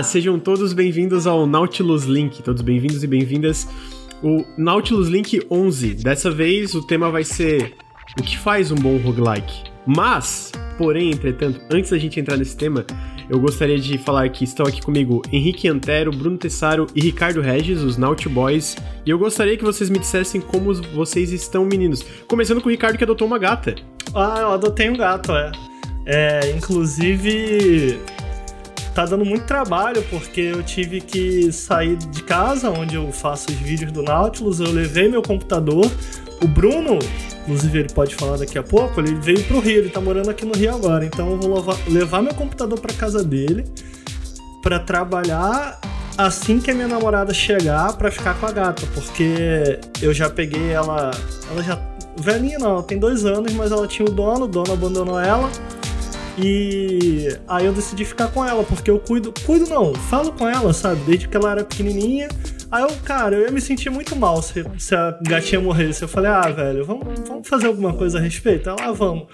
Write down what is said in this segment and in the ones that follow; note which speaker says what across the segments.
Speaker 1: Olá, sejam todos bem-vindos ao Nautilus Link, todos bem-vindos e bem-vindas. O Nautilus Link 11. Dessa vez o tema vai ser o que faz um bom roguelike. Mas, porém, entretanto, antes da gente entrar nesse tema, eu gostaria de falar que estão aqui comigo Henrique Antero, Bruno Tessaro e Ricardo Regis, os Naughty Boys. E eu gostaria que vocês me dissessem como vocês estão, meninos. Começando com o Ricardo, que adotou uma gata.
Speaker 2: Ah, eu adotei um gato, é. É, inclusive, tá dando muito trabalho porque eu tive que sair de casa onde eu faço os vídeos do Nautilus, eu levei meu computador. O Bruno, inclusive ele pode falar daqui a pouco, ele veio pro Rio, ele tá morando aqui no Rio agora, então eu vou levar, meu computador pra casa dele para trabalhar assim que a minha namorada chegar para ficar com a gata, porque eu já peguei ela, ela já velhinha não, ela tem dois anos, mas ela tinha o dono, o dono abandonou ela e aí eu decidi ficar com ela, porque eu cuido. Cuido não, falo com ela, sabe? Desde que ela era pequenininha. Aí eu, cara, eu ia me sentir muito mal se, se a gatinha morresse. Eu falei, ah, velho, vamos, vamos fazer alguma coisa a respeito? Ela, ah, vamos.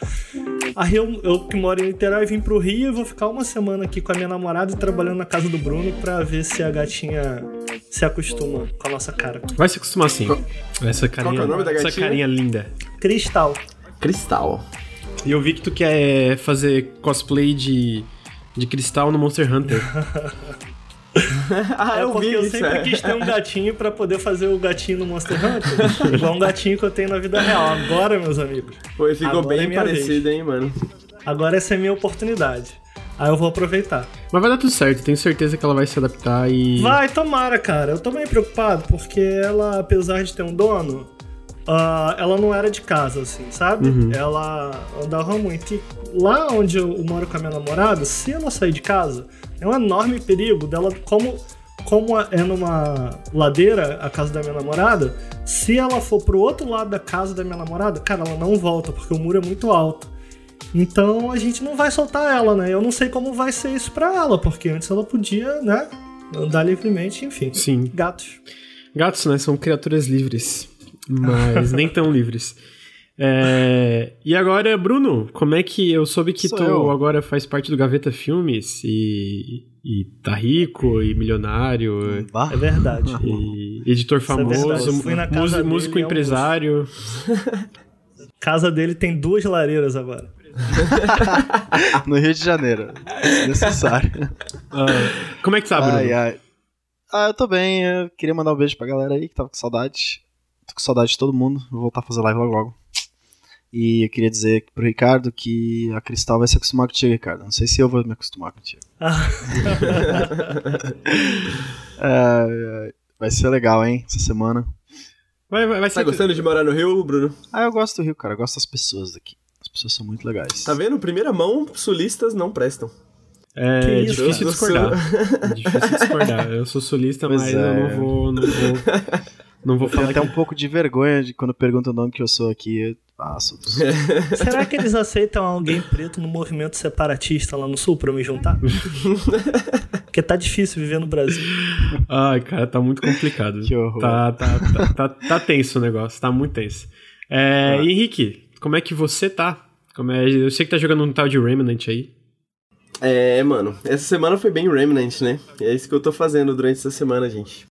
Speaker 2: Aí eu, eu que moro em Niterói, vim pro Rio e vou ficar uma semana aqui com a minha namorada e trabalhando na casa do Bruno pra ver se a gatinha se acostuma com a nossa cara.
Speaker 1: Vai se acostumar sim. Essa carinha,
Speaker 3: Qual que é o nome da
Speaker 1: essa
Speaker 3: gatinha?
Speaker 1: carinha linda.
Speaker 2: Cristal.
Speaker 3: Cristal.
Speaker 1: E eu vi que tu quer fazer cosplay de, de cristal no Monster Hunter.
Speaker 3: ah,
Speaker 2: é
Speaker 3: eu
Speaker 2: porque
Speaker 3: vi
Speaker 2: eu
Speaker 3: isso,
Speaker 2: sempre
Speaker 3: é.
Speaker 2: quis ter um gatinho pra poder fazer o gatinho no Monster Hunter. igual um gatinho que eu tenho na vida real. Agora, meus amigos.
Speaker 3: Pô, ficou
Speaker 2: é
Speaker 3: bem
Speaker 2: minha
Speaker 3: parecido, hein, mano.
Speaker 2: Agora essa é a minha oportunidade. Aí eu vou aproveitar.
Speaker 1: Mas vai dar tudo certo, tenho certeza que ela vai se adaptar e.
Speaker 2: Vai, tomara, cara. Eu tô meio preocupado porque ela, apesar de ter um dono, ah, ela não era de casa, assim, sabe? Ela andava muito. E lá onde eu moro com a minha namorada, se ela sair de casa, é um enorme perigo dela, como, como é numa ladeira a casa da minha namorada, se ela for pro outro lado da casa da minha namorada, cara, ela não volta, porque o muro é muito alto. Então a gente não vai soltar ela, né? Eu não sei como vai ser isso pra ela, porque antes ela podia, né? Andar livremente, enfim.
Speaker 1: Sim.
Speaker 2: Gatos.
Speaker 1: Gatos, né? São criaturas livres. Mas nem tão livres. É, E agora, Bruno, como é que eu soube que
Speaker 3: Sou
Speaker 1: tu
Speaker 3: eu.
Speaker 1: agora faz parte do Gaveta Filmes e, e tá rico e milionário
Speaker 4: Bah.
Speaker 2: É verdade.
Speaker 1: e editor
Speaker 2: é verdade.
Speaker 1: famoso,
Speaker 2: Eu fui na casa
Speaker 1: músico,
Speaker 2: dele,
Speaker 1: músico
Speaker 2: é um
Speaker 1: empresário.
Speaker 2: Casa dele tem duas lareiras agora.
Speaker 4: no Rio de Janeiro. Necessário.
Speaker 1: Ah, como é que tá, Bruno?
Speaker 4: ai, ai. Ah, eu tô bem. Eu queria mandar um beijo pra galera aí que tava com saudade. Tô com saudade de todo mundo. Vou voltar a fazer live logo logo. E eu queria dizer pro Ricardo que a Cristal vai se acostumar contigo, Ricardo. Não sei se eu vou me acostumar contigo.
Speaker 2: Ah,
Speaker 4: ai. vai ser legal, hein, essa semana.
Speaker 1: Vai, vai, vai
Speaker 3: Tá gostando de morar no Rio, Bruno?
Speaker 4: Ah, eu gosto do Rio, cara. Eu gosto das pessoas daqui. As pessoas são muito legais.
Speaker 3: Tá vendo? Primeira mão, sulistas não prestam.
Speaker 1: É
Speaker 2: isso?
Speaker 1: difícil discordar. É difícil discordar. Eu sou solista,
Speaker 4: Pois
Speaker 1: mas
Speaker 4: é.
Speaker 1: eu não vou. Não vou, não vou
Speaker 4: tenho
Speaker 1: falar
Speaker 4: até
Speaker 1: que
Speaker 4: um pouco de vergonha de quando perguntam o nome que eu sou aqui. Ah, do Sul.
Speaker 2: será que eles aceitam alguém preto no movimento separatista lá no sul pra eu me juntar? Porque tá difícil viver no Brasil.
Speaker 1: Ai, cara, tá muito complicado.
Speaker 4: Que horror.
Speaker 1: Tá, tá, tá, tá, tá tenso o negócio, tá muito tenso. É,
Speaker 4: Ah.
Speaker 1: Henrique, como é que você tá? Como é, eu sei que tá jogando um tal de Remnant aí.
Speaker 3: É, mano, essa semana foi bem Remnant, né? É isso que eu tô fazendo durante essa semana, gente.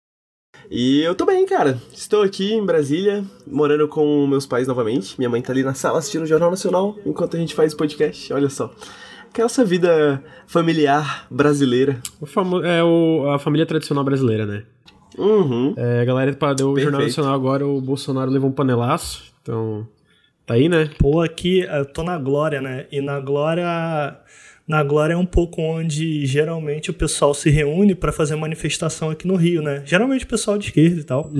Speaker 3: E eu tô bem, cara. Estou aqui em Brasília, morando com meus pais novamente. Minha mãe tá ali na sala assistindo o Jornal Nacional enquanto a gente faz o podcast. Olha só. Aquela essa vida familiar brasileira.
Speaker 1: O famo- é o, a família tradicional brasileira, né?
Speaker 3: Uhum.
Speaker 1: É, a galera deu o Jornal. Nacional agora, o Bolsonaro levou um panelaço. Então, tá aí, né?
Speaker 2: Pô, aqui eu tô na Glória, né? E na Glória. Na Glória é um pouco onde geralmente o pessoal se reúne pra fazer manifestação aqui no Rio, né? Geralmente o pessoal de esquerda e tal.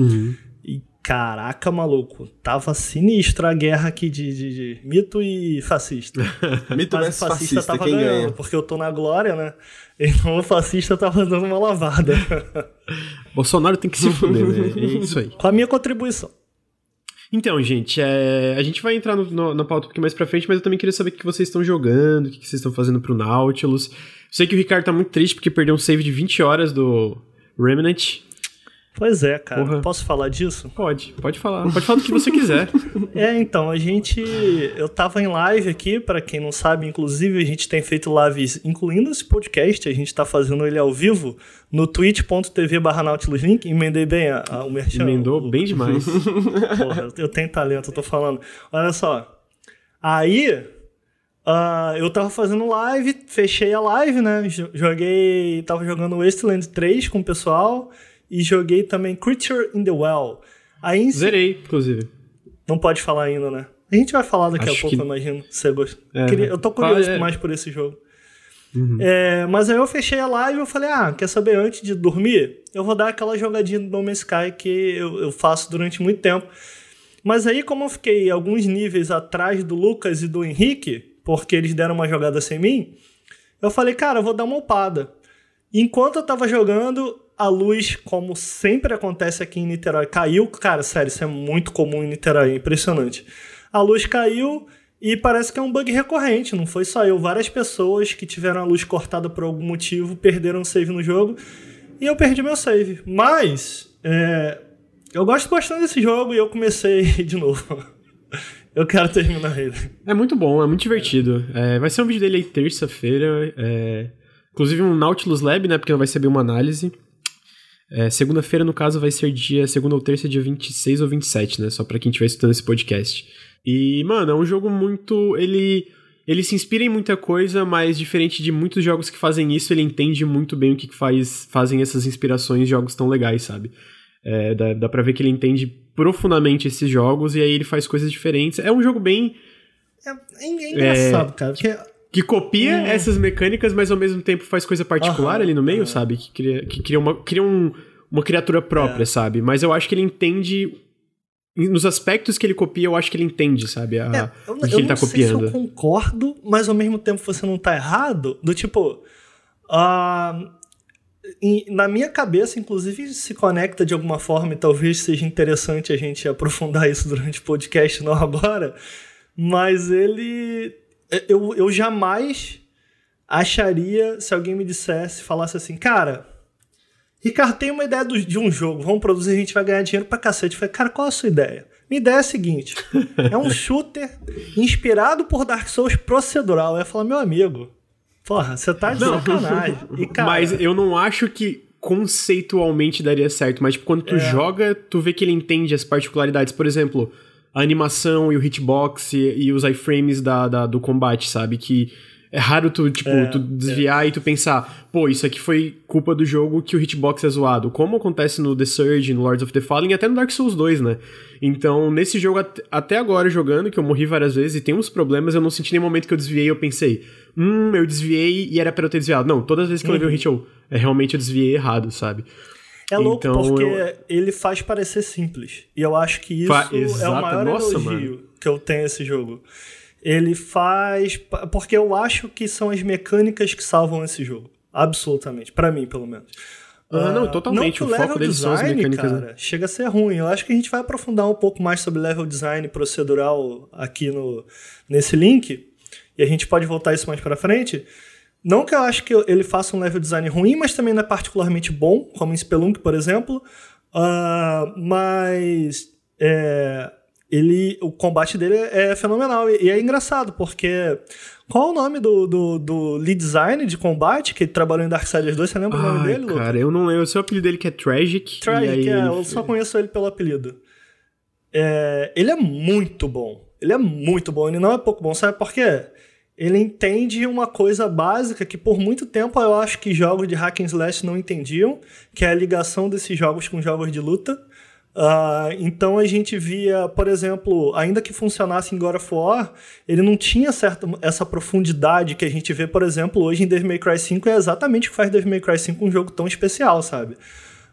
Speaker 2: E caraca, maluco, tava sinistra a guerra aqui de, de- de mito e fascista.
Speaker 3: Mito
Speaker 2: Mas o fascista
Speaker 3: fascista,
Speaker 2: tava ganhando,
Speaker 3: ganha?
Speaker 2: porque eu tô na Glória, né? Então o fascista tava dando uma lavada.
Speaker 1: Bolsonaro tem que se fuder, né? É isso aí.
Speaker 2: Com a minha contribuição.
Speaker 1: Então, gente, é, a gente vai entrar no, no- na pauta um pouquinho mais pra frente, mas eu também queria saber o que vocês estão jogando, o que vocês estão fazendo pro Nautilus. Sei que o Ricardo tá muito triste porque perdeu um save de 20 horas do Remnant.
Speaker 2: Pois é, cara. Porra. Posso falar disso?
Speaker 1: Pode, pode falar. Pode falar do que você quiser.
Speaker 2: é, então, a gente. Eu tava em live aqui, para quem não sabe, inclusive, a gente tem feito lives, incluindo esse podcast, a gente tá fazendo ele ao vivo no twitch.tv barra Link. Emendei bem a, a, o merchan.
Speaker 1: Emendou bem demais.
Speaker 2: Porra, eu tenho talento, eu tô falando. Olha só. Aí. Uh, eu tava fazendo live, fechei a live, né? Joguei. Tava jogando Wasteland 3 com o pessoal e joguei também Creature in the Well.
Speaker 1: Aí, Zerei, inclusive.
Speaker 2: Não pode falar ainda, né? A gente vai falar daqui Acho a pouco, que... eu imagino. Se você gosta. É, Queria... Eu tô curioso é. mais por esse jogo. Uhum. É, mas aí eu fechei a live e falei, ah, quer saber, antes de dormir, eu vou dar aquela jogadinha do No Man's Sky que eu, eu faço durante muito tempo. Mas aí, como eu fiquei alguns níveis atrás do Lucas e do Henrique, porque eles deram uma jogada sem mim, eu falei, cara, eu vou dar uma upada. Enquanto eu tava jogando, a luz, como sempre acontece aqui em Niterói, caiu. Cara, sério, isso é muito comum em Niterói, é impressionante. A luz caiu e parece que é um bug recorrente, não foi só eu. Várias pessoas que tiveram a luz cortada por algum motivo perderam o save no jogo e eu perdi meu save. Mas, é, eu gosto bastante desse jogo e eu comecei de novo. eu quero terminar ele.
Speaker 1: É muito bom, é muito divertido. É, vai ser um vídeo dele aí terça-feira. É, inclusive um Nautilus Lab, né? Porque vai ser bem uma análise. É, Segunda-feira, no caso, vai ser dia. Segunda ou terça, dia 26 ou 27, né? Só pra quem estiver escutando esse podcast. E, mano, é um jogo muito. Ele. Ele se inspira em muita coisa, mas diferente de muitos jogos que fazem isso, ele entende muito bem o que faz, fazem essas inspirações de jogos tão legais, sabe? É, dá, dá pra ver que ele entende profundamente esses jogos e aí ele faz coisas diferentes. É um jogo bem.
Speaker 2: É, é engraçado, é, cara. Porque
Speaker 1: que copia hum. essas mecânicas, mas ao mesmo tempo faz coisa particular uhum, ali no meio, uhum. sabe? Que cria, que cria, uma, cria um, uma criatura própria, é. sabe? Mas eu acho que ele entende. Nos aspectos que ele copia, eu acho que ele entende, sabe? A, é, eu, o que
Speaker 2: eu
Speaker 1: ele tá copiando. Se
Speaker 2: eu concordo, mas ao mesmo tempo você não tá errado. Do tipo. Uh, na minha cabeça, inclusive, se conecta de alguma forma, e talvez seja interessante a gente aprofundar isso durante o podcast, não agora. Mas ele eu, eu jamais acharia se alguém me dissesse, falasse assim, cara, Ricardo, tem uma ideia do, de um jogo, vamos produzir, a gente vai ganhar dinheiro pra cacete. Eu falei, cara, qual a sua ideia? Minha ideia é a seguinte: é um shooter inspirado por Dark Souls procedural. Eu ia falar, meu amigo, porra, você tá de não, sacanagem. E, cara,
Speaker 1: mas eu não acho que conceitualmente daria certo, mas tipo, quando tu é. joga, tu vê que ele entende as particularidades. Por exemplo, a animação e o hitbox e, e os iframes da, da, do combate, sabe? Que é raro tu, tipo, é, tu desviar é. e tu pensar, pô, isso aqui foi culpa do jogo que o hitbox é zoado. Como acontece no The Surge, no Lords of the Fallen e até no Dark Souls 2, né? Então, nesse jogo, até agora jogando, que eu morri várias vezes e tem uns problemas, eu não senti nenhum momento que eu desviei eu pensei, hum, eu desviei e era pra eu ter desviado. Não, todas as vezes que uhum. eu levei o hit, eu é, realmente eu desviei errado, sabe?
Speaker 2: É louco então, porque eu... ele faz parecer simples. E eu acho que isso Fa... é o maior Nossa, elogio mano. que eu tenho esse jogo. Ele faz. Porque eu acho que são as mecânicas que salvam esse jogo. Absolutamente. para mim, pelo menos.
Speaker 1: Ah, não, totalmente. Não o, o foco deles design, são as mecânicas. Né? Cara,
Speaker 2: chega a ser ruim. Eu acho que a gente vai aprofundar um pouco mais sobre level design procedural aqui no, nesse link. E a gente pode voltar isso mais para frente. Não que eu acho que ele faça um level design ruim, mas também não é particularmente bom, como em Spelunk, por exemplo. Uh, mas é, ele, o combate dele é fenomenal. E, é engraçado, porque. Qual é o nome do, do, do, lead design de combate que ele trabalhou em Darksiders 2? Você lembra Ai, o nome dele,
Speaker 1: Cara, eu não lembro. Eu sei o apelido dele que é Tragic.
Speaker 2: Tragic, é. Eu só conheço ele pelo apelido. É, ele é muito bom. Ele é muito bom. Ele não é pouco bom. Sabe por quê? Ele entende uma coisa básica que por muito tempo eu acho que jogos de hack and slash não entendiam, que é a ligação desses jogos com jogos de luta. Uh, então a gente via, por exemplo, ainda que funcionasse em God of War, ele não tinha certa, essa profundidade que a gente vê, por exemplo, hoje em Devil May Cry 5, é exatamente o que faz Devil May Cry 5 um jogo tão especial, sabe?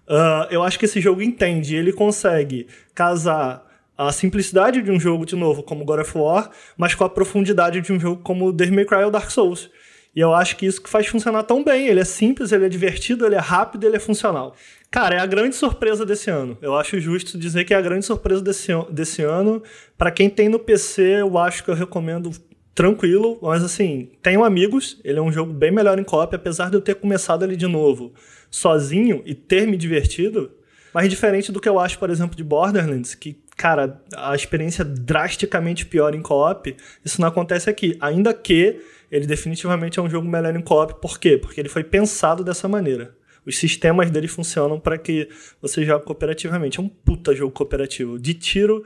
Speaker 2: Uh, eu acho que esse jogo entende, ele consegue casar a simplicidade de um jogo, de novo, como God of War, mas com a profundidade de um jogo como Devil May Cry ou Dark Souls. E eu acho que isso que faz funcionar tão bem. Ele é simples, ele é divertido, ele é rápido, ele é funcional. Cara, é a grande surpresa desse ano. Eu acho justo dizer que é a grande surpresa desse, desse ano. Para quem tem no PC, eu acho que eu recomendo tranquilo, mas assim, tenho amigos, ele é um jogo bem melhor em cópia, apesar de eu ter começado ele de novo sozinho e ter me divertido, Mas diferente do que eu acho, por exemplo, de Borderlands, que, cara, a experiência drasticamente pior em co-op, isso não acontece aqui. Ainda que ele definitivamente é um jogo melhor em co-op. Por quê? Porque ele foi pensado dessa maneira. Os sistemas dele funcionam para que você jogue cooperativamente. É um puta jogo cooperativo. De tiro,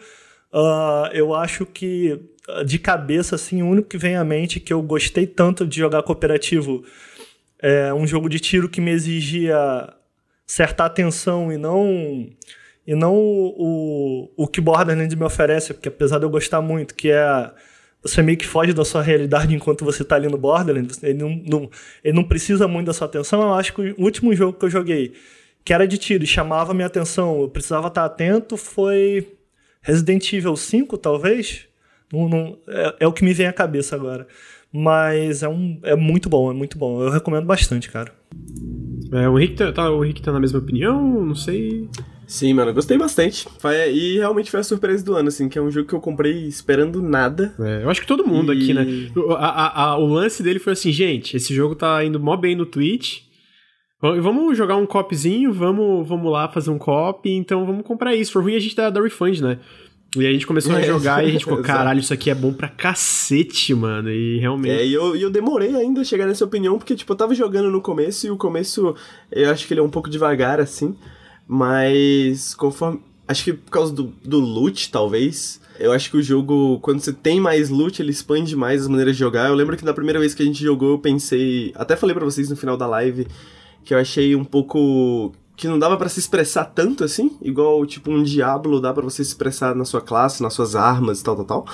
Speaker 2: uh, eu acho que de cabeça, assim, o único que vem à mente que eu gostei tanto de jogar cooperativo é um jogo de tiro que me exigia certa atenção e não e não o, o, que Borderlands me oferece, porque apesar de eu gostar muito, que é você meio que foge da sua realidade enquanto você está ali no Borderlands, ele não, não, ele não precisa muito da sua atenção. Eu acho que o último jogo que eu joguei, que era de tiro e chamava minha atenção, eu precisava estar atento, foi Resident Evil 5, talvez. Não, não, é, é, o que me vem à cabeça agora. Mas é, um, é muito bom, é muito bom. Eu recomendo bastante, cara.
Speaker 1: É, o, Henrique tá, tá, o Henrique tá na mesma opinião? Não sei.
Speaker 3: Sim, mano, gostei bastante. E realmente foi a surpresa do ano, assim, que é um jogo que eu comprei esperando nada.
Speaker 1: É, eu acho que todo mundo e... aqui, né? O, a, a, o lance dele foi assim, gente, esse jogo tá indo mó bem no Twitch. Vamos jogar um copzinho, vamos, vamos lá fazer um cop, então vamos comprar isso. For ruim a gente dá, dá refund, né? E a gente começou a é, jogar e a gente ficou, caralho, isso aqui é bom pra cacete, mano. E realmente.
Speaker 3: É, e eu, eu demorei ainda a chegar nessa opinião, porque, tipo, eu tava jogando no começo e o começo eu acho que ele é um pouco devagar, assim. Mas conforme. Acho que por causa do, do loot, talvez. Eu acho que o jogo, quando você tem mais loot, ele expande mais as maneiras de jogar. Eu lembro que da primeira vez que a gente jogou, eu pensei. Até falei para vocês no final da live que eu achei um pouco que não dava para se expressar tanto assim, igual tipo um Diablo dá para você se expressar na sua classe, nas suas armas e tal, tal, tal.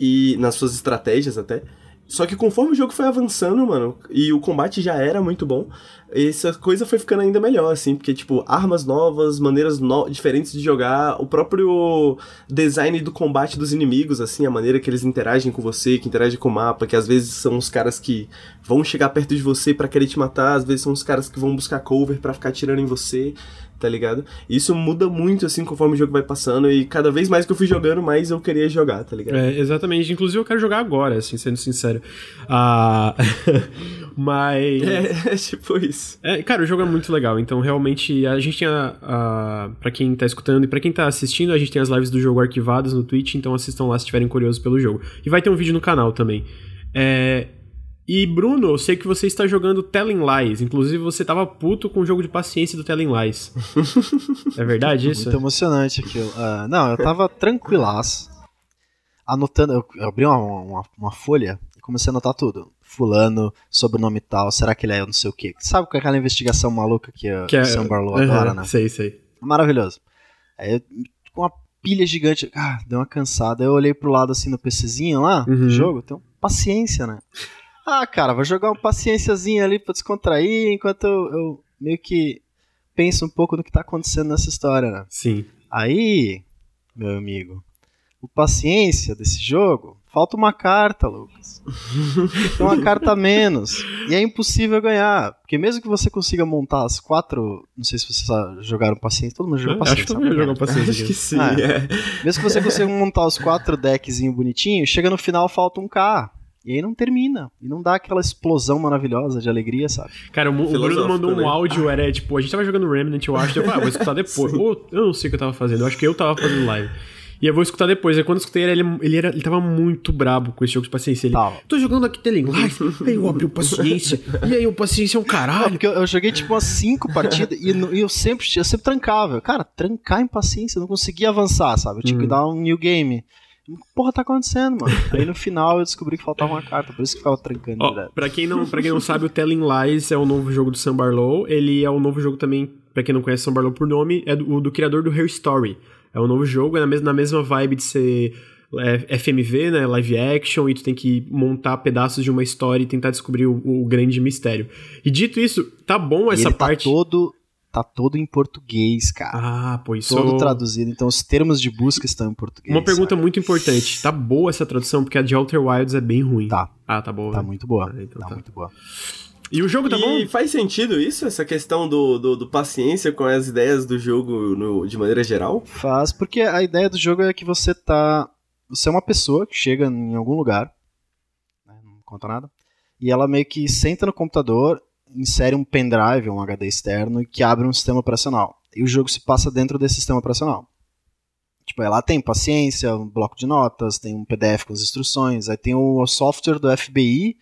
Speaker 3: E nas suas estratégias até. Só que conforme o jogo foi avançando, mano, e o combate já era muito bom, essa coisa foi ficando ainda melhor, assim, porque, tipo, armas novas, maneiras no diferentes de jogar, o próprio design do combate dos inimigos, assim, a maneira que eles interagem com você, que interagem com o mapa, que às vezes são os caras que vão chegar perto de você para querer te matar, às vezes são os caras que vão buscar cover para ficar atirando em você tá ligado? Isso muda muito, assim, conforme o jogo vai passando, e cada vez mais que eu fui jogando, mais eu queria jogar, tá ligado?
Speaker 1: É, exatamente. Inclusive, eu quero jogar agora, assim, sendo sincero. Ah. Mas.
Speaker 3: É, é, tipo isso.
Speaker 1: É, cara, o jogo é muito legal. Então, realmente, a gente tem a. a pra quem tá escutando e pra quem tá assistindo, a gente tem as lives do jogo arquivadas no Twitch. Então, assistam lá se estiverem curiosos pelo jogo. E vai ter um vídeo no canal também. É, e Bruno, eu sei que você está jogando Telling Lies. Inclusive, você tava puto com o jogo de paciência do Telling Lies. é verdade isso?
Speaker 4: Muito emocionante aquilo. Uh, não, eu tava tranquilaço. Anotando, eu abri uma, uma, uma, folha e comecei a anotar tudo. Fulano, sobrenome tal, será que ele é não sei o quê? Sabe com aquela investigação maluca que, que o é, Sam Barlow -huh, adora, né?
Speaker 1: Sei, sei.
Speaker 4: Maravilhoso. Aí, com uma pilha gigante, ah, deu uma cansada. Eu olhei pro lado assim no PCzinho lá, uhum. do jogo, então, paciência, né? Ah, cara, vou jogar uma paciênciazinha ali pra descontrair, enquanto eu, eu, meio que penso um pouco no que tá acontecendo nessa história, né?
Speaker 1: Sim.
Speaker 4: Aí, meu amigo, o paciência desse jogo, falta uma carta, Lucas. Tem uma carta a menos. E é impossível ganhar. Porque mesmo que você consiga montar as quatro. Não sei se vocês jogaram paciência. Todo mundo jogou paciência.
Speaker 1: Acho que todo mundo paciência.
Speaker 3: Acho que sim. Ah,
Speaker 4: é. Mesmo que você consiga montar os quatro deckzinho bonitinho, chega no final falta um K. E aí não termina. E não dá aquela explosão maravilhosa de alegria, sabe?
Speaker 1: Cara, o, o Bruno mandou um né? áudio, era tipo, a gente tava jogando Remnant, eu acho. Eu, ah, vou escutar depois. Ou, eu não sei o que eu tava fazendo, eu acho que eu tava fazendo live. E eu vou escutar depois. Aí quando eu escutei ele, ele, era, ele tava muito brabo com esse jogo de paciência. Ele, tava. tô jogando aqui Telling Life, aí eu abri o paciência, e aí o paciência é um caralho. Não,
Speaker 4: porque eu, eu, joguei tipo umas cinco partidas e, e, eu sempre eu sempre trancava. Cara, trancar em paciência, eu não conseguia avançar, sabe? Eu tinha que hum. dar um new game. Porra, tá acontecendo, mano. Aí no final eu descobri que faltava uma carta, por isso que ficava trancando
Speaker 1: oh, direto. Pra quem, não, pra quem não sabe, o Telling Lies é o novo jogo do Sam Barlow. Ele é o novo jogo também, pra quem não conhece Sam Barlow por nome, é do, do criador do Hair Story. É um novo jogo, é na mesma, na mesma vibe de ser é, FMV, né, live action, e tu tem que montar pedaços de uma história e tentar descobrir o, o grande mistério. E dito isso, tá bom essa
Speaker 4: ele
Speaker 1: tá parte...
Speaker 4: Tá todo tá todo em português, cara.
Speaker 1: Ah, pois
Speaker 4: Todo traduzido, então os termos de busca estão em português.
Speaker 1: Uma pergunta sabe? muito importante. Tá boa essa tradução? Porque a de Outer Wilds é bem ruim.
Speaker 4: Tá.
Speaker 1: Ah, tá boa.
Speaker 4: Tá né? muito boa. Ah, então tá, tá, muito boa.
Speaker 1: E o jogo tá
Speaker 3: e
Speaker 1: bom?
Speaker 3: E faz sentido isso, essa questão do, do, do, paciência com as ideias do jogo no, de maneira geral?
Speaker 4: Faz, porque a ideia do jogo é que você tá. Você é uma pessoa que chega em algum lugar, né, não conta nada, e ela meio que senta no computador insere um pendrive, um HD externo, que abre um sistema operacional. e o jogo se passa dentro desse sistema operacional. Tipo, lá tem paciência, um bloco de notas, tem um PDF com as instruções, aí tem o software do FBI,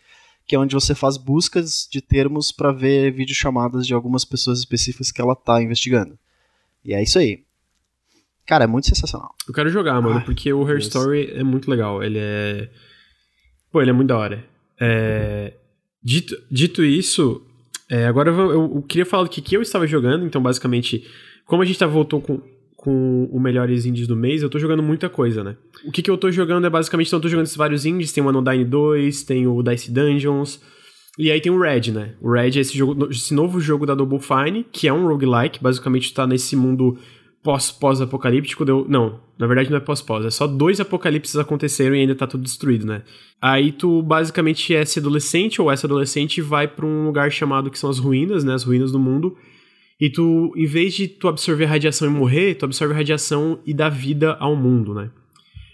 Speaker 4: que é onde você faz buscas de termos para ver videochamadas de algumas pessoas específicas que ela tá investigando. E é isso aí. Cara, é muito sensacional.
Speaker 1: Eu quero jogar, mano, Ai, porque o Her Deus. Story é muito legal. Ele é. Pô, ele é muito da hora. É... Dito, dito isso, é, agora eu, eu, eu, queria falar do que, que eu estava jogando. Então, basicamente, como a gente tá, voltou com, com o melhores indies do mês, eu tô jogando muita coisa, né? O que, que eu tô jogando é basicamente, então eu tô jogando esses vários indies, tem o Anodyne 2, tem o Dice Dungeons, e aí tem o Red, né? O Red é esse, jogo, esse novo jogo da Double Fine, que é um roguelike, basicamente tá nesse mundo pós-pós-apocalíptico. Deu... Não, na verdade não é pós-pós, é só dois apocalipses aconteceram e ainda tá tudo destruído, né? Aí tu basicamente é esse adolescente ou essa adolescente vai para um lugar chamado que são as ruínas, né? As ruínas do mundo e tu, em vez de tu absorver radiação e morrer, tu absorve radiação e dá vida ao mundo, né?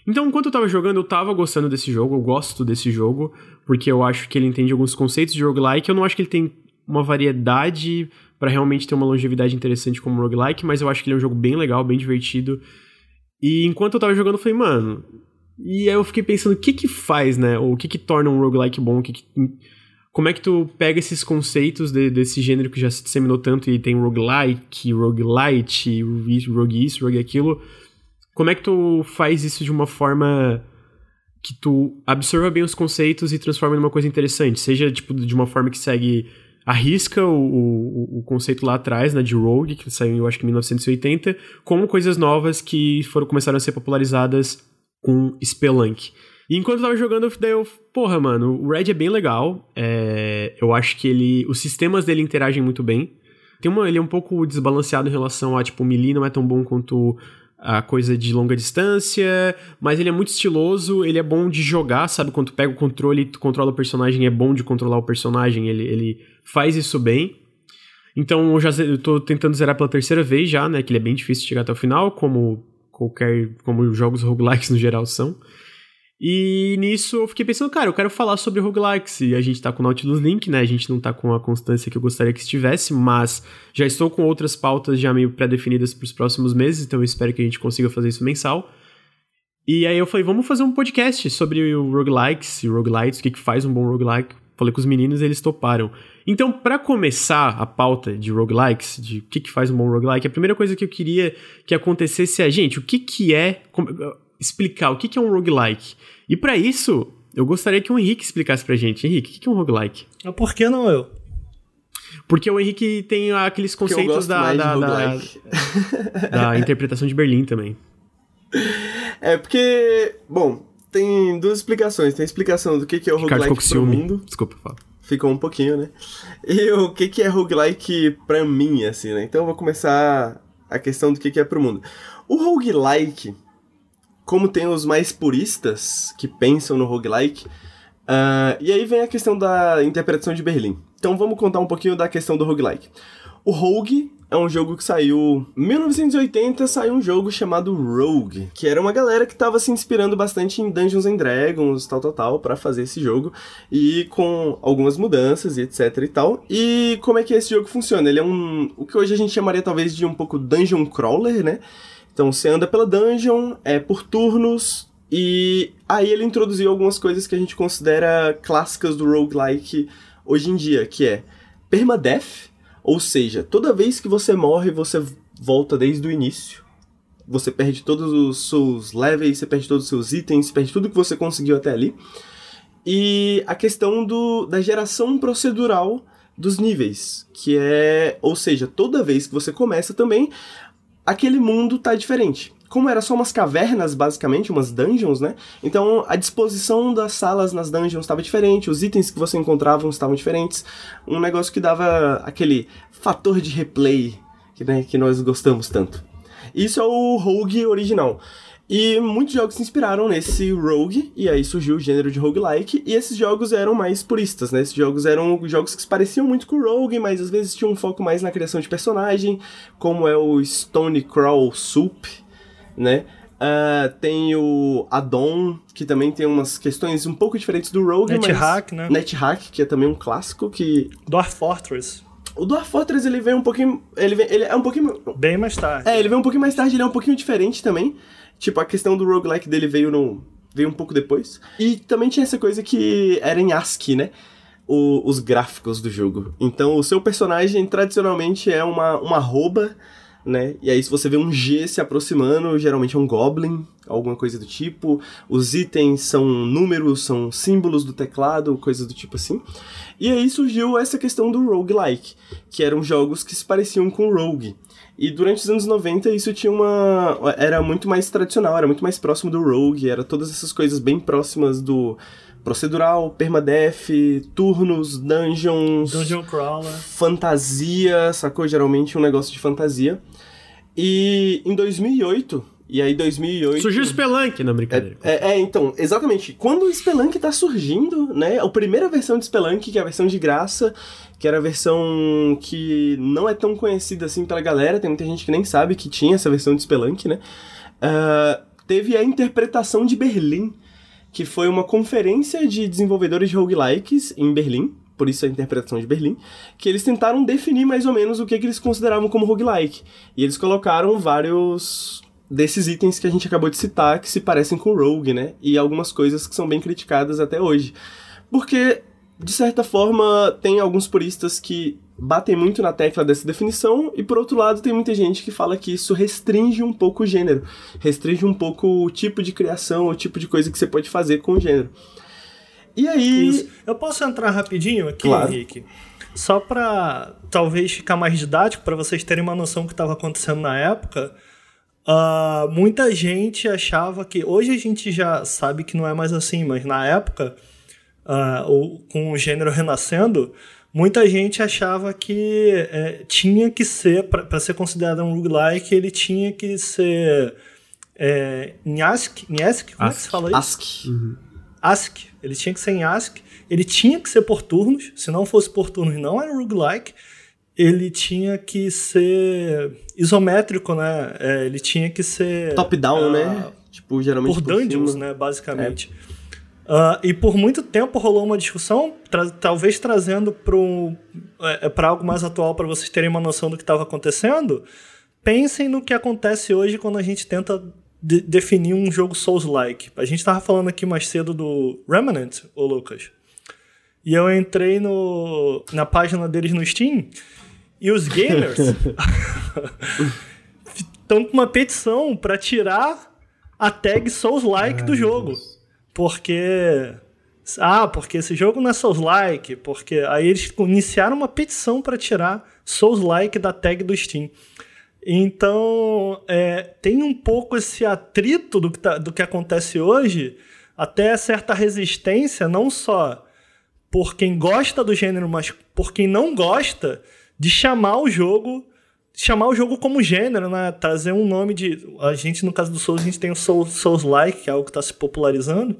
Speaker 1: Então, enquanto eu tava jogando, eu tava gostando desse jogo, eu gosto desse jogo, porque eu acho que ele entende alguns conceitos de roguelike. Eu não acho que ele tem uma variedade para realmente ter uma longevidade interessante como roguelike, mas eu acho que ele é um jogo bem legal, bem divertido. E enquanto eu tava jogando, eu falei, mano. E aí eu fiquei pensando, o que que faz, né? O que que torna um roguelike bom? Que que como é que tu pega esses conceitos de, desse gênero que já se disseminou tanto e tem roguelike, roguelite, rogue isso, rogue aquilo? Como é que tu faz isso de uma forma que tu absorva bem os conceitos e transforma numa coisa interessante? Seja tipo de uma forma que segue arrisca o, o, o, conceito lá atrás, né, de Rogue, que saiu eu acho que em 1980, como coisas novas que foram começaram a ser popularizadas com Spelunk. E enquanto eu tava jogando, daí eu, porra, mano, o Red é bem legal. É, eu acho que ele. Os sistemas dele interagem muito bem. Tem uma, ele é um pouco desbalanceado em relação a, tipo, o melee não é tão bom quanto a coisa de longa distância, mas ele é muito estiloso, ele é bom de jogar, sabe? Quando tu pega o controle e tu controla o personagem, é bom de controlar o personagem, ele, ele faz isso bem. Então eu já eu tô tentando zerar pela terceira vez já, né? Que ele é bem difícil de chegar até o final, como qualquer. como jogos roguelikes no geral são. E nisso eu fiquei pensando, cara, eu quero falar sobre roguelikes. E a gente tá com o Nautilus Link, né? A gente não tá com a constância que eu gostaria que estivesse, mas já estou com outras pautas já meio pré-definidas para os próximos meses, então eu espero que a gente consiga fazer isso mensal. E aí eu falei, vamos fazer um podcast sobre o roguelikes e roguelites, o que, que faz um bom roguelike. Falei com os meninos e eles toparam. Então, para começar a pauta de roguelikes, de o que, que faz um bom roguelike, a primeira coisa que eu queria que acontecesse é, gente, o que, que é explicar o que é um roguelike. E para isso, eu gostaria que o Henrique explicasse pra gente. Henrique, o que é um roguelike?
Speaker 2: Ah, por que não eu?
Speaker 1: Porque o Henrique tem aqueles conceitos da, da, da, da, interpretação de Berlim também.
Speaker 3: É porque, bom, tem duas explicações. Tem a explicação do que é o Ricardo roguelike pro mundo.
Speaker 1: Desculpa, fala.
Speaker 3: Ficou um pouquinho, né? E o que é roguelike pra mim, assim, né? Então eu vou começar a questão do que é pro mundo. O roguelike como tem os mais puristas que pensam no roguelike. Uh, e aí vem a questão da interpretação de Berlim. Então vamos contar um pouquinho da questão do roguelike. O Rogue é um jogo que saiu em 1980, saiu um jogo chamado Rogue, que era uma galera que estava se inspirando bastante em Dungeons and Dragons, tal, tal, tal, para fazer esse jogo e com algumas mudanças e etc e tal. E como é que esse jogo funciona? Ele é um o que hoje a gente chamaria talvez de um pouco dungeon crawler, né? Então você anda pela dungeon, é por turnos, e aí ele introduziu algumas coisas que a gente considera clássicas do roguelike hoje em dia, que é permadeath, ou seja, toda vez que você morre, você volta desde o início. Você perde todos os seus levels, você perde todos os seus itens, perde tudo que você conseguiu até ali. E a questão do, da geração procedural dos níveis, que é, ou seja, toda vez que você começa também, aquele mundo tá diferente. Como era só umas cavernas, basicamente, umas dungeons, né? Então a disposição das salas nas dungeons estava diferente, os itens que você encontrava estavam diferentes. Um negócio que dava aquele fator de replay que, né, que nós gostamos tanto. Isso é o Rogue original. E muitos jogos se inspiraram nesse rogue, e aí surgiu o gênero de roguelike, e esses jogos eram mais puristas, né? Esses jogos eram jogos que se pareciam muito com o rogue, mas às vezes tinham um foco mais na criação de personagem, como é o Stone Crawl Soup, né? Uh, tem o Adon, que também tem umas questões um pouco diferentes do Rogue,
Speaker 2: Net mas... Hack, né?
Speaker 3: Net Hack, que é também um clássico que...
Speaker 2: Dwarf Fortress.
Speaker 3: O Dwarf Fortress ele veio um pouquinho. Ele, vem, ele é um pouquinho.
Speaker 2: Bem mais tarde.
Speaker 3: É, ele veio um pouquinho mais tarde, ele é um pouquinho diferente também. Tipo, a questão do roguelike dele veio no. veio um pouco depois. E também tinha essa coisa que era em ASCII, né? O, os gráficos do jogo. Então o seu personagem tradicionalmente é uma, uma arroba né? E aí, se você vê um G se aproximando, geralmente é um Goblin, alguma coisa do tipo. Os itens são números, são símbolos do teclado, coisas do tipo assim. E aí surgiu essa questão do roguelike, que eram jogos que se pareciam com Rogue. E durante os anos 90 isso tinha uma. era muito mais tradicional, era muito mais próximo do Rogue, era todas essas coisas bem próximas do procedural, permadeath, turnos, dungeons.
Speaker 2: Dungeon crawler.
Speaker 3: Fantasia, sacou? Geralmente um negócio de fantasia. E em 2008, e aí 2008...
Speaker 1: Surgiu o Spelunk, na brincadeira.
Speaker 3: É, é, é, então, exatamente. Quando o Spelunk tá surgindo, né, a primeira versão de Spelunk, que é a versão de graça, que era a versão que não é tão conhecida assim pela galera, tem muita gente que nem sabe que tinha essa versão de Spelunk, né, uh, teve a interpretação de Berlim, que foi uma conferência de desenvolvedores de roguelikes em Berlim, por isso a interpretação de Berlim, que eles tentaram definir mais ou menos o que, que eles consideravam como roguelike. E eles colocaram vários desses itens que a gente acabou de citar que se parecem com Rogue, né? E algumas coisas que são bem criticadas até hoje. Porque, de certa forma, tem alguns puristas que batem muito na tecla dessa definição, e por outro lado, tem muita gente que fala que isso restringe um pouco o gênero, restringe um pouco o tipo de criação, o tipo de coisa que você pode fazer com o gênero. E aí. Isso.
Speaker 2: Eu posso entrar rapidinho aqui,
Speaker 3: claro.
Speaker 2: Henrique? Só para talvez ficar mais didático, para vocês terem uma noção do que estava acontecendo na época. Uh, muita gente achava que. Hoje a gente já sabe que não é mais assim, mas na época, uh, com o gênero renascendo, muita gente achava que é, tinha que ser, para ser considerado um roguelike, ele tinha que ser. É, em ASCII, em ASCII, como ASCII. é que se fala isso?
Speaker 3: ASCII. Uhum.
Speaker 2: ASCII. Ele tinha que ser em ASCII. Ele tinha que ser por turnos. Se não fosse por turnos, não era roguelike. Ele tinha que ser isométrico, né? É, ele tinha que ser.
Speaker 3: Top-down, uh, né? Tipo, geralmente.
Speaker 2: Por, por dungeons, cima. né? Basicamente. É. Uh, e por muito tempo rolou uma discussão, tra talvez trazendo para é, algo mais atual para vocês terem uma noção do que estava acontecendo. Pensem no que acontece hoje quando a gente tenta de definir um jogo Souls-like. A gente tava falando aqui mais cedo do Remnant, ô Lucas. E eu entrei no, na página deles no Steam e os gamers estão com uma petição para tirar a tag Souls-like do jogo. Porque ah, porque esse jogo não é Souls-like, porque aí eles iniciaram uma petição para tirar Souls-like da tag do Steam. Então, é, tem um pouco esse atrito do que, tá, do que acontece hoje, até certa resistência, não só por quem gosta do gênero, mas por quem não gosta, de chamar o jogo chamar o jogo como gênero, né? Trazer um nome de. A gente, no caso do Souls, a gente tem o Souls-like, que é algo que está se popularizando.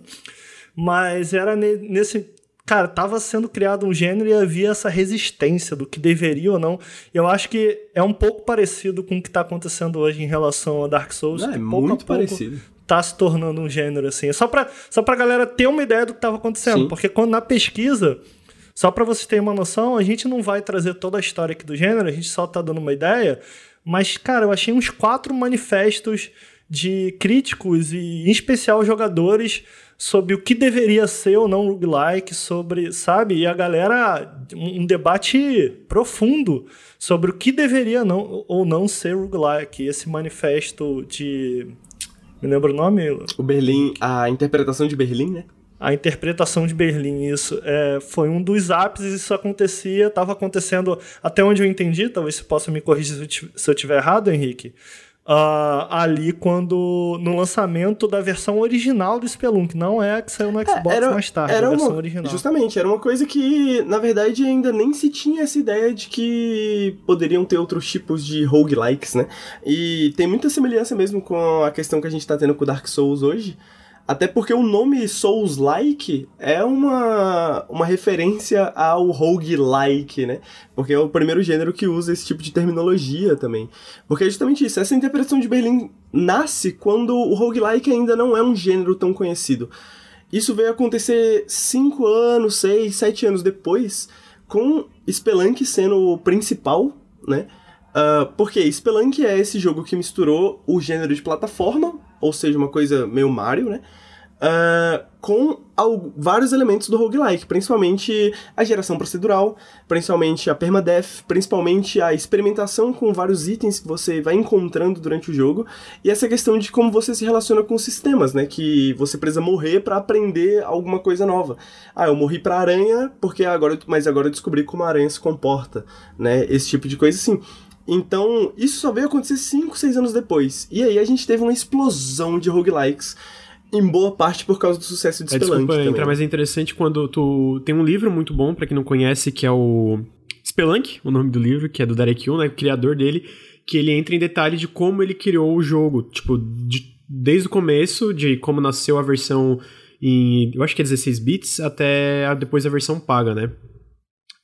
Speaker 2: Mas era nesse cara, tava sendo criado um gênero e havia essa resistência do que deveria ou não. Eu acho que é um pouco parecido com o que está acontecendo hoje em relação a Dark Souls.
Speaker 3: É,
Speaker 2: que
Speaker 3: pouco muito parecido.
Speaker 2: Tá se tornando um gênero assim. Só para só pra galera ter uma ideia do que estava acontecendo, Sim. porque quando na pesquisa só para você ter uma noção, a gente não vai trazer toda a história aqui do gênero, a gente só tá dando uma ideia. Mas, cara, eu achei uns quatro manifestos de críticos e, em especial, jogadores sobre o que deveria ser ou não roguelike, sobre, sabe? E a galera, um debate profundo sobre o que deveria não, ou não ser roguelike. Esse manifesto de. Me lembra o nome?
Speaker 3: O Berlim, a interpretação de Berlim, né?
Speaker 2: A interpretação de Berlim, isso. É, foi um dos ápices, isso acontecia, estava acontecendo, até onde eu entendi, talvez você possa me corrigir se eu estiver errado, Henrique Uh, ali quando no lançamento da versão original do Spelunk, não é a que saiu no Xbox é, era, mais tarde,
Speaker 3: era
Speaker 2: a versão
Speaker 3: uma,
Speaker 2: original.
Speaker 3: Justamente, era uma coisa que, na verdade, ainda nem se tinha essa ideia de que poderiam ter outros tipos de roguelikes, né? E tem muita semelhança mesmo com a questão que a gente tá tendo com Dark Souls hoje, até porque o nome Souls-like é uma, uma referência ao roguelike, né? Porque é o primeiro gênero que usa esse tipo de terminologia também. Porque é justamente isso, essa interpretação de Berlim nasce quando o roguelike ainda não é um gênero tão conhecido. Isso veio acontecer cinco anos, seis, sete anos depois, com Spelunk sendo o principal, né? Uh, porque Spelunk é esse jogo que misturou o gênero de plataforma, ou seja, uma coisa meio Mario, né? Uh, com vários elementos do roguelike, principalmente a geração procedural, principalmente a permadeath, principalmente a experimentação com vários itens que você vai encontrando durante o jogo, e essa questão de como você se relaciona com os sistemas, né? Que você precisa morrer para aprender alguma coisa nova. Ah, eu morri pra aranha, porque agora, mas agora eu descobri como a aranha se comporta, né? Esse tipo de coisa assim. Então, isso só veio acontecer 5, 6 anos depois. E aí a gente teve uma explosão de roguelikes em boa parte por causa do sucesso de
Speaker 1: é,
Speaker 3: Spelunk
Speaker 1: desculpa
Speaker 3: também.
Speaker 1: entrar, mas é interessante quando tu tem um livro muito bom para quem não conhece que é o Spelunk, o nome do livro, que é do Derek Yu, né, o criador dele, que ele entra em detalhe de como ele criou o jogo, tipo, de, desde o começo, de como nasceu a versão em, eu acho que é 16 bits, até a, depois a versão paga, né?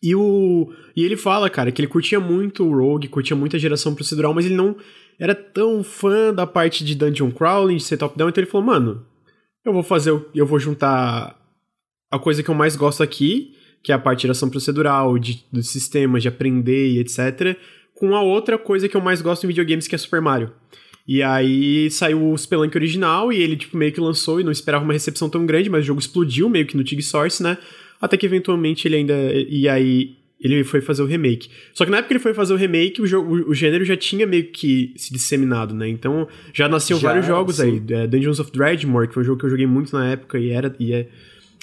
Speaker 1: E, o, e ele fala, cara, que ele curtia muito o Rogue, curtia muito a geração procedural, mas ele não era tão fã da parte de dungeon crawling, de ser top-down, então ele falou, mano, eu vou fazer, eu vou juntar a coisa que eu mais gosto aqui, que é a parte de ação procedural, de, dos sistemas, de aprender e etc., com a outra coisa que eu mais gosto em videogames, que é Super Mario. E aí saiu o Spelunk original e ele tipo meio que lançou e não esperava uma recepção tão grande, mas o jogo explodiu meio que no TIG Source, né? Até que eventualmente ele ainda e aí ele foi fazer o remake. Só que na época que ele foi fazer o remake, o, o, o gênero já tinha meio que se disseminado, né? Então já nasciam já, vários jogos sim. aí. É, Dungeons of Dreadmore, que foi um jogo que eu joguei muito na época e era. E, é,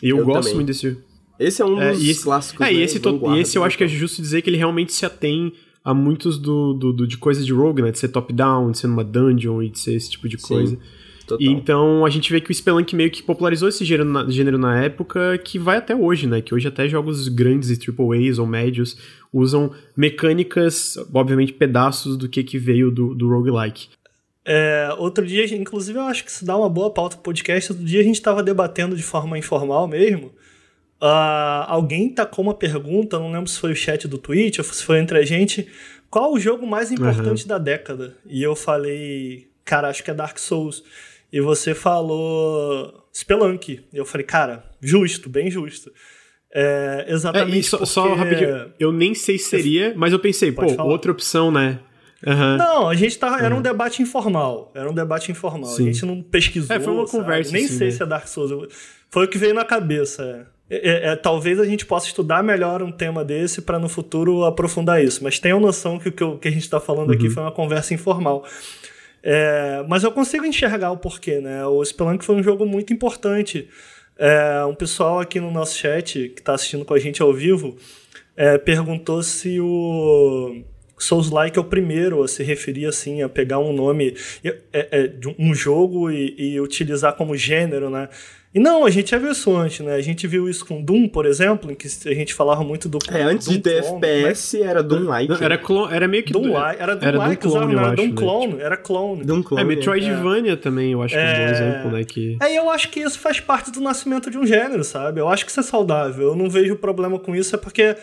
Speaker 1: eu, eu, gosto também. muito desse.
Speaker 3: Esse é um dos
Speaker 1: é, esse,
Speaker 3: clássicos.
Speaker 1: É, e esse, e esse eu acho que é justo dizer que ele realmente se atém a muitos do, do, do de coisas de rogue, né? De ser top-down, de ser numa dungeon e de ser esse tipo de coisa. Sim. Total. E então a gente vê que o Spelunk meio que popularizou esse gênero na, gênero na época, que vai até hoje, né? Que hoje até jogos grandes e AAAs ou médios usam mecânicas, obviamente pedaços do que, que veio do, do roguelike.
Speaker 2: É, outro dia, inclusive, eu acho que isso dá uma boa pauta pro podcast. Outro dia a gente estava debatendo de forma informal mesmo. Uh, alguém tacou uma pergunta, não lembro se foi o chat do Twitch ou se foi entre a gente. Qual o jogo mais importante uhum. da década? E eu falei, cara, acho que é Dark Souls. E você falou Spelunk. E eu falei, cara, justo, bem justo. É, exatamente. É,
Speaker 1: só,
Speaker 2: porque...
Speaker 1: só rapidinho, eu nem sei se seria, mas eu pensei, Pode pô, falar. outra opção, né?
Speaker 2: Uhum. Não, a gente tava. Era um debate informal. Era um debate informal. Sim. A gente não pesquisou.
Speaker 1: É, foi uma sabe? conversa.
Speaker 2: Nem
Speaker 1: assim,
Speaker 2: sei
Speaker 1: né?
Speaker 2: se é Dark Souls. Foi o que veio na cabeça. É. É, é, talvez a gente possa estudar melhor um tema desse para no futuro aprofundar isso. Mas tenham noção que o que, que a gente está falando uhum. aqui foi uma conversa informal. É, mas eu consigo enxergar o porquê, né? O Spelunk foi um jogo muito importante. É, um pessoal aqui no nosso chat, que está assistindo com a gente ao vivo, é, perguntou se o Souls-like é o primeiro a se referir assim, a pegar um nome é, é, de um jogo e, e utilizar como gênero, né? E não, a gente já viu isso antes, né? A gente viu isso com Doom, por exemplo, em que a gente falava muito do
Speaker 3: É, antes Doom de ter clone, FPS né? era Doom-like.
Speaker 1: Era, era meio que...
Speaker 2: Doom-like, era Doom-like, Doom clone, era Doom né? Clone, era clone.
Speaker 1: Doom clone. É, Metroidvania é. também, eu acho que é um bom é. exemplo, né? Que...
Speaker 2: É, eu acho que isso faz parte do nascimento de um gênero, sabe? Eu acho que isso é saudável. Eu não vejo problema com isso, é porque...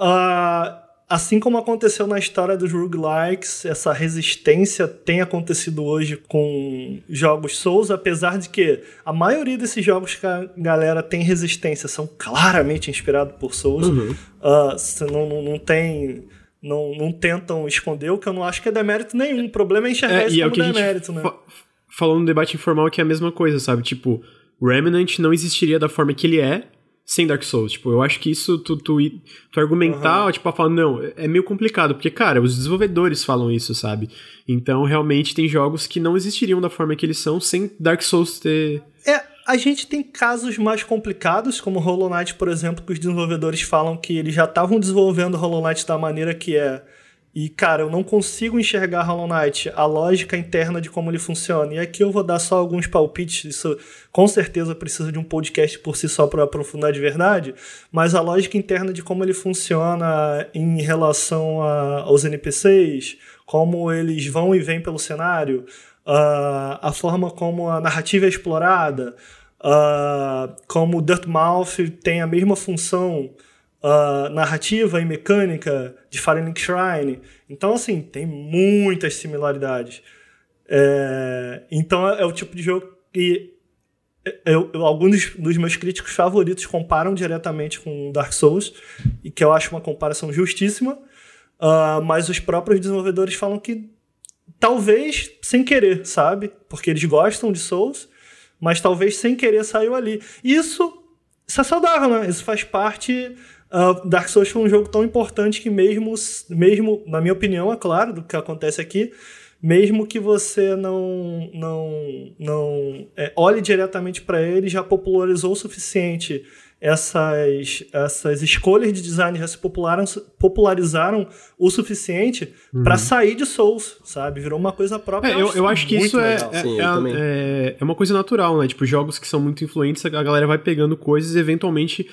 Speaker 2: Uh, assim como aconteceu na história dos roguelikes, essa resistência tem acontecido hoje com jogos Souls, apesar de que a maioria desses jogos que a galera tem resistência são claramente inspirados por Souls. Uhum. Uh, não, não, não tem. Não, não tentam esconder, o que eu não acho que é demérito nenhum. O problema é enxergar é, isso
Speaker 1: é
Speaker 2: como é demérito, né? Fa
Speaker 1: falando no debate informal que é a mesma coisa, sabe? Tipo, Remnant não existiria da forma que ele é sem Dark Souls. Tipo, eu acho que isso, tu, tu, tu argumentar, uhum. tipo, a falar, não, é meio complicado, porque, cara, os desenvolvedores falam isso, sabe? Então, realmente, tem jogos que não existiriam da forma que eles são sem Dark Souls ter.
Speaker 2: É, a gente tem casos mais complicados, como Hollow Knight, por exemplo, que os desenvolvedores falam que eles já estavam desenvolvendo Hollow Knight da maneira que é e, cara, eu não consigo enxergar Hollow Knight, a lógica interna de como ele funciona. E aqui eu vou dar só alguns palpites, isso com certeza precisa de um podcast por si só para aprofundar de verdade, mas a lógica interna de como ele funciona em relação a, aos NPCs, como eles vão e vêm pelo cenário, uh, a forma como a narrativa é explorada, uh, como o Dirtmouth tem a mesma função uh, narrativa e mecânica de Link Shrine. Então, assim, tem muitas similaridades. É, então, é, é o tipo de jogo que eu, eu, alguns dos meus críticos favoritos comparam diretamente com Dark Souls, e que eu acho uma comparação justíssima, uh, mas os próprios desenvolvedores falam que talvez sem querer, sabe? Porque eles gostam de Souls, mas talvez sem querer saiu ali. Isso, isso é saudável, né? Isso faz parte. Uh, Dark Souls foi um jogo tão importante que mesmo, mesmo, na minha opinião, é claro, do que acontece aqui, mesmo que você não não não é, olhe diretamente para ele, já popularizou o suficiente essas, essas escolhas de design já se popularizaram, popularizaram o suficiente uhum. para sair de Souls, sabe? Virou uma coisa própria.
Speaker 1: É, eu, eu acho que isso é, é, Sim, é, é, é, uma coisa natural, né? Tipo, jogos que são muito influentes, a galera vai pegando coisas e eventualmente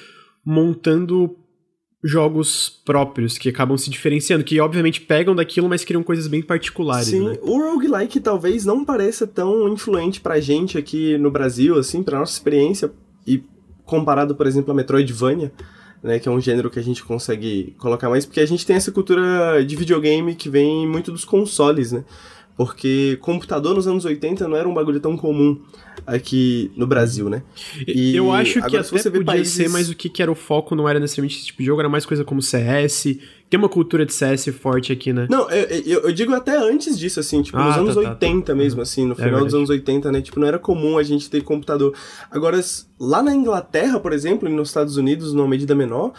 Speaker 1: montando jogos próprios que acabam se diferenciando, que obviamente pegam daquilo, mas criam coisas bem particulares.
Speaker 3: Sim,
Speaker 1: né?
Speaker 3: o roguelike talvez não pareça tão influente pra gente aqui no Brasil, assim, pra nossa experiência, e comparado, por exemplo, a Metroidvania, né, que é um gênero que a gente consegue colocar mais, porque a gente tem essa cultura de videogame que vem muito dos consoles, né? Porque computador nos anos 80 não era um bagulho tão comum aqui no Brasil, né?
Speaker 1: E eu acho que até você podia países... ser, mas o que, que era o foco não era necessariamente esse tipo de jogo, era mais coisa como CS. Tem uma cultura de CS forte aqui, né?
Speaker 3: Não, eu, eu, eu digo até antes disso, assim, tipo, ah, nos anos tá, 80 tá, mesmo, assim, no é final dos anos 80, né? Tipo, não era comum a gente ter computador. Agora, lá na Inglaterra, por exemplo, e nos Estados Unidos, numa medida menor,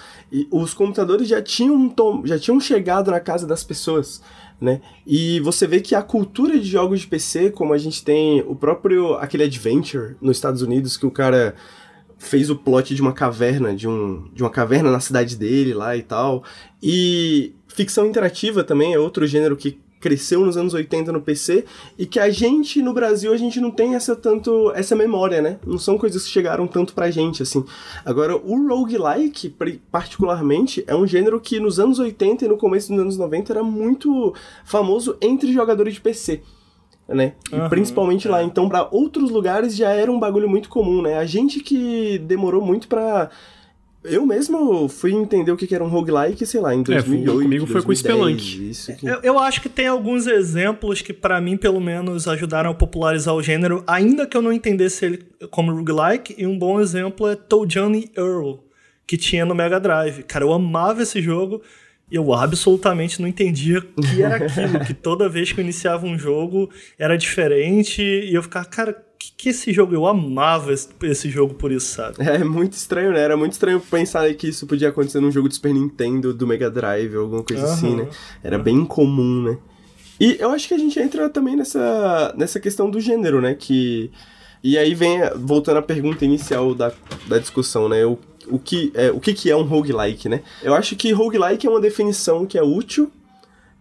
Speaker 3: os computadores já tinham, já tinham chegado na casa das pessoas né? E você vê que a cultura de jogos de PC, como a gente tem o próprio aquele Adventure nos Estados Unidos que o cara fez o plot de uma caverna, de, um, de uma caverna na cidade dele lá e tal. E ficção interativa também é outro gênero que cresceu nos anos 80 no PC e que a gente no Brasil a gente não tem essa tanto essa memória, né? Não são coisas que chegaram tanto pra gente assim. Agora o roguelike particularmente é um gênero que nos anos 80 e no começo dos anos 90 era muito famoso entre jogadores de PC. Né? Uhum, principalmente é. lá. Então, para outros lugares já era um bagulho muito comum, né? A gente que demorou muito para eu mesmo fui entender o que era um roguelike, sei lá, em 2008, é,
Speaker 1: comigo 2010, foi com o Spelunk.
Speaker 2: Isso que... eu, eu, acho que tem alguns exemplos que para mim, pelo menos, ajudaram a popularizar o gênero, ainda que eu não entendesse ele como roguelike, e um bom exemplo é Johnny Earl, que tinha no Mega Drive. Cara, eu amava esse jogo, e eu absolutamente não entendia o que era aquilo, que toda vez que eu iniciava um jogo era diferente, e eu ficava, cara, que, que esse jogo, eu amava esse, esse, jogo por isso, sabe?
Speaker 3: É muito estranho, né? Era muito estranho pensar que isso podia acontecer num jogo de Super Nintendo, do Mega Drive, alguma coisa uhum. assim, né? Era uhum. bem comum, né? E eu acho que a gente entra também nessa, nessa questão do gênero, né? Que. E aí vem, voltando à pergunta inicial da, da discussão, né? O, o, que, é, o que, que é um roguelike, né? Eu acho que roguelike é uma definição que é útil,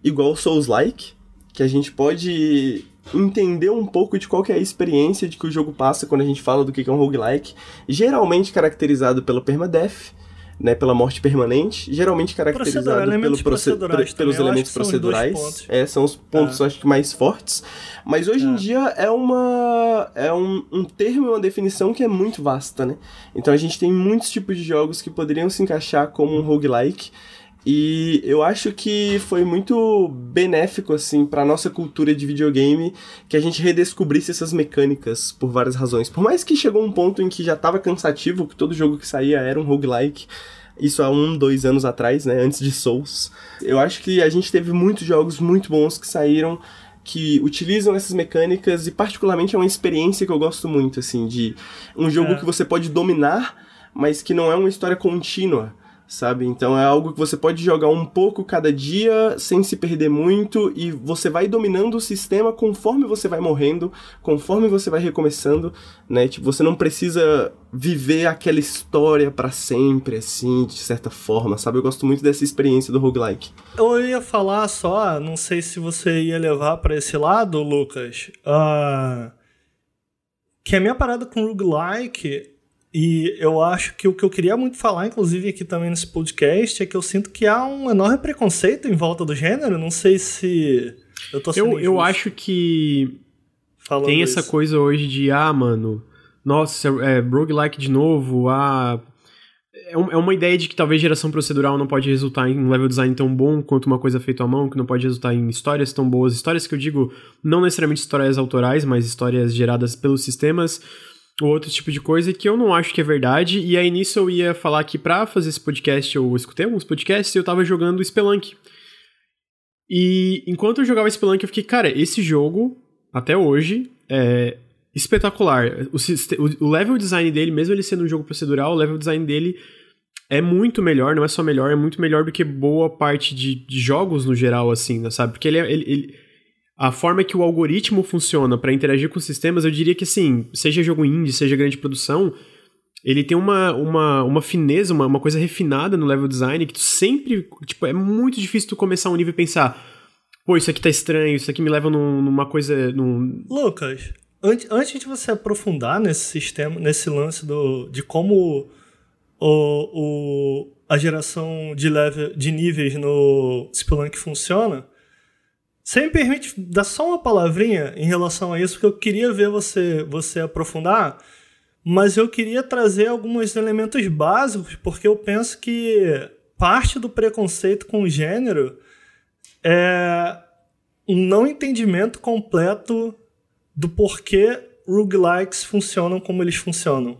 Speaker 3: igual Souls-like, que a gente pode entender um pouco de qual é a experiência de que o jogo passa quando a gente fala do que é um roguelike, geralmente caracterizado pelo permadeath, né, pela morte permanente, geralmente caracterizado pelo proce pelos elementos procedurais. Pontos. É, são os pontos, é. acho que, mais fortes. Mas hoje é. em dia é uma é um, um termo e uma definição que é muito vasta, né? Então a gente tem muitos tipos de jogos que poderiam se encaixar como um roguelike. E eu acho que foi muito benéfico, assim, pra nossa cultura de videogame que a gente redescobrisse essas mecânicas por várias razões. Por mais que chegou um ponto em que já tava cansativo, que todo jogo que saía era um roguelike, isso há um, dois anos atrás, né, antes de Souls. Eu acho que a gente teve muitos jogos muito bons que saíram que utilizam essas mecânicas e particularmente é uma experiência que eu gosto muito, assim, de um jogo é. que você pode dominar, mas que não é uma história contínua sabe? Então é algo que você pode jogar um pouco cada dia sem se perder muito e você vai dominando o sistema conforme você vai morrendo, conforme você vai recomeçando, né? Tipo, você não precisa viver aquela história para sempre assim, de certa forma, sabe? Eu gosto muito dessa experiência do roguelike.
Speaker 2: Eu ia falar só, não sei se você ia levar para esse lado, Lucas, uh, que a minha parada com roguelike e eu acho que o que eu queria muito falar, inclusive aqui também nesse podcast, é que eu sinto que há um enorme preconceito em volta do gênero. Não sei se eu tô
Speaker 1: sendo Eu, eu acho que Falando tem essa isso. coisa hoje de, ah, mano, nossa, é, é roguelike de novo, ah... É, é uma ideia de que talvez geração procedural não pode resultar em um level design tão bom quanto uma coisa feita à mão, que não pode resultar em histórias tão boas. Histórias que eu digo, não necessariamente histórias autorais, mas histórias geradas pelos sistemas ou outro tipo de coisa que eu não acho que é verdade. E aí nisso eu ia falar que pra fazer esse podcast, eu escutei alguns podcasts e eu tava jogando Spelunk. E enquanto eu jogava Spelunk, eu fiquei, cara, esse jogo, até hoje, é espetacular. O, o level design dele, mesmo ele sendo um jogo procedural, o level design dele é muito melhor, não é só melhor, é muito melhor do que boa parte de, de jogos no geral, assim, né, sabe? Porque ele, é, ele, ele a forma que o algoritmo funciona para interagir com sistemas, eu diria que assim, seja jogo indie, seja grande produção, ele tem uma, uma, uma fineza, uma, uma coisa refinada no level design que tu sempre, tipo, é muito difícil tu começar um nível e pensar, pô, isso aqui tá estranho, isso aqui me leva num, numa coisa, num...
Speaker 2: Lucas, antes, antes de você aprofundar nesse sistema, nesse lance do, de como o, o, a geração de, level, de níveis no Spelunk funciona, você me permite dar só uma palavrinha em relação a isso, porque eu queria ver você, você aprofundar, mas eu queria trazer alguns elementos básicos, porque eu penso que parte do preconceito com o gênero é um não entendimento completo do porquê roguelikes funcionam como eles funcionam.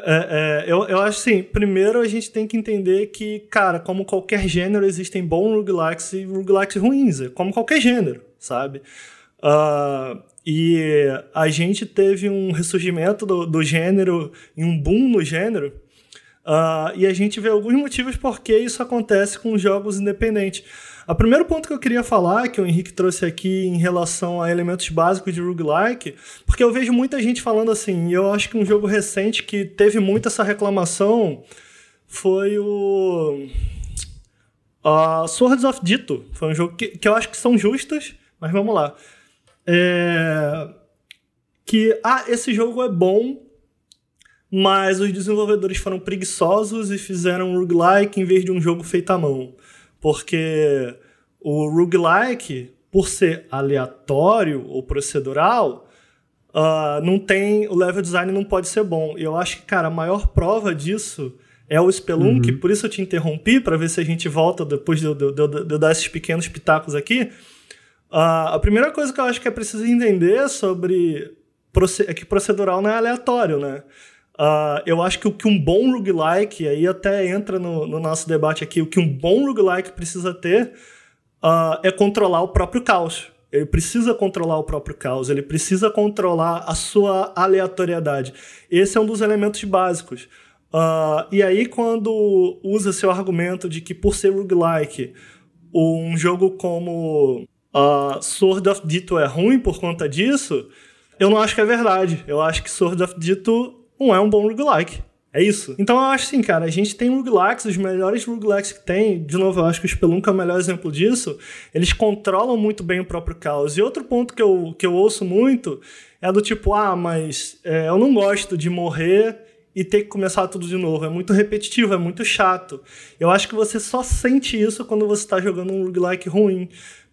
Speaker 2: É, é, eu, eu acho assim, primeiro a gente tem que entender que, cara, como qualquer gênero, existem bons roguelikes e roguelikes ruins, é como qualquer gênero, sabe? Uh, e a gente teve um ressurgimento do, do gênero e um boom no gênero, uh, e a gente vê alguns motivos por que isso acontece com jogos independentes. O primeiro ponto que eu queria falar, que o Henrique trouxe aqui em relação a elementos básicos de roguelike, porque eu vejo muita gente falando assim, e eu acho que um jogo recente que teve muito essa reclamação foi o. Uh, Swords of Dito. Foi um jogo que, que eu acho que são justas, mas vamos lá. É... Que, ah, esse jogo é bom, mas os desenvolvedores foram preguiçosos e fizeram um roguelike em vez de um jogo feito à mão. Porque o roguelike, por ser aleatório ou procedural, uh, não tem. O level design não pode ser bom. E eu acho que, cara, a maior prova disso é o Spelunk, uhum. por isso eu te interrompi, para ver se a gente volta depois de eu, de, de, de dar esses pequenos pitacos aqui. Uh, a primeira coisa que eu acho que é preciso entender sobre é que procedural não é aleatório, né? Uh, eu acho que o que um bom roguelike, aí até entra no, no nosso debate aqui, o que um bom roguelike precisa ter uh, é controlar o próprio caos. Ele precisa controlar o próprio caos, ele precisa controlar a sua aleatoriedade. Esse é um dos elementos básicos. Uh, e aí, quando usa seu argumento de que por ser roguelike, um jogo como Sword of Dito é ruim por conta disso, eu não acho que é verdade. Eu acho que Sword of Dito não é um bom roguelike. É isso. Então eu acho assim, cara, a gente tem roguelikes, os melhores roguelikes que tem, de novo, eu acho que o Spelunk é o melhor exemplo disso, eles controlam muito bem o próprio caos. E outro ponto que eu, que eu ouço muito é do tipo, ah, mas é, eu não gosto de morrer e ter que começar tudo de novo. É muito repetitivo, é muito chato. Eu acho que você só sente isso quando você está jogando um roguelike ruim.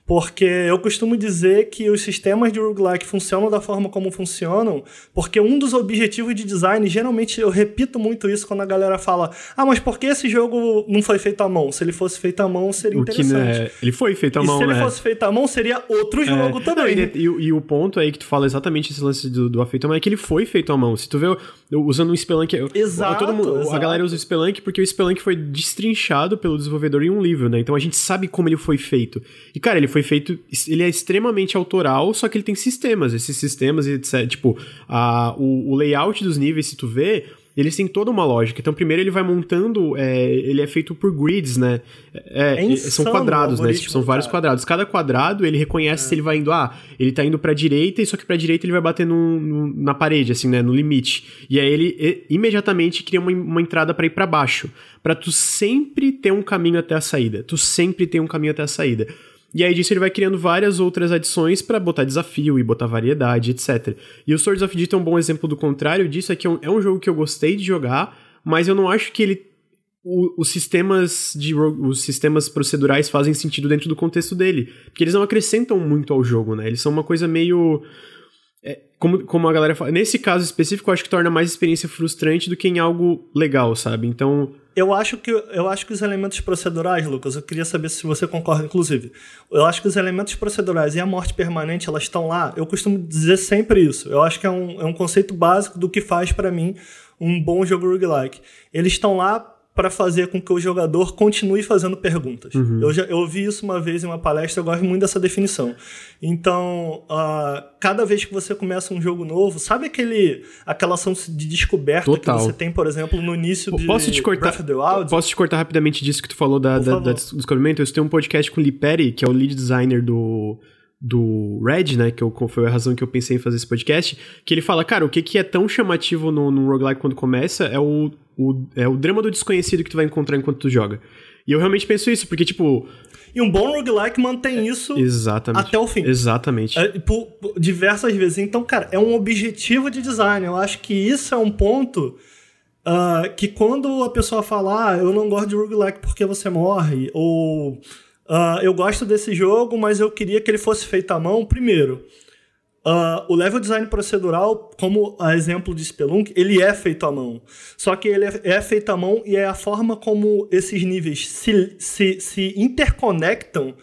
Speaker 2: Porque eu costumo dizer que os sistemas de roguelike funcionam da forma como funcionam, porque um dos objetivos de design, geralmente eu repito muito isso quando a galera fala: ah, mas por que esse jogo não foi feito à mão? Se ele fosse feito à mão, seria o interessante.
Speaker 1: Que, ele foi feito à
Speaker 2: e
Speaker 1: mão,
Speaker 2: se
Speaker 1: né?
Speaker 2: ele fosse feito à mão, seria outro é. jogo também.
Speaker 1: Não, e, e, e, o ponto aí que tu fala exatamente esse lance do, do feito à mão é que ele foi feito à mão. Se tu vê usando um Spelunk.
Speaker 2: Exato,
Speaker 1: mundo,
Speaker 2: exato.
Speaker 1: A galera usa o Spelunk porque o Spelunk foi destrinchado pelo desenvolvedor em um livro, né? Então a gente sabe como ele foi feito. E, cara, ele foi feito ele é extremamente autoral, só que ele tem sistemas, esses sistemas, etc. Tipo, a, o, o layout dos níveis, se tu vê, eles têm toda uma lógica. Então, primeiro ele vai montando, é, ele é feito por grids, né?
Speaker 2: É, é
Speaker 1: são quadrados, né? Tipo, são vários quadrados. Cada quadrado ele reconhece é. se ele vai indo, ah, ele tá indo pra direita, e só que pra direita ele vai bater no, no, na parede, assim, né? No limite. E aí ele imediatamente cria uma, uma entrada para ir para baixo. para tu sempre ter um caminho até a saída. Tu sempre tem um caminho até a saída. E aí disso ele vai criando várias outras adições para botar desafio e botar variedade, etc. E o Swords of Dito é um bom exemplo do contrário disso, é que é um, é um jogo que eu gostei de jogar, mas eu não acho que ele o, os sistemas de os sistemas procedurais fazem sentido dentro do contexto dele, porque eles não acrescentam muito ao jogo, né? Eles são uma coisa meio é, como, como a galera fala, nesse caso específico, eu acho que torna mais experiência frustrante do que em algo legal, sabe? Então.
Speaker 2: Eu acho que eu acho que os elementos procedurais, Lucas, eu queria saber se você concorda, inclusive. Eu acho que os elementos procedurais e a morte permanente, elas estão lá. Eu costumo dizer sempre isso. Eu acho que é um, é um conceito básico do que faz para mim um bom jogo roguelike. Eles estão lá para fazer com que o jogador continue fazendo perguntas. Uhum. Eu já eu ouvi isso uma vez em uma palestra, eu gosto muito dessa definição. Então, uh, cada vez que você começa um jogo novo, sabe aquele aquela ação de descoberta Total. que você tem, por exemplo, no início de
Speaker 1: posso te cortar, Breath of the Wild? Posso te cortar rapidamente disso que tu falou da, da, da descobrimento? Eu tenho um podcast com o Lee Perry, que é o lead designer do do Red, né, que eu, foi a razão que eu pensei em fazer esse podcast, que ele fala, cara, o que, que é tão chamativo no, no roguelike quando começa é o, o, é o drama do desconhecido que tu vai encontrar enquanto tu joga. E eu realmente penso isso, porque, tipo...
Speaker 2: E um bom roguelike mantém isso
Speaker 1: Exatamente.
Speaker 2: até o fim.
Speaker 1: Exatamente.
Speaker 2: É, por, por, diversas vezes. Então, cara, é um objetivo de design. Eu acho que isso é um ponto... Uh, que quando a pessoa fala, ah, eu não gosto de roguelike porque você morre, ou Uh, eu gosto desse jogo, mas eu queria que ele fosse feito à mão. Primeiro, uh, o level design procedural, como a exemplo de Spelunk, ele é feito à mão. Só que ele é, é feito à mão e é a forma como esses níveis se, se, se interconectam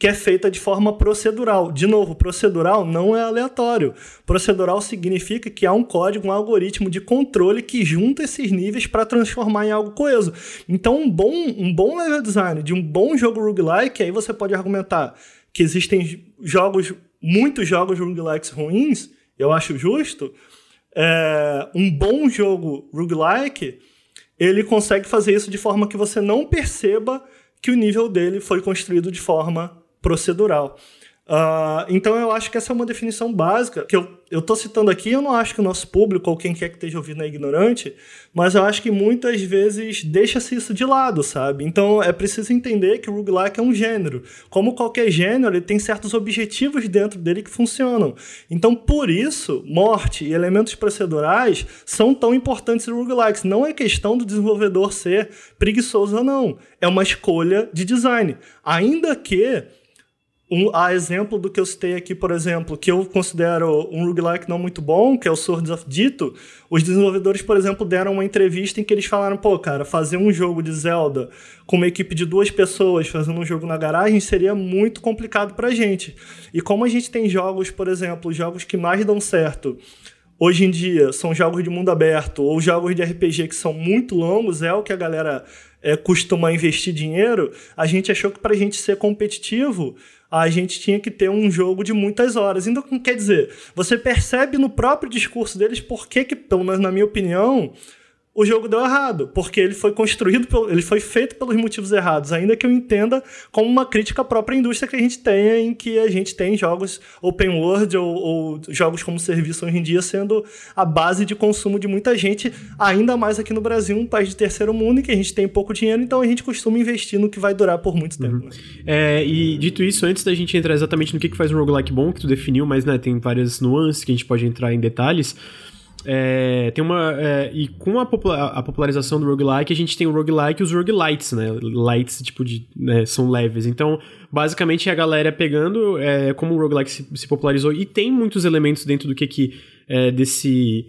Speaker 2: que é feita de forma procedural. De novo, procedural não é aleatório. Procedural significa que há um código, um algoritmo de controle que junta esses níveis para transformar em algo coeso. Então, um bom, um bom level design de um bom jogo roguelike, aí você pode argumentar que existem jogos, muitos jogos roguelikes ruins, eu acho justo. É, um bom jogo roguelike, ele consegue fazer isso de forma que você não perceba que o nível dele foi construído de forma procedural. Uh, então eu acho que essa é uma definição básica, que eu, tô citando aqui, eu não acho que o nosso público, ou quem quer que esteja ouvindo é ignorante, mas eu acho que muitas vezes deixa-se isso de lado, sabe? Então é preciso entender que o roguelike é um gênero. Como qualquer gênero, ele tem certos objetivos dentro dele que funcionam. Então, por isso, morte e elementos procedurais são tão importantes em roguelikes. Não é questão do desenvolvedor ser preguiçoso ou não. É uma escolha de design. Ainda que um, a exemplo do que eu citei aqui, por exemplo, que eu considero um roguelike não muito bom, que é o Swords of Dito, os desenvolvedores, por exemplo, deram uma entrevista em que eles falaram, pô, cara, fazer um jogo de Zelda com uma equipe de duas pessoas fazendo um jogo na garagem seria muito complicado pra gente. E como a gente tem jogos, por exemplo, jogos que mais dão certo, hoje em dia são jogos de mundo aberto ou jogos de RPG que são muito longos, é o que a galera é, costuma investir dinheiro, a gente achou que pra gente ser competitivo a gente tinha que ter um jogo de muitas horas. Então, quer dizer, você percebe no próprio discurso deles por que, pelo menos na minha opinião, o jogo deu errado, porque ele foi construído, ele foi feito pelos motivos errados, ainda que eu entenda como uma crítica à própria indústria que a gente tem, em que a gente tem jogos open world ou, ou jogos como serviço hoje em dia sendo a base de consumo de muita gente, ainda mais aqui no Brasil, um país de terceiro mundo em que a gente tem pouco dinheiro, então a gente costuma investir no que vai durar por muito tempo. Uhum.
Speaker 1: É, e dito isso, antes da gente entrar exatamente no que, que faz um roguelike bom, que tu definiu, mas né, tem várias nuances que a gente pode entrar em detalhes. É, tem uma. É, e com a, popula a, popularização do roguelike, a gente tem o roguelike e os roguelites, né? Lights, tipo, de, né, são leves. Então, basicamente, a galera pegando é, como o roguelike se, se, popularizou. E tem muitos elementos dentro do que, que é, desse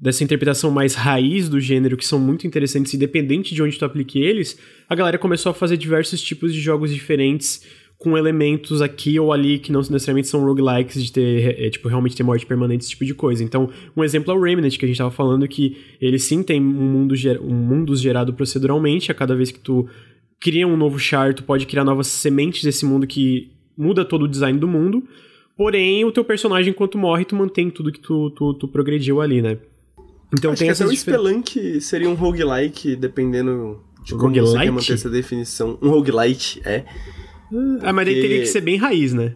Speaker 1: dessa interpretação mais raiz do gênero que são muito interessantes, independente de onde tu aplique eles, a galera começou a fazer diversos tipos de jogos diferentes com elementos aqui ou ali que não necessariamente são roguelikes de ter, é, tipo, realmente ter morte permanente, esse tipo de coisa. Então, um exemplo é o Remnant, que a gente tava falando que ele sim tem um mundo, um mundo gerado proceduralmente, a cada vez que tu cria um novo char, tu pode criar novas sementes desse mundo que muda todo o design do mundo, porém, o teu personagem, enquanto morre, tu mantém tudo que tu, tu, tu progrediu ali, né?
Speaker 3: Então Acho tem que até o Spelunk seria um roguelike, dependendo de como você quer manter essa definição. Um roguelite, é.
Speaker 1: Ah, mas daí teria que ser bem raiz, né?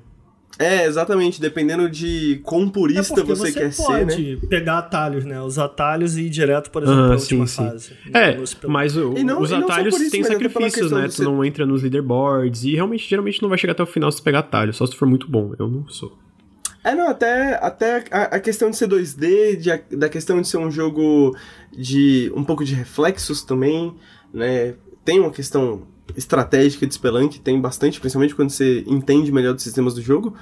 Speaker 3: É, exatamente, dependendo de quão purista é você, você, quer ser, né? pode
Speaker 2: pegar atalhos, né? Os atalhos e ir direto, por exemplo, pra sim, última sim. fase.
Speaker 1: É, mas o, não, os atalhos têm sacrifícios, né? Tu não entra nos leaderboards e realmente, geralmente não vai chegar até o final se pegar atalho, só se for muito bom. Eu não sou.
Speaker 3: É, não, até, até a, a questão de ser 2D, de, da questão de ser um jogo de um pouco de reflexos também, né? Tem uma questão estratégica de Spelunk, tem bastante, principalmente quando você entende melhor dos sistemas do jogo.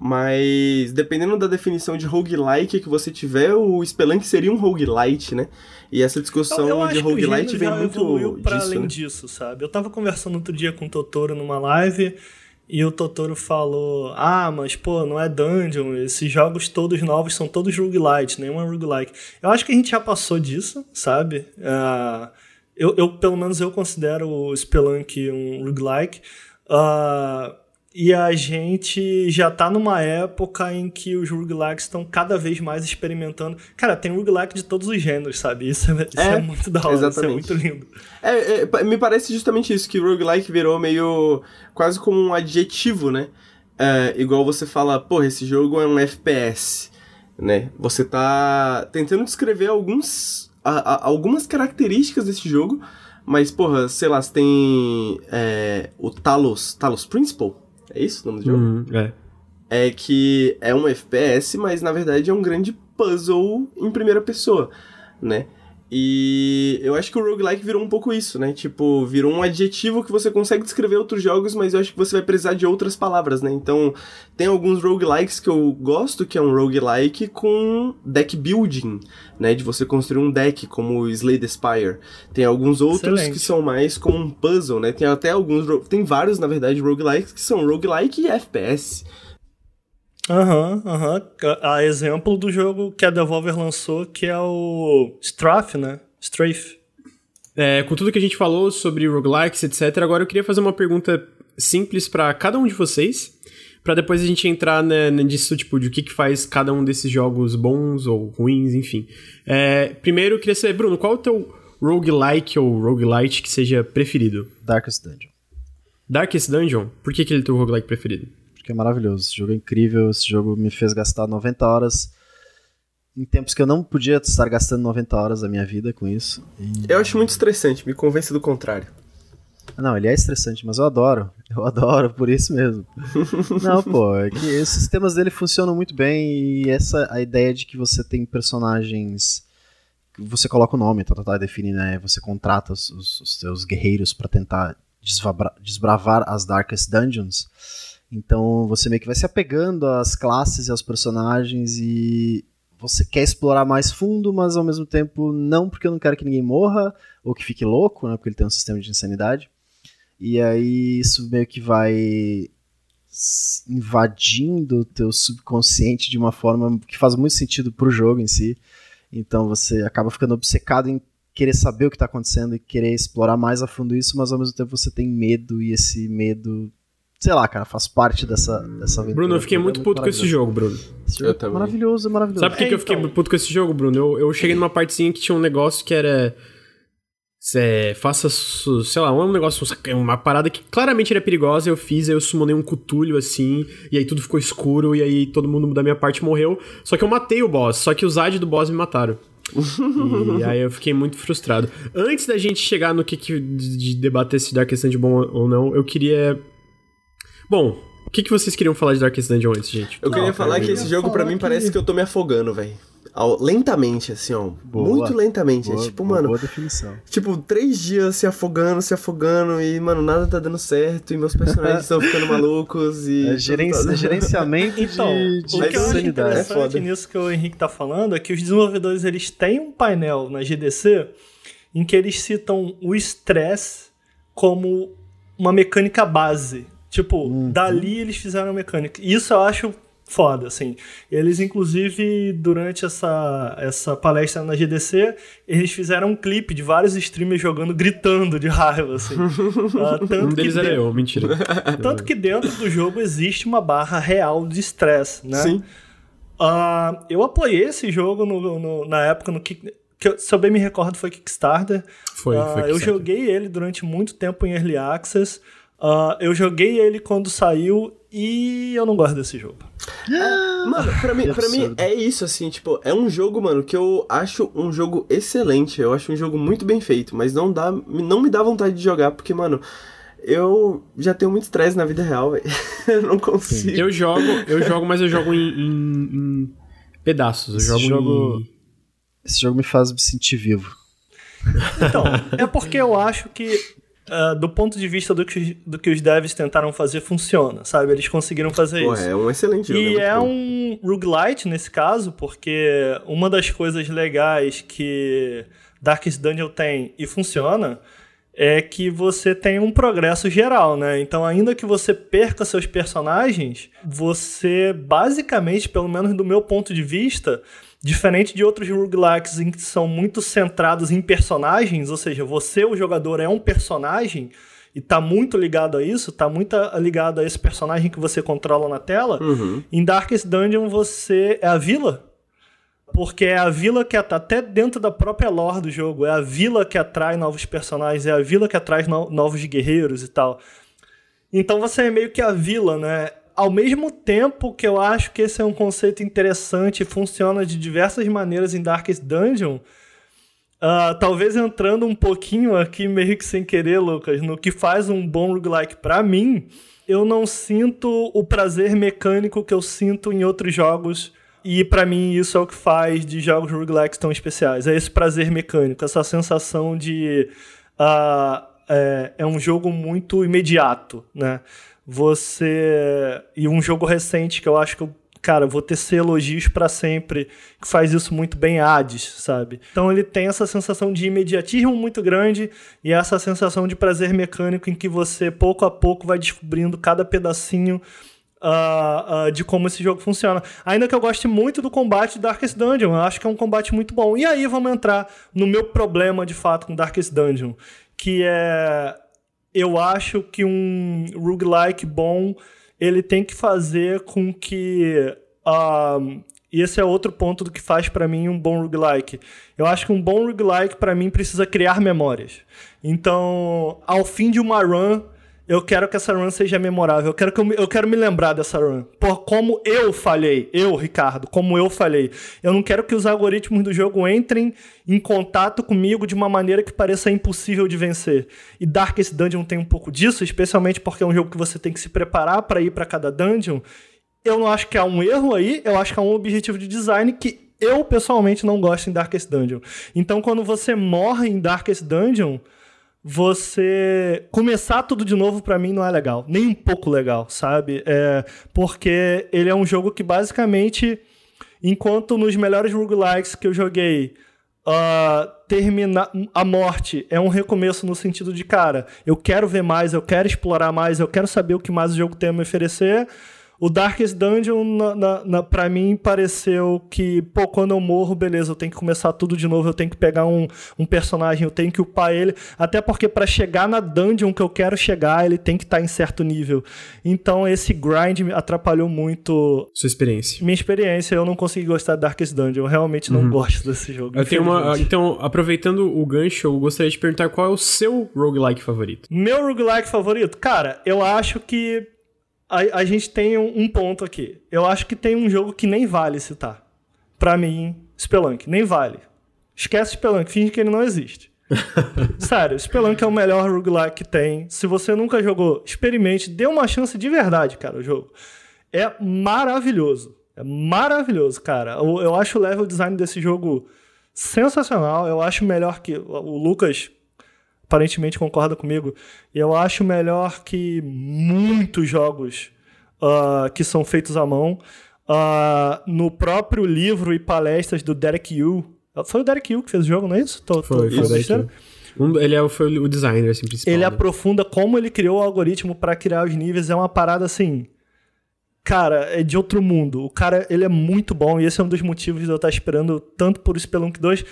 Speaker 3: Mas dependendo da definição de roguelike que você tiver, o Spelunk seria um roguelite, né? E essa discussão
Speaker 2: eu, eu
Speaker 3: de roguelite vem muito
Speaker 2: para
Speaker 3: disso,
Speaker 2: além
Speaker 3: né?
Speaker 2: disso, sabe? Eu tava conversando outro dia com o Totoro numa live e o Totoro falou: "Ah, mas pô, não é dungeon, esses jogos todos novos são todos roguelite, nenhum é roguelike". Eu acho que a gente já passou disso, sabe? Uh, eu, eu, pelo menos eu considero o Spelunk um roguelike. Uh, e a gente já tá numa época em que os roguelikes estão cada vez mais experimentando. Cara, tem roguelike de todos os gêneros, sabe? Isso é, isso é, é muito da hora, exatamente. isso é muito lindo.
Speaker 3: É, é, me parece justamente isso, que o roguelike virou meio. quase como um adjetivo, né? É, igual você fala, porra, esse jogo é um FPS, né? Você tá tentando descrever alguns, a, a, algumas características desse jogo, mas, porra, sei lá, você tem é, o Talos, Talos Principle, é isso o nome do jogo?
Speaker 1: Uhum, é.
Speaker 3: É que é um FPS, mas na verdade é um grande puzzle em primeira pessoa, né? E eu acho que o roguelike virou um pouco isso, né? Tipo, virou um adjetivo que você consegue descrever outros jogos, mas eu acho que você vai precisar de outras palavras, né? Então, tem alguns roguelikes que eu gosto, que é um roguelike com deck building, né? De você construir um deck, como o Slay the Spire. Tem alguns outros Excelente. que são mais como um puzzle, né? Tem até alguns... Tem vários, na verdade, roguelikes que são roguelike e FPS.
Speaker 2: Aham, uhum, aham. Uhum. A exemplo do jogo que a Devolver lançou, que é o Strafe, né? Strafe.
Speaker 1: É, com tudo que a gente falou sobre roguelikes, etc., agora eu queria fazer uma pergunta simples para cada um de vocês, para depois a gente entrar né, nisso, tipo, de o que, que faz cada um desses jogos bons ou ruins, enfim. É, primeiro, eu queria saber, Bruno, qual é o teu roguelike ou roguelite que seja preferido?
Speaker 4: Darkest Dungeon.
Speaker 1: Darkest Dungeon? Por que, que ele é o teu roguelike preferido?
Speaker 4: Que é maravilhoso. Esse jogo é incrível, esse jogo me fez gastar 90 horas em tempos que eu não podia estar gastando 90 horas da minha vida com isso.
Speaker 3: E... Eu acho muito estressante, me convence do contrário.
Speaker 4: Não, ele é estressante, mas eu adoro. Eu adoro, por isso mesmo. não, pô, é que os sistemas dele funcionam muito bem e essa a ideia de que você tem personagens você coloca o nome, tá, tá, tá define, né? Você contrata os, os, os seus guerreiros para tentar desbravar as Darkest Dungeons. Então você meio que vai se apegando às classes e aos personagens e você quer explorar mais fundo, mas ao mesmo tempo não porque eu não quero que ninguém morra ou que fique louco, né? Porque ele tem um sistema de insanidade. E aí isso meio que vai invadindo o teu subconsciente de uma forma que faz muito sentido pro jogo em si. Então você acaba ficando obcecado em querer saber o que está acontecendo e querer explorar mais a fundo isso, mas ao mesmo tempo você tem medo e esse medo sei lá, cara, faz parte dessa, dessa aventura.
Speaker 1: Bruno, eu fiquei muito, é muito puto com esse jogo, Bruno.
Speaker 4: Esse jogo é maravilhoso, maravilhoso.
Speaker 1: Sabe por que, é, que eu fiquei então... puto com esse jogo, Bruno? Eu, eu cheguei numa partezinha que tinha um negócio que era. É, faça, sei lá, um negócio, uma parada que claramente era perigosa, eu fiz, aí eu summonei um cutulho assim, e aí tudo ficou escuro, e aí todo mundo da minha parte morreu. Só que eu matei o boss, só que os AD do boss me mataram. e aí eu fiquei muito frustrado. Antes da gente chegar no que, que de debater se Dark Ascent é bom ou não, eu queria Bom, o que, que vocês queriam falar de Darkest Dungeon antes, gente?
Speaker 3: Eu queria falar que esse jogo para mim que... parece que eu tô me afogando, velho. Lentamente, assim, ó. Boa, muito lentamente. É boa, é tipo, boa, mano.
Speaker 4: Boa definição.
Speaker 3: Tipo, três dias se afogando, se afogando, e, mano, nada tá dando certo, e meus personagens estão ficando malucos e.
Speaker 4: É, gerenci... gerenciamento então, de, de
Speaker 2: o que eu acho interessante é nisso que o Henrique tá falando é que os desenvolvedores eles têm um painel na GDC em que eles citam o estresse como uma mecânica base Tipo, uhum. dali eles fizeram a mecânica. Isso eu acho foda, assim. Eles, inclusive, durante essa, essa palestra na GDC, eles fizeram um clipe de vários streamers jogando, gritando de raiva, assim.
Speaker 1: uh, tanto um deles era eu, mentira.
Speaker 2: tanto que dentro do jogo existe uma barra real de estresse, né?
Speaker 3: Sim.
Speaker 2: Uh, eu apoiei esse jogo no, no, na época no Kick... Que eu, se eu bem me recordo, foi Kickstarter.
Speaker 1: Foi, uh, foi Kickstarter.
Speaker 2: Eu joguei ele durante muito tempo em Early Access. Uh, eu joguei ele quando saiu e eu não gosto desse jogo.
Speaker 3: É, mano, pra mim, pra mim é isso, assim, tipo, é um jogo, mano, que eu acho um jogo excelente. Eu acho um jogo muito bem feito, mas não dá. Não me dá vontade de jogar, porque, mano, eu já tenho muito estresse na vida real, velho. eu não consigo.
Speaker 1: Eu jogo, eu jogo, mas eu jogo em, em, em pedaços. Eu
Speaker 4: esse
Speaker 1: jogo,
Speaker 4: jogo em... Esse jogo me faz me sentir vivo.
Speaker 2: Então, é porque eu acho que uh, do ponto de vista do que, do que os devs tentaram fazer, funciona, sabe? Eles conseguiram fazer
Speaker 3: Pô,
Speaker 2: isso.
Speaker 3: é um excelente jogo.
Speaker 2: E
Speaker 3: é,
Speaker 2: é um roguelite nesse caso, porque uma das coisas legais que Darkest Dungeon tem e funciona é que você tem um progresso geral, né? Então, ainda que você perca seus personagens, você basicamente, pelo menos do meu ponto de vista, diferente de outros roguelikes em que são muito centrados em personagens, ou seja, você, o jogador, é um personagem e tá muito ligado a isso, tá muito ligado a esse personagem que você controla na tela.
Speaker 3: Uhum.
Speaker 2: Em Darkest Dungeon você é a vila, porque é a vila que at- até dentro da própria lore do jogo, é a vila que atrai novos personagens, é a vila que atrai no- novos guerreiros e tal. Então você é meio que a vila, né? Ao mesmo tempo que eu acho que esse é um conceito interessante e funciona de diversas maneiras em Darkest Dungeon, ah, talvez entrando um pouquinho aqui, meio que sem querer, Lucas, no que faz um bom roguelike pra mim, eu não sinto o prazer mecânico que eu sinto em outros jogos. E pra mim isso é o que faz de jogos roguelikes tão especiais. É esse prazer mecânico, essa sensação de. ah, é, é um jogo muito imediato, né? Você. E um jogo recente que eu acho que eu cara, vou tecer elogios pra sempre, que faz isso muito bem Hades, sabe? Então ele tem essa sensação de imediatismo muito grande e essa sensação de prazer mecânico em que você pouco a pouco vai descobrindo cada pedacinho ah, ah, de como esse jogo funciona. Ainda que eu goste muito do combate de Darkest Dungeon, eu acho que é um combate muito bom. E aí vamos entrar no meu problema de fato com Darkest Dungeon, que é eu acho que um roguelike bom ele tem que fazer com que. Um, e esse é outro ponto do que faz para mim um bom roguelike. Eu acho que um bom roguelike, para mim, precisa criar memórias. Então, ao fim de uma run, eu quero que essa run seja memorável. Eu quero, que eu, me- eu quero me lembrar dessa run. Por como eu falhei. Eu, Ricardo, como eu falhei. Eu não quero que os algoritmos do jogo entrem em contato comigo de uma maneira que pareça impossível de vencer. E Darkest Dungeon tem um pouco disso, especialmente porque é um jogo que você tem que se preparar para ir para cada dungeon. Eu não acho que há um erro aí, eu acho que há um objetivo de design que eu pessoalmente não gosto em Darkest Dungeon. Então, quando você morre em Darkest Dungeon, você começar tudo de novo pra mim não é legal, nem um pouco legal, sabe? É, porque ele é um jogo que basicamente, enquanto nos melhores roguelikes que eu joguei, ah, terminar a morte é um recomeço no sentido de, cara, eu quero ver mais, eu quero explorar mais, eu quero saber o que mais o jogo tem a me oferecer. O Darkest Dungeon, na, na, na, pra mim, pareceu que, pô, quando eu morro, beleza, eu tenho que começar tudo de novo, eu tenho que pegar um, um personagem, eu tenho que upar ele. Até porque pra chegar na dungeon que eu quero chegar, ele tem que estar em certo nível. Então esse grind me atrapalhou muito
Speaker 1: Sua experiência.
Speaker 2: minha experiência. Eu não consegui gostar de Darkest Dungeon. Eu realmente não gosto desse jogo.
Speaker 1: Eu tenho uma. Então, aproveitando o gancho, eu gostaria de perguntar qual é o seu roguelike favorito.
Speaker 2: Meu roguelike favorito? Cara, eu acho que a, a gente tem um, um ponto aqui. Eu acho que tem um jogo que nem vale citar. Pra mim, Spelunk. Nem vale. Esquece Spelunk, finge que ele não existe. Sério, Spelunk é o melhor roguelike que tem. Se você nunca jogou, experimente, dê uma chance de verdade, cara, o jogo. É maravilhoso. É maravilhoso, cara. Eu, eu acho o level design desse jogo sensacional. Eu acho melhor que. O Lucas aparentemente concorda comigo. Eu acho melhor que muitos jogos ah, que são feitos à mão. Ah, no próprio livro e palestras do Derek Yu. Foi o Derek Yu que fez o jogo, não é isso? Tô, tô
Speaker 1: Foi, foi daí
Speaker 2: besteira?
Speaker 1: que- um- ele é, foi o designer assim, principal.
Speaker 2: Ele
Speaker 1: né?
Speaker 2: aprofunda como ele criou o algoritmo para criar os níveis. É uma parada assim. Cara, é de outro mundo. O cara, ele é muito bom e esse é um dos motivos de eu estar esperando tanto por Spelunk 2.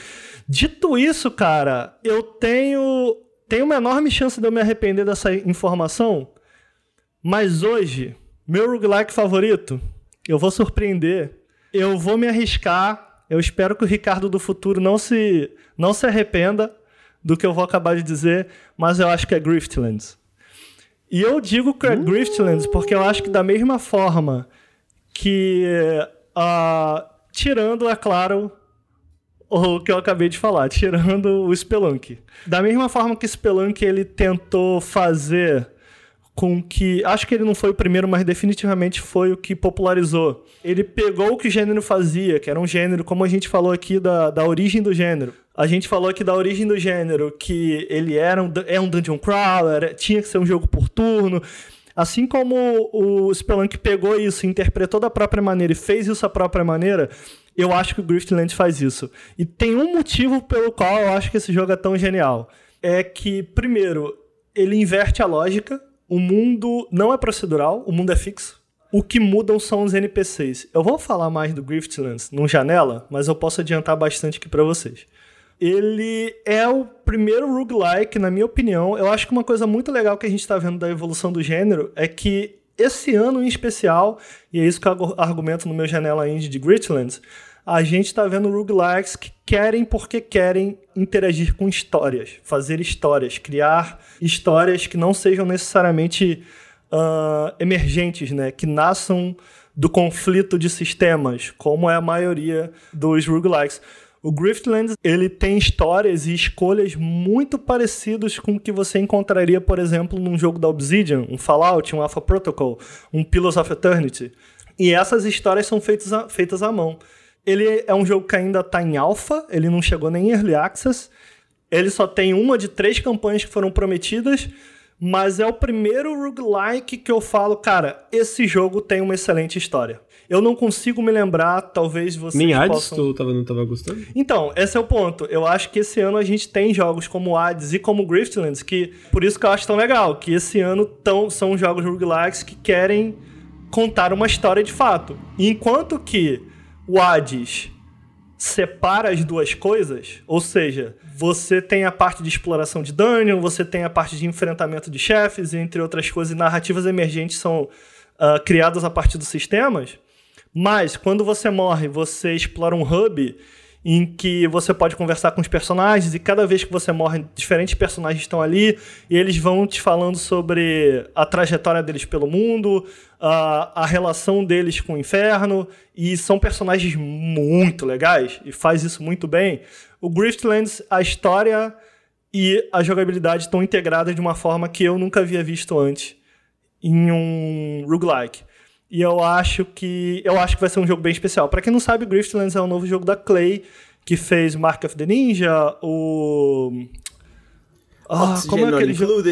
Speaker 2: Dito isso, cara, eu tenho tenho uma enorme chance de eu me arrepender dessa informação, mas hoje, meu roguelike favorito, eu vou surpreender. Eu vou me arriscar. Eu espero que o Ricardo do futuro não se não se arrependa do que eu vou acabar de dizer, mas eu acho que é Griftlands. E eu digo que é Griftlands porque eu acho que da mesma forma que, ah, tirando, é claro, o que eu acabei de falar, tirando o Spelunk. Da mesma forma que Spelunk ele tentou fazer com que. Acho que ele não foi o primeiro, mas definitivamente foi o que popularizou. Ele pegou o que o gênero fazia, que era um gênero, como a gente falou aqui da, da origem do gênero. A gente falou aqui da origem do gênero, que ele era um, é um dungeon crawler, tinha que ser um jogo por turno. Assim como o Spelunk pegou isso, interpretou da própria maneira e fez isso da própria maneira, eu acho que o Griftlands faz isso. E tem um motivo pelo qual eu acho que esse jogo é tão genial. É que, primeiro, ele inverte a lógica. O mundo não é procedural, o mundo é fixo. O que mudam são os NPCs. Eu vou falar mais do Griftlands num janela, mas eu posso adiantar bastante aqui para vocês. Ele é o primeiro roguelike, na minha opinião. Eu acho que uma coisa muito legal que a gente está vendo da evolução do gênero é que esse ano em especial, e é isso que eu argumento no meu janela indie de Gritlands, a gente está vendo roguelikes que querem porque querem interagir com histórias, fazer histórias, criar histórias que não sejam necessariamente uh, emergentes, né? que nasçam do conflito de sistemas, como é a maioria dos roguelikes. O Griftlands, ele tem histórias e escolhas muito parecidas com o que você encontraria, por exemplo, num jogo da Obsidian, um Fallout, um Alpha Protocol, um Pillars of Eternity. E essas histórias são feitas feitas à mão. Ele é um jogo que ainda está em alpha, ele não chegou nem em early access. Ele só tem uma de três campanhas que foram prometidas, mas é o primeiro roguelike que eu falo, cara, esse jogo tem uma excelente história. Eu não consigo me lembrar, talvez vocês
Speaker 1: Nem Hades
Speaker 2: possam...
Speaker 1: tu tava, não tava gostando?
Speaker 2: Então, esse é o ponto. Eu acho que esse ano a gente tem jogos como Hades e como Griftlands, que por isso que eu acho tão legal, que esse ano tão, são jogos roguelikes que querem contar uma história de fato. enquanto que o Hades separa as duas coisas, ou seja, você tem a parte de exploração de dungeon, você tem a parte de enfrentamento de chefes, entre outras coisas, e narrativas emergentes são uh, criadas a partir dos sistemas. Mas quando você morre, você explora um hub em que você pode conversar com os personagens e cada vez que você morre, diferentes personagens estão ali e eles vão te falando sobre a trajetória deles pelo mundo, a, a relação deles com o inferno e são personagens muito legais e faz isso muito bem. O Griftlands, a história e a jogabilidade estão integradas de uma forma que eu nunca havia visto antes em um roguelike. E eu acho que eu acho que vai ser um jogo bem especial. Para quem não sabe, Griftlands é um novo jogo da Clay, que fez Mark of the Ninja, o
Speaker 3: ah, como é aquele jogo?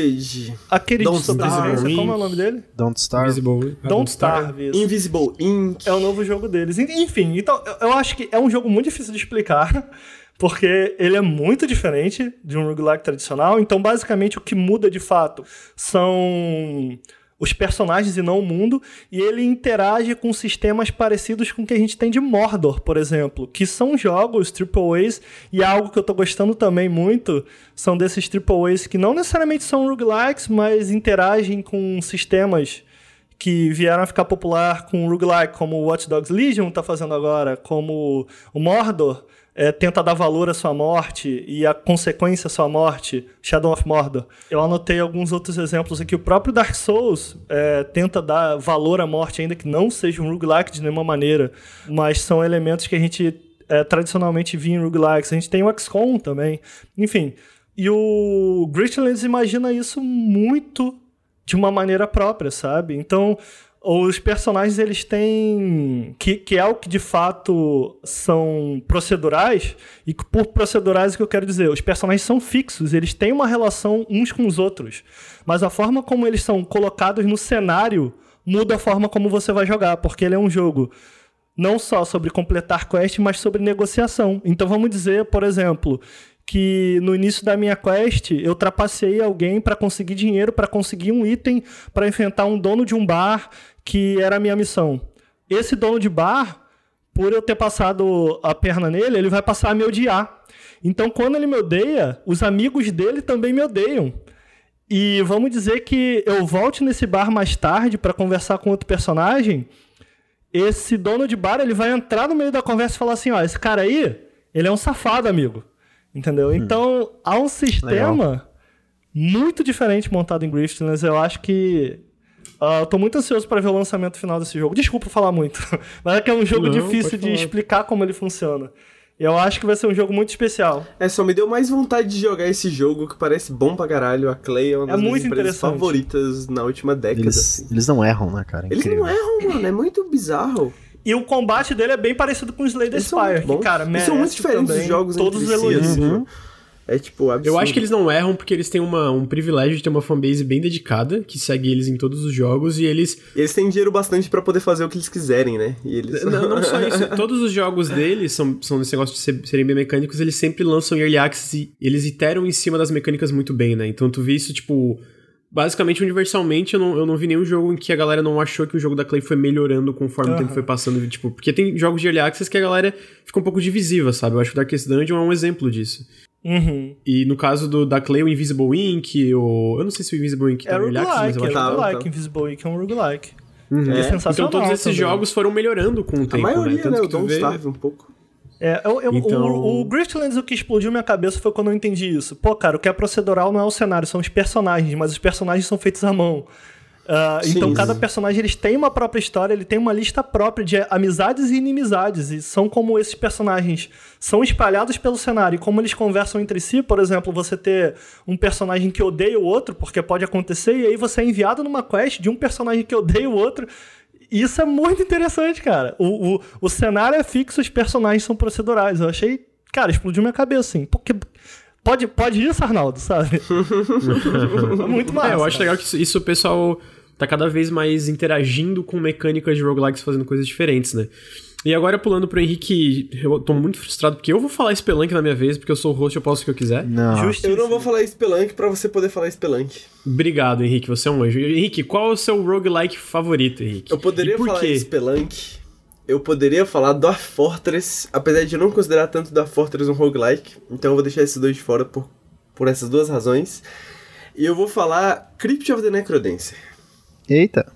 Speaker 2: Aquele Don't de sobrevivência, como é o nome dele?
Speaker 4: Don't Starve.
Speaker 1: Invisible.
Speaker 2: Don't Starve. Isso.
Speaker 3: Invisible Inc.
Speaker 2: É o novo jogo deles. Enfim, então eu acho que é um jogo muito difícil de explicar, porque ele é muito diferente de um roguelike tradicional. Então, basicamente, o que muda de fato são os personagens e não o mundo, e ele interage com sistemas parecidos com o que a gente tem de Mordor, por exemplo, que são jogos Triple A's, e é algo que eu tô gostando também muito, são desses Triple A's que não necessariamente são roguelikes, mas interagem com sistemas que vieram a ficar popular com roguelike, como o Watch Dogs Legion está fazendo agora, como o Mordor, é, tenta dar valor à sua morte e a consequência à sua morte, Shadow of Mordor. Eu anotei alguns outros exemplos aqui. O próprio Dark Souls é, tenta dar valor à morte, ainda que não seja um roguelike de nenhuma maneira, mas são elementos que a gente é, tradicionalmente via em roguelikes. A gente tem o XCOM também. Enfim, e o Gritlands imagina isso muito de uma maneira própria, sabe? Então, os personagens eles têm que, que é o que de fato são procedurais e por procedurais o que eu quero dizer. Os personagens são fixos eles têm uma relação uns com os outros mas a forma como eles são colocados no cenário muda a forma como você vai jogar porque ele é um jogo não só sobre completar quest mas sobre negociação. Então vamos dizer por exemplo que no início da minha quest eu trapacei alguém para conseguir dinheiro, para conseguir um item, para enfrentar um dono de um bar que era a minha missão. Esse dono de bar, por eu ter passado a perna nele, ele vai passar a me odiar. Então, quando ele me odeia, os amigos dele também me odeiam. E vamos dizer que eu volte nesse bar mais tarde para conversar com outro personagem. Esse dono de bar ele vai entrar no meio da conversa e falar assim: ó, esse cara aí, ele é um safado, amigo. Entendeu? Hum. Então, há um sistema Legal. muito diferente montado em Griftlands. Eu acho que Uh, eu tô muito ansioso para ver o lançamento final desse jogo. Desculpa falar muito, mas é que é um jogo Não, difícil de explicar como ele funciona. Eu acho que vai ser um jogo muito especial.
Speaker 3: É, só me deu mais vontade de jogar esse jogo que parece bom pra caralho. A Clay é uma das
Speaker 2: É
Speaker 3: minhas
Speaker 2: muito
Speaker 3: empresas
Speaker 2: interessante.
Speaker 3: favoritas na última década.
Speaker 4: Eles,
Speaker 3: assim.
Speaker 4: eles não erram, né, cara?
Speaker 3: Eles
Speaker 4: Incrível.
Speaker 3: não erram, mano. É muito bizarro.
Speaker 2: E o combate dele é bem parecido com o Slay the Spire, que, cara,
Speaker 3: Eles
Speaker 2: merece
Speaker 3: são muito diferentes
Speaker 2: também
Speaker 3: os jogos
Speaker 2: todos os elogios.
Speaker 3: assim,
Speaker 4: Uhum.
Speaker 3: É tipo absurdo.
Speaker 1: Eu acho que eles não erram porque eles têm uma, um privilégio de ter uma fanbase bem dedicada, que segue eles em todos os jogos, e eles.
Speaker 3: Eles têm dinheiro bastante pra poder fazer o que eles quiserem, né? E eles...
Speaker 1: Não, não só isso, todos os jogos deles são, são nesse negócio de ser- serem bem mecânicos, eles sempre lançam Early Access e eles iteram em cima das mecânicas muito bem, né? Então tu vê isso, tipo. Basicamente, universalmente, eu não, eu não vi nenhum jogo em que a galera não achou que o jogo da Clay foi melhorando conforme o
Speaker 2: Aham.
Speaker 1: tempo foi passando. Tipo, porque tem jogos de Early Access que a galera fica um pouco divisiva, sabe? Eu acho que o Darkest Dungeon é um exemplo disso.
Speaker 2: Uhum.
Speaker 1: E no caso do, da Clay, o Invisible Ink, o... eu não sei se o Invisible Ink
Speaker 2: É
Speaker 1: tá no Early Access, mas eu
Speaker 2: é
Speaker 1: acho
Speaker 3: Tá,
Speaker 2: roguelike.
Speaker 3: tá.
Speaker 2: Invisible Ink é um roguelike.
Speaker 1: Uhum.
Speaker 2: É
Speaker 3: É.
Speaker 1: Então todos esses
Speaker 2: também.
Speaker 1: jogos foram melhorando com o tempo,
Speaker 3: A maioria,
Speaker 1: né? Tanto
Speaker 3: né? O
Speaker 1: que
Speaker 3: Don't
Speaker 1: vê-
Speaker 3: Starve um pouco.
Speaker 2: É, eu, eu-
Speaker 1: Então-
Speaker 2: o, o Griftlands, o que explodiu minha cabeça foi quando eu entendi isso. Pô, cara, o que é procedural não é o cenário, são os personagens, mas os personagens são feitos à mão.
Speaker 3: Sim,
Speaker 2: então cada personagem eles tem uma própria história, ele tem uma lista própria de amizades e inimizades, e são como esses personagens são espalhados pelo cenário, e como eles conversam entre si, por exemplo, você ter um personagem que odeia o outro, porque pode acontecer, e aí você é enviado numa quest de um personagem que odeia o outro, isso é muito interessante, cara. O, o, o cenário é fixo, os personagens são procedurais. Eu achei, cara, explodiu minha cabeça, assim. Porque pode, pode isso, Arnaldo, sabe? é muito massa.
Speaker 1: É, eu acho legal que isso, isso o pessoal tá cada vez mais interagindo com mecânicas de roguelikes fazendo coisas diferentes, né? E agora pulando pro Henrique, eu tô muito frustrado porque eu vou falar Spelunk na minha vez, porque eu sou o host, eu posso o que eu quiser.
Speaker 4: Não.
Speaker 2: Justiça.
Speaker 3: Eu não vou falar Spelunk pra você poder falar Spelunk.
Speaker 1: Obrigado, Henrique, você é um anjo. Henrique, qual é o seu roguelike favorito, Henrique?
Speaker 3: Eu poderia falar
Speaker 1: quê?
Speaker 3: Spelunk. Eu poderia falar Dwarf Fortress, apesar de eu não considerar tanto Dwarf Fortress um roguelike. Então eu vou deixar esses dois de fora por, por essas duas razões. E eu vou falar Crypt of the Necrodancer.
Speaker 4: Eita.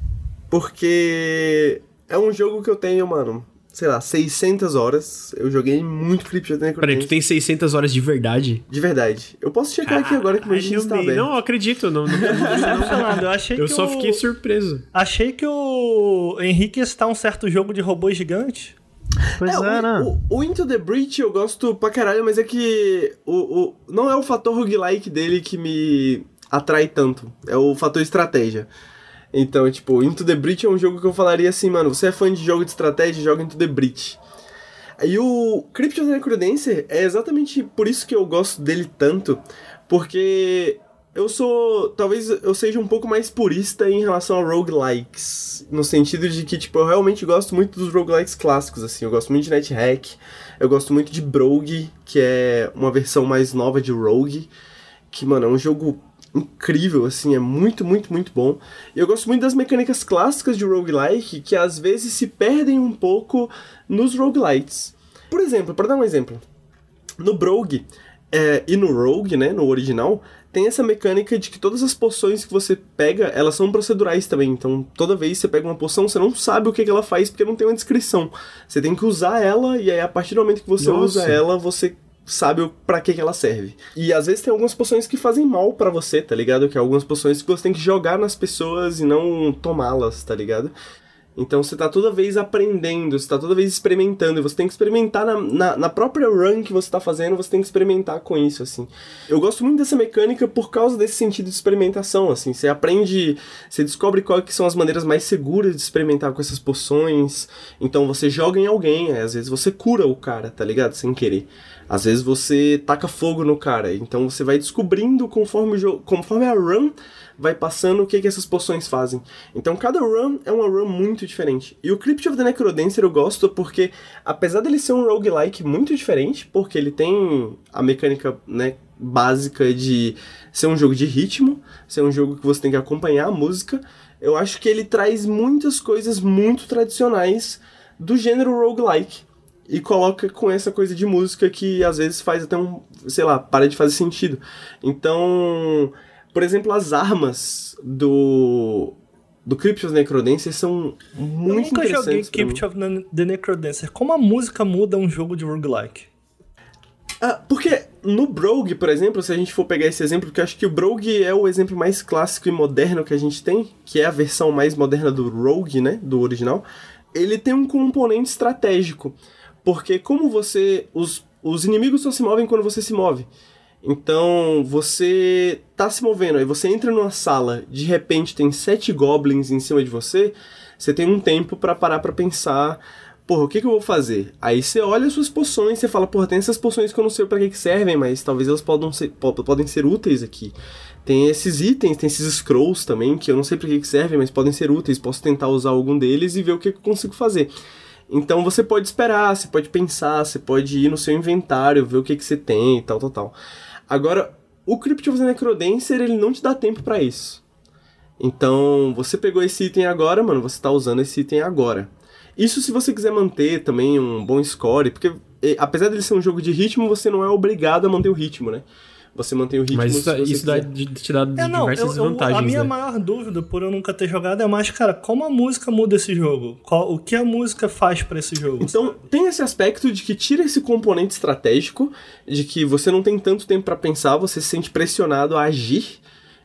Speaker 3: Porque é um jogo que eu tenho, mano, sei lá, 600 horas. Eu joguei muito Crypt of the
Speaker 1: Peraí, tu tem 600 horas de verdade?
Speaker 3: De verdade. Eu posso checar aqui agora que meu Steam está aberto.
Speaker 1: Não, acredito, não, não,
Speaker 2: Decepcionado. Eu achei
Speaker 1: eu
Speaker 2: que
Speaker 1: só
Speaker 2: o...
Speaker 1: fiquei surpreso.
Speaker 2: Achei que o Henrique está um certo jogo de robô gigante.
Speaker 4: Pois é,
Speaker 3: o,
Speaker 4: né?
Speaker 3: o, o Into the Breach eu gosto pra caralho, mas é que o, o, não é o fator roguelike dele que me atrai tanto. É o fator estratégia. Então, tipo, Into the Breach é um jogo que eu falaria assim, mano, você é fã de jogo de estratégia, joga Into the Breach. E o Crypt of the Necrodancer é exatamente por isso que eu gosto dele tanto, porque eu sou, talvez eu seja um pouco mais purista em relação a roguelikes, no sentido de que, tipo, eu realmente gosto muito dos roguelikes clássicos, assim, eu gosto muito de NetHack, eu gosto muito de Brogue, que é uma versão mais nova de Rogue, que, mano, é um jogo incrível, assim, é muito, muito, muito bom. E eu gosto muito das mecânicas clássicas de roguelike, que às vezes se perdem um pouco nos roguelites. Por exemplo, para dar um exemplo, no Brogue é, e no Rogue, né, no original, tem essa mecânica de que todas as poções que você pega, elas são procedurais também. Então, toda vez que você pega uma poção, você não sabe o que, que ela faz porque não tem uma descrição. Você tem que usar ela e aí a partir do momento que você
Speaker 1: Nossa.
Speaker 3: usa ela, você sabe pra que, que ela serve. E às vezes tem algumas poções que fazem mal pra você, tá ligado? Que é algumas poções que você tem que jogar nas pessoas e não tomá-las, tá ligado? Então você tá toda vez aprendendo, você tá toda vez experimentando, e você tem que experimentar na, na, na própria run que você tá fazendo, você tem que experimentar com isso, assim. Eu gosto muito dessa mecânica por causa desse sentido de experimentação, assim. Você aprende, você descobre quais que são as maneiras mais seguras de experimentar com essas poções. Então você joga em alguém, às vezes você cura o cara, tá ligado? Sem querer. Às vezes você taca fogo no cara, então você vai descobrindo conforme, o jogo, conforme a run vai passando o que, que essas poções fazem. Então cada run é uma run muito diferente. E o Crypt of the Necrodancer eu gosto porque, apesar dele ser um roguelike muito diferente, porque ele tem a mecânica né, básica de ser um jogo de ritmo, ser um jogo que você tem que acompanhar a música, eu acho que ele traz muitas coisas muito tradicionais do gênero roguelike e coloca com essa coisa de música que às vezes faz até um, sei lá, para de fazer sentido. Então, por exemplo, as armas do do Crypt of the Necrodancer são
Speaker 2: Eu
Speaker 3: muito
Speaker 2: nunca joguei. Crypt of the Necrodancer. Como a música muda um jogo de roguelike?
Speaker 3: Ah, porque no Brogue, por exemplo, se a gente for pegar esse exemplo, porque eu acho que o Brogue é o exemplo mais clássico e moderno que a gente tem, que é a versão mais moderna do Rogue, né, do original, ele tem um componente estratégico. Porque como você. Os os inimigos só se movem quando você se move. Então, você tá se movendo, aí você entra numa sala, de repente tem sete goblins em cima de você, você tem um tempo para parar para pensar, porra, o que, que eu vou fazer? Aí você olha as suas poções, você fala, porra, tem essas poções que eu não sei para que, que servem, mas talvez elas podem ser, podem ser úteis aqui. Tem esses itens, tem esses scrolls também, que eu não sei para que, que servem, mas podem ser úteis, posso tentar usar algum deles e ver o que, que eu consigo fazer. Então você pode esperar, você pode pensar, você pode ir no seu inventário, ver o que, que você tem e tal, tal, tal. Agora, o Crypt of the Necrodancer, ele não te dá tempo para isso. Então, você pegou esse item agora, mano, você tá usando esse item agora. Isso se você quiser manter também um bom score, porque apesar dele ser um jogo de ritmo, você não é obrigado a manter o ritmo, né? Você mantém o ritmo.
Speaker 1: Mas isso, isso dá, te dá é, não, diversas eu, eu, vantagens.
Speaker 2: A minha
Speaker 1: né?
Speaker 2: maior dúvida, por eu nunca ter jogado, é mais, cara, como a música muda esse jogo? Qual, o que a música faz para esse jogo?
Speaker 3: Então, sabe? tem esse aspecto de que tira esse componente estratégico, de que você não tem tanto tempo para pensar, você se sente pressionado a agir.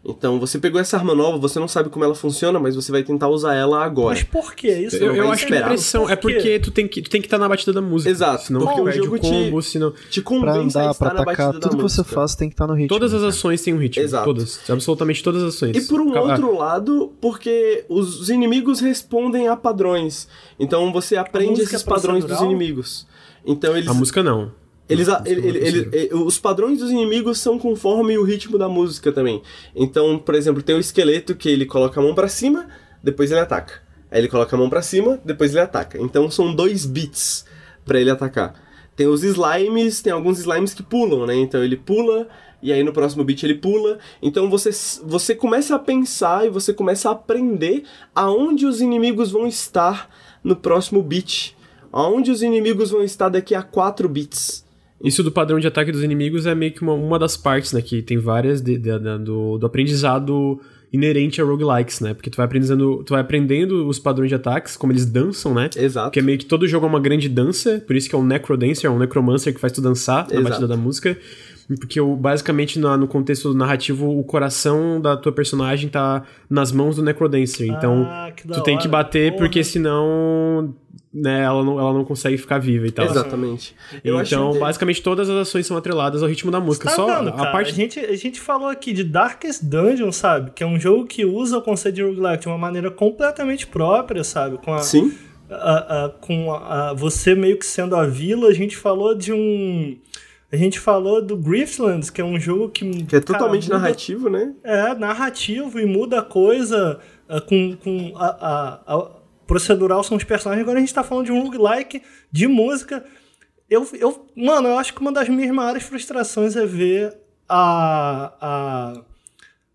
Speaker 3: Então, você pegou essa arma nova, você não sabe como ela funciona, mas você vai tentar usar ela agora.
Speaker 2: Mas por que isso?
Speaker 1: Eu, eu acho que a impressão é porque tu tem que tu tem que estar tá na batida da música.
Speaker 3: Exato.
Speaker 1: Senão porque o jogo combo, te, senão...
Speaker 3: te convence
Speaker 4: pra andar, pra atacar, tudo que você faz tem que estar tá no ritmo.
Speaker 1: Todas as ações têm um ritmo.
Speaker 3: Exato.
Speaker 1: Todas. Absolutamente todas as ações.
Speaker 3: E por um outro lado, porque os inimigos respondem a padrões. Então você aprende esses é padrões dos inimigos. Então eles...
Speaker 1: A música não.
Speaker 3: Eles, ele, ele, ele, os padrões dos inimigos são conforme o ritmo da música também. Então, por exemplo, tem o esqueleto que ele coloca a mão para cima, depois ele ataca. Aí ele coloca a mão para cima, depois ele ataca. Então são dois beats para ele atacar. Tem os slimes, tem alguns slimes que pulam, né? Então ele pula e aí no próximo beat ele pula. Então você, você começa a pensar e você começa a aprender aonde os inimigos vão estar no próximo beat. Aonde os inimigos vão estar daqui a 4 bits.
Speaker 1: Isso do padrão de ataque dos inimigos é meio que uma, uma das partes, né? Que tem várias de, de, de, do, do aprendizado inerente a roguelikes, né? Porque tu vai aprendendo, tu vai aprendendo os padrões de ataques, como eles dançam, né?
Speaker 3: Exato.
Speaker 1: Porque meio que todo jogo é uma grande dança, por isso que é um necrodancer, é um necromancer que faz tu dançar na batida da música. Porque basicamente no, no contexto narrativo o coração da tua personagem tá nas mãos do necrodancer. Então
Speaker 2: ah,
Speaker 1: tu tem que bater Porra. porque senão né, ela não, ela não consegue ficar viva e tal.
Speaker 3: Exatamente.
Speaker 1: Eu então, basicamente, todas as ações são atreladas ao ritmo da música. Tá Só
Speaker 2: vendo, a parte. A gente, a gente falou aqui de Darkest Dungeon, sabe? Que é um jogo que usa o conceito de roguelike de uma maneira completamente própria, sabe?
Speaker 3: Com a, Sim.
Speaker 2: A, a, com a, você meio que sendo a vila, a gente falou de um. A gente falou do Griftlands, que é um jogo que.
Speaker 3: Que é totalmente muda, narrativo, né?
Speaker 2: É, narrativo e muda a coisa uh, com, com a, a, procedural são os personagens. Agora a gente tá falando de um roguelike de música. Eu, eu, mano, eu acho que uma das minhas maiores frustrações é ver a, a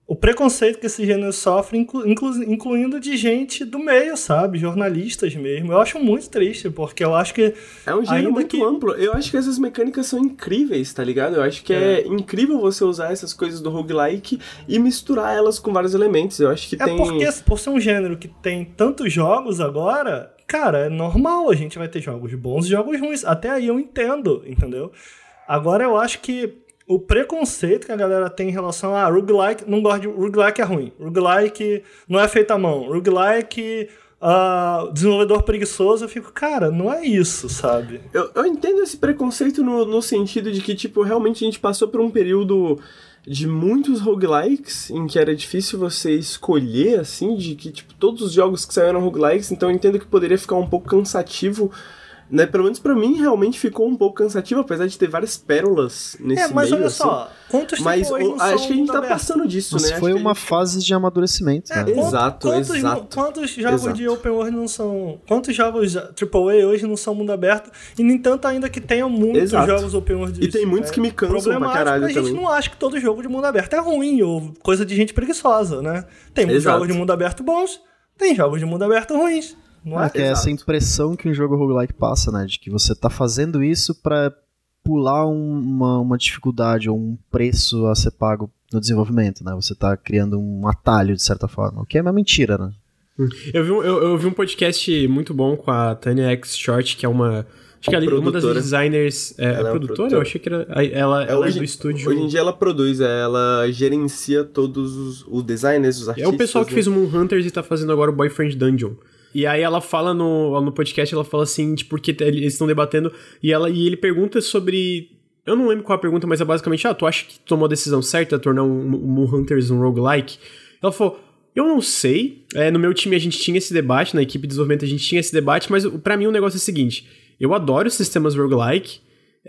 Speaker 2: o preconceito que esse gênero sofre, inclu, inclu, incluindo de gente do meio, sabe? Jornalistas mesmo. Eu acho muito triste, porque eu acho que.
Speaker 3: É um gênero muito que... amplo. Eu acho que essas mecânicas são incríveis, tá ligado? Eu acho que é. é. incrível você usar essas coisas do roguelike e misturar elas com vários elementos. Eu acho que
Speaker 2: é
Speaker 3: tem.
Speaker 2: É porque, por ser um gênero que tem tantos jogos agora, cara, é normal. A gente vai ter jogos bons e jogos ruins. Até aí eu entendo, entendeu? Agora eu acho que o preconceito que a galera tem em relação a ah, roguelike, não gosta de roguelike é ruim, roguelike não é feito à mão, roguelike uh, desenvolvedor preguiçoso, eu fico, cara, não é isso, sabe?
Speaker 3: Eu, eu entendo esse preconceito no, no sentido de que, tipo, realmente a gente passou por um período de muitos roguelikes em que era difícil você escolher, assim, de que, tipo, todos os jogos que saíram roguelikes, então eu entendo que poderia ficar um pouco cansativo né, pelo menos pra mim, realmente ficou um pouco cansativo, apesar de ter várias pérolas nesse meio. É,
Speaker 2: mas
Speaker 3: meio,
Speaker 2: olha
Speaker 3: assim.
Speaker 2: só, quantos
Speaker 3: Mas o, acho que a gente tá aberto? passando disso,
Speaker 4: mas
Speaker 3: né?
Speaker 4: foi
Speaker 3: acho
Speaker 4: uma
Speaker 3: gente...
Speaker 4: fase de amadurecimento,
Speaker 3: é,
Speaker 4: né?
Speaker 3: Exato,
Speaker 2: quantos,
Speaker 3: exato.
Speaker 2: Quantos jogos exato. de open world não são... Quantos jogos AAA hoje não são mundo aberto? E nem tanto ainda que tenham muitos exato. jogos open world
Speaker 3: E tem muitos é, que me cansam pra caralho
Speaker 2: a gente não acha que todo jogo de mundo aberto é ruim, ou coisa de gente preguiçosa, né? Tem muitos jogos de mundo aberto bons, tem jogos de mundo aberto ruins. Não é,
Speaker 4: é que é essa impressão que um jogo roguelike passa, né? De que você tá fazendo isso para pular uma, uma dificuldade ou um preço a ser pago no desenvolvimento, né? Você tá criando um atalho, de certa forma. O que é uma mentira, né?
Speaker 1: Eu vi, um, eu, eu vi um podcast muito bom com a Tanya X Short, que é uma. Acho que ela, uma das designers. É, ela é, é produtora? produtora? Eu achei que era. Ela, é, ela hoje, é do estúdio.
Speaker 3: Hoje em dia ela produz, é, ela gerencia todos os, os designers, os artistas.
Speaker 1: É o pessoal que né? fez o Moonhunters e tá fazendo agora o Boyfriend Dungeon. E aí ela fala no, no podcast, ela fala assim, tipo, porque eles estão debatendo, e, ela, e ele pergunta sobre Eu não lembro qual a pergunta, mas é basicamente, ah, tu acha que tomou a decisão certa de tornar um, um Hunters um roguelike? Ela falou, eu não sei. É, no meu time a gente tinha esse debate, na equipe de desenvolvimento a gente tinha esse debate, mas para mim o negócio é o seguinte: eu adoro sistemas roguelike.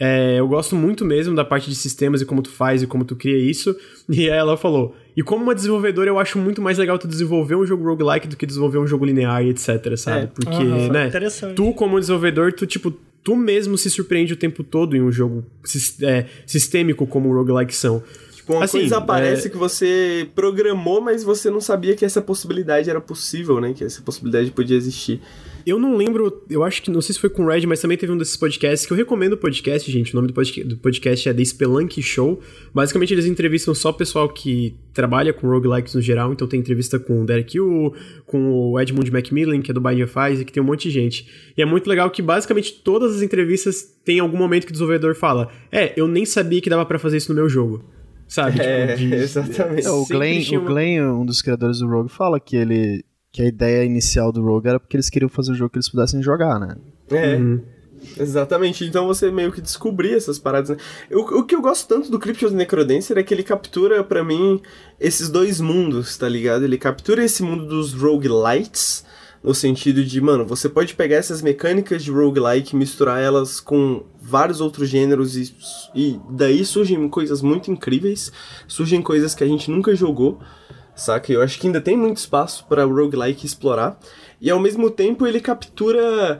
Speaker 1: É, eu gosto muito mesmo da parte de sistemas e como tu faz e como tu cria isso. E aí ela falou: E como uma desenvolvedora, eu acho muito mais legal tu desenvolver um jogo roguelike do que desenvolver um jogo linear e etc, sabe?
Speaker 2: É.
Speaker 1: Porque, né?
Speaker 2: interessante.
Speaker 1: Tu, como desenvolvedor, tu, tipo, tu mesmo se surpreende o tempo todo em um jogo é, sistêmico como o roguelike são.
Speaker 3: Tipo, uma
Speaker 1: Assim,
Speaker 3: coisa aparece
Speaker 1: é-
Speaker 3: que você programou, mas você não sabia que essa possibilidade era possível, né? Que essa possibilidade podia existir.
Speaker 1: Eu não lembro, eu acho que, não sei se foi com o Red, mas também teve um desses podcasts que eu recomendo o podcast, gente. O nome do podcast, do podcast é The Spelunky Show. Basicamente, eles entrevistam só o pessoal que trabalha com roguelikes no geral. Então, tem entrevista com o Derek Yu, com o Edmund Macmillan, que é do Binding of Isaac, tem um monte de gente. E é muito legal que, basicamente, todas as entrevistas tem algum momento que o desenvolvedor fala: É, eu nem sabia que dava pra fazer isso no meu jogo. Sabe?
Speaker 3: É,
Speaker 1: de-
Speaker 3: exatamente.
Speaker 4: É, o Glenn, o Glenn, um dos criadores do Rogue, fala que ele que a ideia inicial do Rogue era porque eles queriam fazer um jogo que eles pudessem jogar, né?
Speaker 3: É.
Speaker 1: Uhum.
Speaker 3: Exatamente, então você meio que descobrir essas paradas. Né? O, o que eu gosto tanto do Cryptos Necrodancer é que ele captura pra mim esses dois mundos, tá ligado? Ele captura esse mundo dos roguelites, no sentido de, mano, você pode pegar essas mecânicas de roguelike e misturar elas com vários outros gêneros e, e daí surgem coisas muito incríveis, surgem coisas que a gente nunca jogou, saca? Eu acho que ainda tem muito espaço para o roguelike explorar. E ao mesmo tempo ele captura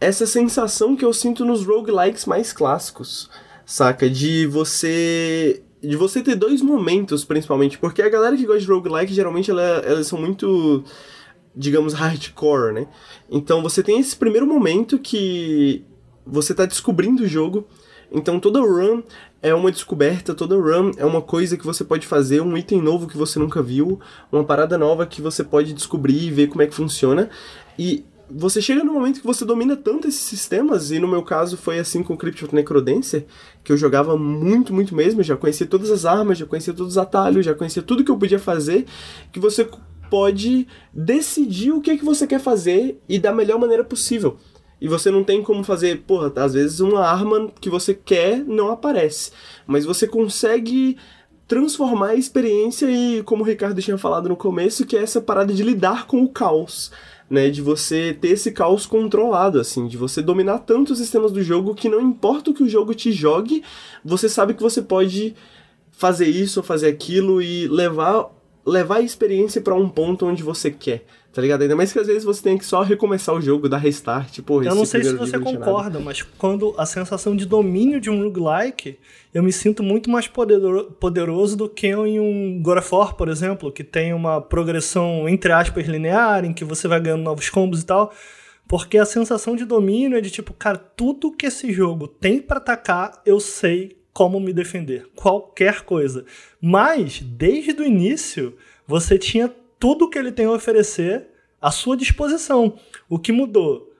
Speaker 3: essa sensação que eu sinto nos roguelikes mais clássicos, saca? De você. De você ter dois momentos, principalmente, porque a galera que gosta de roguelike, geralmente ela, elas são muito, digamos, hardcore, né? Então você tem esse primeiro momento que você tá descobrindo o jogo, então toda run é uma descoberta, toda run é uma coisa que você pode fazer, um item novo que você nunca viu, uma parada nova que você pode descobrir e ver como é que funciona. E você chega no momento que você domina tanto esses sistemas, e no meu caso foi assim com o Crypt of Necrodancer, que eu jogava muito, muito mesmo, já conhecia todas as armas, já conhecia todos os atalhos, já conhecia tudo que eu podia fazer, que você pode decidir o que é que você quer fazer e da melhor maneira possível. E você não tem como fazer, porra, às vezes uma arma que você quer não aparece, mas você consegue transformar a experiência e, como o Ricardo tinha falado no começo, que é essa parada de lidar com o caos, né, de você ter esse caos controlado, assim, de você dominar tanto os sistemas do jogo que não importa o que o jogo te jogue, você sabe que você pode fazer isso ou fazer aquilo e levar levar a experiência pra um ponto onde você quer, tá ligado? Ainda mais que às vezes você tem que só recomeçar o jogo, dar restart, porra,
Speaker 2: Eu não sei se você concorda, mas quando a sensação de domínio de um roguelike, eu me sinto muito mais podero- poderoso do que em um God of War, por exemplo, que tem uma progressão, entre aspas, linear, em que você vai ganhando novos combos e tal. Porque a sensação de domínio é de tipo, cara, tudo que esse jogo tem pra atacar, eu sei como me defender. Qualquer coisa. Mas, desde o início, você tinha tudo que ele tem a oferecer à sua disposição. O que mudou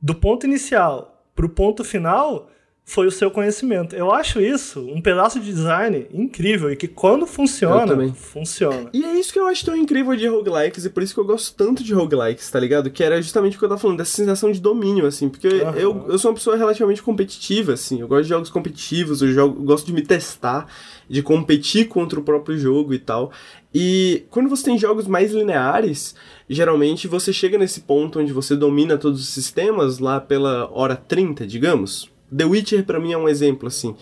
Speaker 2: do ponto inicial pro ponto final foi o seu conhecimento. Eu acho isso um pedaço de design incrível e que quando funciona, funciona.
Speaker 3: E é isso que eu acho tão incrível de roguelikes, e por isso que eu gosto tanto de roguelikes, tá ligado? Que era justamente o que eu tava falando, dessa sensação de domínio, assim, porque
Speaker 2: Aham.
Speaker 3: eu, eu sou uma pessoa relativamente competitiva, assim, eu gosto de jogos competitivos, eu, jogo, eu gosto de me testar, de competir contra o próprio jogo e tal. E quando você tem jogos mais lineares, geralmente você chega nesse ponto onde você domina todos os sistemas lá pela hora 30, digamos. The Witcher pra mim é um exemplo, assim,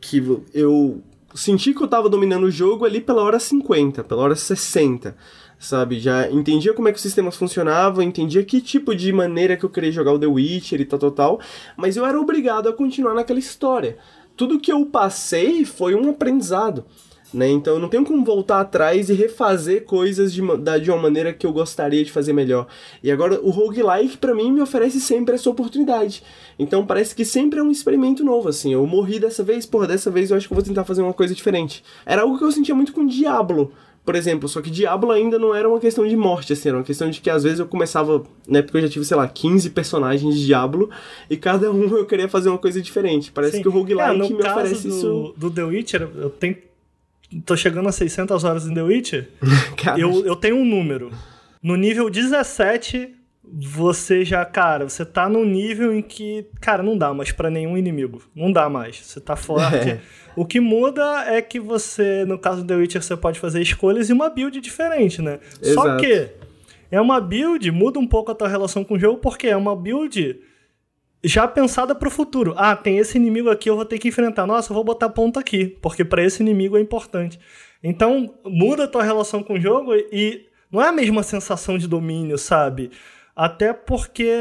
Speaker 3: que eu senti que eu tava dominando o jogo ali pela hora 50, pela hora 60, sabe? Já entendia como é que os sistemas funcionavam, entendia que tipo de maneira que eu queria jogar o The Witcher e tal, tal, tal, mas eu era obrigado a continuar naquela história. Tudo que eu passei foi um aprendizado. Né? Então eu não tenho como voltar atrás e refazer coisas de, da- de uma maneira que eu gostaria de fazer melhor. E agora o roguelike pra mim me oferece sempre essa oportunidade. Então parece que sempre é um experimento novo, assim. Eu morri dessa vez, porra, dessa vez eu acho que eu vou tentar fazer uma coisa diferente. Era algo que eu sentia muito com Diablo, por exemplo, só que Diablo ainda não era uma questão de morte, assim, era uma questão de que às vezes eu começava, na época eu já tive, sei lá, 15 personagens de Diablo, e cada um eu queria fazer uma coisa diferente. Parece
Speaker 2: Sim.
Speaker 3: que o roguelike
Speaker 2: É,
Speaker 3: me oferece
Speaker 2: do,
Speaker 3: isso.
Speaker 2: do The Witcher, eu tenho. Tô chegando a 600 horas em The Witcher. Eu, eu tenho um número. No nível 17, você já, cara, você tá num nível em que, cara, não dá mais para nenhum inimigo. Não dá mais. Você tá forte. É. O que muda é que você, no caso do The Witcher, você pode fazer escolhas e uma build diferente, né? Exato. Só que é uma build, muda um pouco a tua relação com o jogo, porque é uma build já pensada para o futuro. Ah, tem esse inimigo aqui, eu vou ter que enfrentar. Nossa, eu vou botar ponto aqui, porque para esse inimigo é importante. Então, muda a tua relação com o jogo e não é a mesma sensação de domínio, sabe? Até porque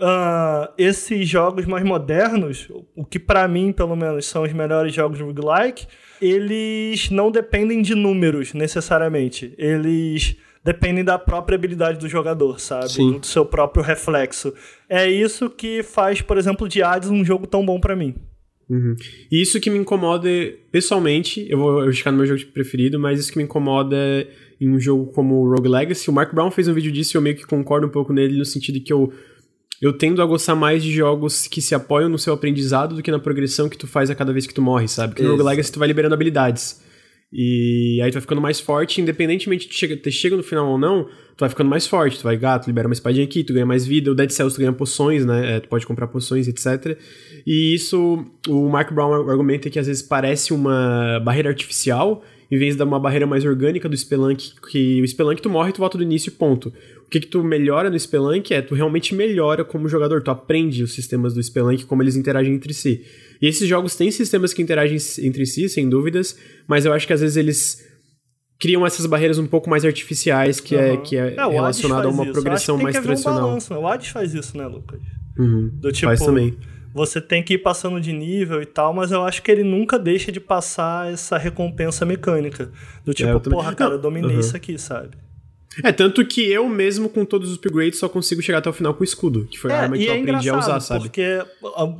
Speaker 2: uh, esses jogos mais modernos, o que para mim, pelo menos, são os melhores jogos roguelike, eles não dependem de números necessariamente. Eles dependem da própria habilidade do jogador, sabe? Sim. Do seu próprio reflexo. É isso que faz, por exemplo, de Hades um jogo tão bom para mim.
Speaker 1: Uhum. E isso que me incomoda pessoalmente, eu vou, eu ficar no meu jogo preferido, mas isso que me incomoda em um jogo como Rogue Legacy. O Mark Brown fez um vídeo disso e eu meio que concordo um pouco nele no sentido que eu eu tendo a gostar mais de jogos que se apoiam no seu aprendizado do que na progressão que tu faz a cada vez que tu morre, sabe? Porque no Rogue Legacy tu vai liberando habilidades. E aí tu vai ficando mais forte, independentemente de chega, ter chega no final ou não, tu vai ficando mais forte. Tu vai, gato, libera uma espadinha aqui, tu ganha mais vida. O Dead Cells tu ganha poções, né? É, tu pode comprar poções, etc. E isso, o Mark Brown argumenta que às vezes parece uma barreira artificial, em vez de uma barreira mais orgânica do Spelunk, que o Spelunk tu morre tu volta do início ponto. O que, que tu melhora no Spelunk é tu realmente melhora como jogador, tu aprende os sistemas do Spelunk, como eles interagem entre si. E esses jogos têm sistemas que interagem entre si, sem dúvidas, mas eu acho que às vezes eles criam essas barreiras um pouco mais artificiais, que uhum. é, que é, é relacionado a uma isso. progressão mais tradicional. Um balanço,
Speaker 2: né? O Hades faz isso, né, Lucas?
Speaker 1: Uhum. Do tipo, faz também
Speaker 2: você tem que ir passando de nível e tal, mas eu acho que ele nunca deixa de passar essa recompensa mecânica. Do tipo, é, porra, cara, eu dominei uhum. isso aqui, sabe?
Speaker 1: É, tanto que eu mesmo, com todos os upgrades, só consigo chegar até o final com o escudo, que foi a é, arma que eu é aprendi a usar, sabe?
Speaker 2: Porque,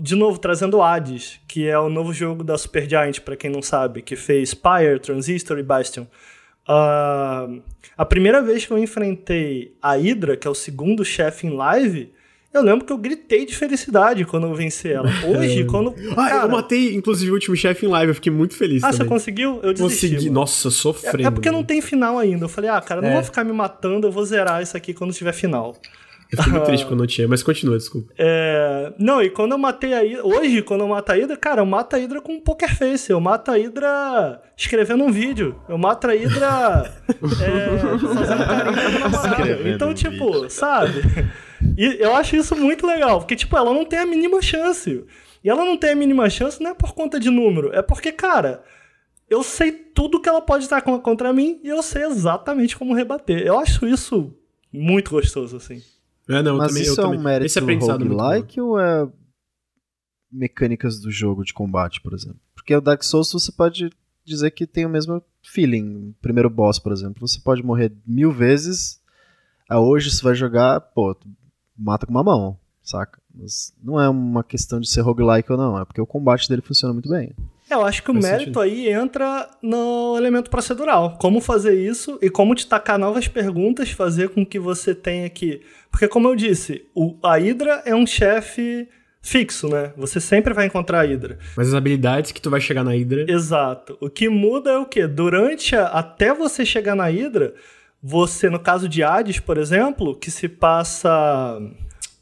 Speaker 2: de novo, trazendo Hades, que é o novo jogo da Supergiant, para quem não sabe, que fez Spire, Transistor e Bastion. Uh, a primeira vez que eu enfrentei a Hydra, que é o segundo chefe em live, eu lembro que eu gritei de felicidade quando eu venci ela. Hoje, quando.
Speaker 1: Ah, cara... eu matei, inclusive, o último chefe em live, eu fiquei muito feliz. Ah, também.
Speaker 2: você conseguiu? Eu desisti. Consegui.
Speaker 1: Mano. Nossa, sofrendo.
Speaker 2: É, é, porque não tem final ainda. Eu falei, ah, cara, não é. vou ficar me matando, eu vou zerar isso aqui quando tiver final.
Speaker 1: Eu fiquei muito triste quando não tinha, mas continua, desculpa.
Speaker 2: É... Não, e quando eu matei a Hydra. Hoje, quando eu mato a Hydra, cara, eu mato a Hydra com poker face. Eu mato a Hydra escrevendo um vídeo. Eu mato a Hydra. é... fazendo carinho Então, tipo, vídeo. sabe? E eu acho isso muito legal, porque, tipo, ela não tem a mínima chance. E ela não tem a mínima chance não é por conta de número, é porque, cara, eu sei tudo que ela pode estar contra mim e eu sei exatamente como rebater. Eu acho isso muito gostoso, assim.
Speaker 4: É, não, Mas também, isso é um mérito Esse roguelike ou é mecânicas do jogo de combate, por exemplo? Porque o Dark Souls você pode dizer que tem o mesmo feeling. Primeiro boss, por exemplo, você pode morrer mil vezes. Ah, hoje você vai jogar, pô, mata com uma mão, saca? Mas não é uma questão de ser roguelike ou não, é porque o combate dele funciona muito bem.
Speaker 2: É, eu acho que Faz o mérito sentido. aí entra no elemento procedural. Como fazer isso e como te tacar novas perguntas, fazer com que você tenha que. Porque, como eu disse, o, a Hydra é um chefe fixo, né? Você sempre vai encontrar a Hydra.
Speaker 1: Mas as habilidades que tu vai chegar na Hydra.
Speaker 2: Exato. O que muda é o quê? Durante a, até você chegar na Hydra, você, no caso de Hades, por exemplo, que se passa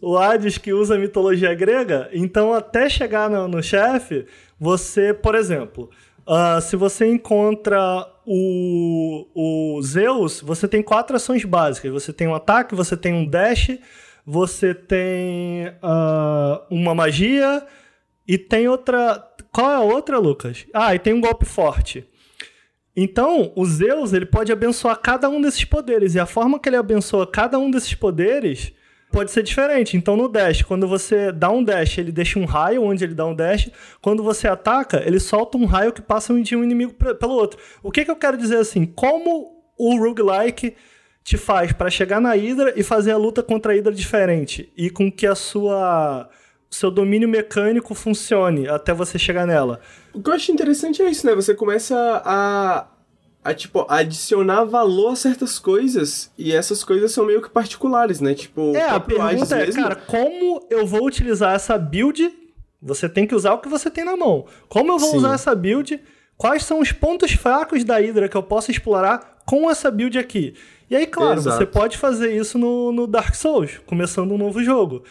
Speaker 2: o Hades que usa a mitologia grega, então até chegar no, no chefe, você, por exemplo, uh, se você encontra o, o Zeus, você tem quatro ações básicas. Você tem um ataque, você tem um dash, você tem uh, uma magia e tem outra. Qual é a outra, Lucas? Ah, e tem um golpe forte. Então, o Zeus ele pode abençoar cada um desses poderes, e a forma que ele abençoa cada um desses poderes pode ser diferente. Então, no dash, quando você dá um dash, ele deixa um raio onde ele dá um dash. Quando você ataca, ele solta um raio que passa de um inimigo pelo outro. O que, que eu quero dizer assim? Como o roguelike te faz para chegar na Hydra e fazer a luta contra a Hydra diferente e com que a sua seu domínio mecânico funcione até você chegar nela.
Speaker 3: O que eu acho interessante é isso, né? Você começa a, a tipo, adicionar valor a certas coisas e essas coisas são meio que particulares, né? Tipo,
Speaker 2: é, a pergunta é, mesmo... cara, como eu vou utilizar essa build? Você tem que usar o que você tem na mão. Como eu vou Sim. usar essa build? Quais são os pontos fracos da Hydra que eu posso explorar? com essa build aqui. E aí, claro,
Speaker 3: Exato.
Speaker 2: você pode fazer isso no, no Dark Souls, começando um novo jogo.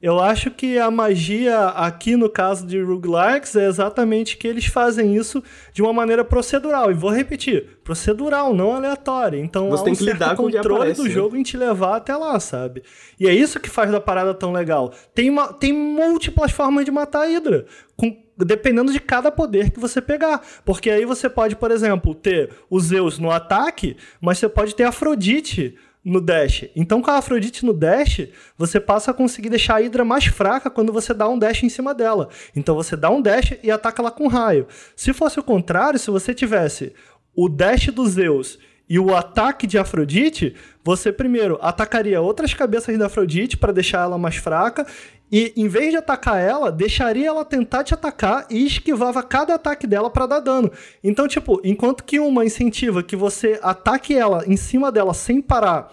Speaker 2: Eu acho que a magia aqui no caso de roguelikes é exatamente que eles fazem isso de uma maneira procedural. E vou repetir, procedural, não aleatória. Então
Speaker 3: Você
Speaker 2: há
Speaker 3: tem
Speaker 2: um
Speaker 3: que lidar com o
Speaker 2: controle
Speaker 3: aparece,
Speaker 2: do
Speaker 3: né?
Speaker 2: jogo em te levar até lá, sabe? E é isso que faz da parada tão legal. Tem, uma, tem múltiplas formas de matar a Hydra. Com, dependendo de cada poder que você pegar. Porque aí você pode, por exemplo, ter o Zeus no ataque, mas você pode ter Afrodite no dash. Então, com a Afrodite no dash, você passa a conseguir deixar a Hydra mais fraca quando você dá um dash em cima dela. Então, você dá um dash e ataca ela com raio. Se fosse o contrário, se você tivesse o dash do Zeus e o ataque de Afrodite, você primeiro atacaria outras cabeças da Afrodite para deixar ela mais fraca e em vez de atacar ela, deixaria ela tentar te atacar e esquivava cada ataque dela para dar dano. Então, tipo, enquanto que uma incentiva que você ataque ela em cima dela sem parar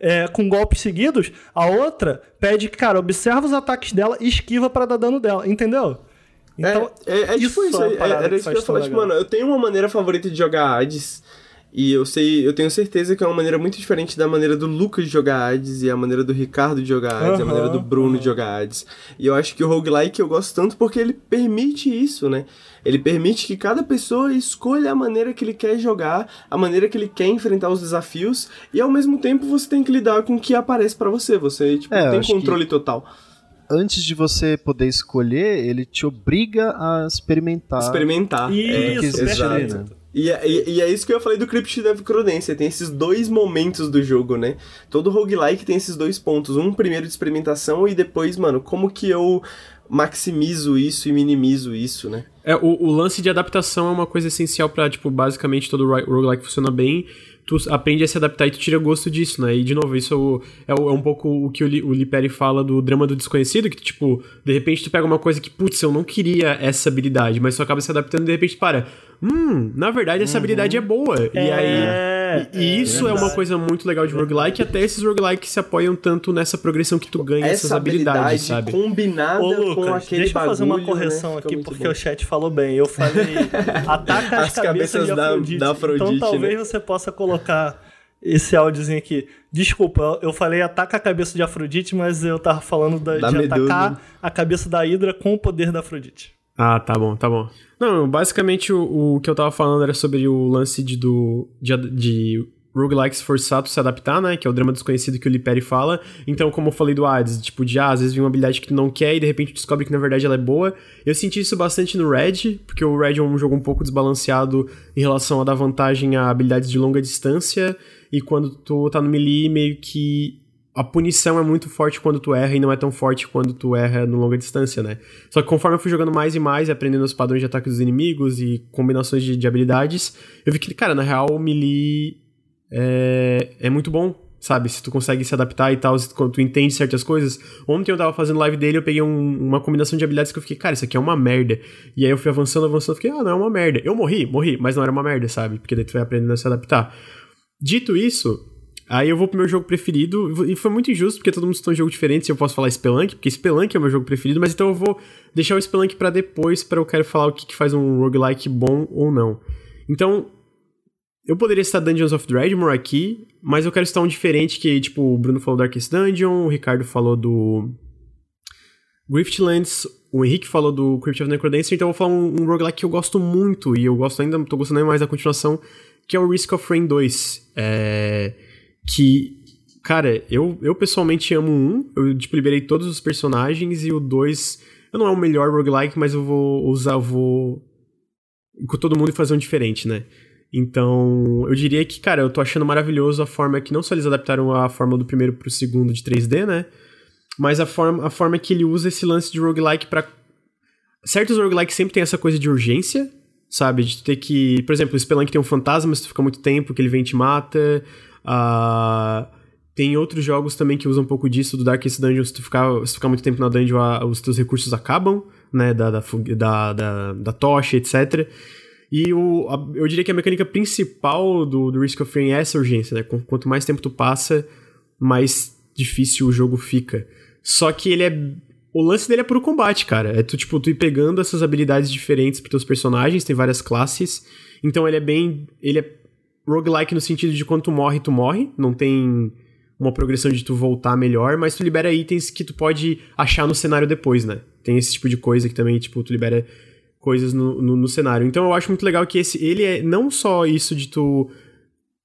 Speaker 2: é, com golpes seguidos, a outra pede que, cara, observa os ataques dela e esquiva para dar dano dela, entendeu? Então,
Speaker 3: é, é, é tipo isso,
Speaker 2: é
Speaker 3: é- era isso que eu ia falar. Tipo, mano, eu tenho uma maneira favorita de jogar Hades. E eu sei, eu tenho certeza que é uma maneira muito diferente da maneira do Lucas jogar Hades e a maneira do Ricardo de jogar Hades, a
Speaker 2: Aham,
Speaker 3: maneira do Bruno
Speaker 2: aham.
Speaker 3: de jogar Hades. E eu acho que o roguelike eu gosto tanto porque ele permite isso, né? Ele permite que cada pessoa escolha a maneira que ele quer jogar, a maneira que ele quer enfrentar os desafios, e ao mesmo tempo você tem que lidar com o que aparece pra você. Você, tipo,
Speaker 4: É,
Speaker 3: tem
Speaker 4: que-
Speaker 3: controle total.
Speaker 4: Antes de você poder escolher, ele te obriga a experimentar.
Speaker 3: Experimentar. É,
Speaker 2: Isso,
Speaker 4: existe ali,
Speaker 2: perfeito.
Speaker 4: né?
Speaker 3: E, é- e, e é isso que eu falei do Crypt of Cronência, tem esses dois momentos do jogo, né? Todo roguelike tem esses dois pontos, um primeiro de experimentação e depois, mano, como que eu maximizo isso e minimizo isso, né?
Speaker 1: É, o, o lance de adaptação é uma coisa essencial pra, tipo, basicamente todo ro- roguelike funciona bem. Tu aprende a se adaptar e tu tira gosto disso, né? E, de novo, isso é, o- é um pouco o que o, Li, o Liperi fala do drama do desconhecido, que, tipo, de repente tu pega uma coisa que, putz, eu não queria essa habilidade, mas tu acaba se adaptando e de repente para. Hum, na verdade essa habilidade é boa. E aí...
Speaker 2: É,
Speaker 1: E, e isso é, uma coisa muito legal de roguelike, até esses roguelikes se apoiam tanto nessa progressão que tu ganha essas
Speaker 3: Essa
Speaker 1: habilidades,
Speaker 3: habilidade
Speaker 1: sabe?
Speaker 3: combinada
Speaker 2: Ô,
Speaker 3: com
Speaker 2: Lucas,
Speaker 3: aquele
Speaker 2: deixa eu fazer
Speaker 3: bagulho,
Speaker 2: uma correção
Speaker 3: né?
Speaker 2: Aqui, porque
Speaker 3: bom.
Speaker 2: o chat falou bem. Eu falei, ataca as,
Speaker 3: As
Speaker 2: cabeças,
Speaker 3: cabeças
Speaker 2: de
Speaker 3: da-
Speaker 2: Afrodite.
Speaker 3: da Afrodite,
Speaker 2: Então talvez
Speaker 3: né?
Speaker 2: você possa colocar esse áudiozinho aqui. Desculpa, eu falei ataca a cabeça de Afrodite, mas eu tava falando da-
Speaker 3: Da
Speaker 2: de
Speaker 3: Medusa.
Speaker 2: atacar a cabeça da Hydra com o poder da Afrodite.
Speaker 1: Ah, tá bom, tá bom. Não, basicamente o, o que eu tava falando era sobre o lance de, do, de, de roguelikes forçados se adaptar, né? Que é o drama desconhecido que o Liperi fala. Então, como eu falei do Hades, tipo, de ah, às vezes vem uma habilidade que tu não quer e de repente descobre que na verdade ela é boa. Eu senti isso bastante no Red, porque o Red é um jogo um pouco desbalanceado em relação a dar vantagem a habilidades de longa distância. E quando tu tá no melee, meio que a punição é muito forte quando tu erra e não é tão forte quando tu erra no longa distância, né? Só que conforme eu fui jogando mais e mais aprendendo os padrões de ataque dos inimigos e combinações de, de habilidades, eu vi que, cara, na real, o melee é, é muito bom, sabe? Se tu consegue se adaptar e tal, se tu, tu entende certas coisas. Ontem eu tava fazendo live dele, eu peguei um- uma combinação de habilidades que eu fiquei, cara, isso aqui é uma merda. E aí eu fui avançando, avançando, fiquei, ah, não é uma merda. Eu morri, morri, mas não era uma merda, sabe? Porque daí tu vai aprendendo a se adaptar. Dito isso, aí eu vou pro meu jogo preferido, e foi muito injusto, porque todo mundo está em um jogo diferente, se eu posso falar Spelunk, porque Spelunk é o meu jogo preferido, mas então eu vou deixar o Spelunk pra depois, para eu quero falar o que, que faz um roguelike bom ou não. Então, eu poderia citar Dungeons of Dreadmore aqui, mas eu quero citar um diferente, que, tipo, o Bruno falou do Darkest Dungeon, o Ricardo falou do Griftlands, o Henrique falou do Crypt of Necrodancer, então eu vou falar um, um roguelike que eu gosto muito, e eu gosto ainda, tô gostando ainda mais da continuação, que é o Risk of Rain 2. É, que, cara, eu, eu pessoalmente amo um, eu tipo, liberei todos os personagens, e o 2, eu não é o melhor roguelike, mas eu vou usar, vou com todo mundo e fazer um diferente, né? Então, eu diria que, cara, eu tô achando maravilhoso a forma que não só eles adaptaram a forma do primeiro pro segundo de 3D, né? Mas a forma, a forma que ele usa esse lance de roguelike pra. Certos roguelikes sempre tem essa coisa de urgência, sabe? De ter que. Por exemplo, o Spelunk tem um fantasma, se tu fica muito tempo, que ele vem e te mata. Ah, Tem outros jogos também que usam um pouco disso, do Darkest Dungeon, se tu ficar, se ficar muito tempo na dungeon, a- os teus recursos acabam, né? Da, da, da, da, da tocha, etc. E o, a- eu diria que a mecânica principal do, do Risk of Rain é essa urgência, né? Qu- Quanto mais tempo tu passa, mais difícil o jogo fica. Só que ele é. O lance dele é puro combate, cara. É tu, tipo, tu ir pegando essas habilidades diferentes pros teus personagens, tem várias classes. Então ele é bem. Ele é roguelike no sentido de quando tu morre, tu morre. Não tem uma progressão de tu voltar melhor, mas tu libera itens que tu pode achar no cenário depois, né? Tem esse tipo de coisa que também, tipo, tu libera coisas no, no, no cenário. Então eu acho muito legal que esse, ele é não só isso de tu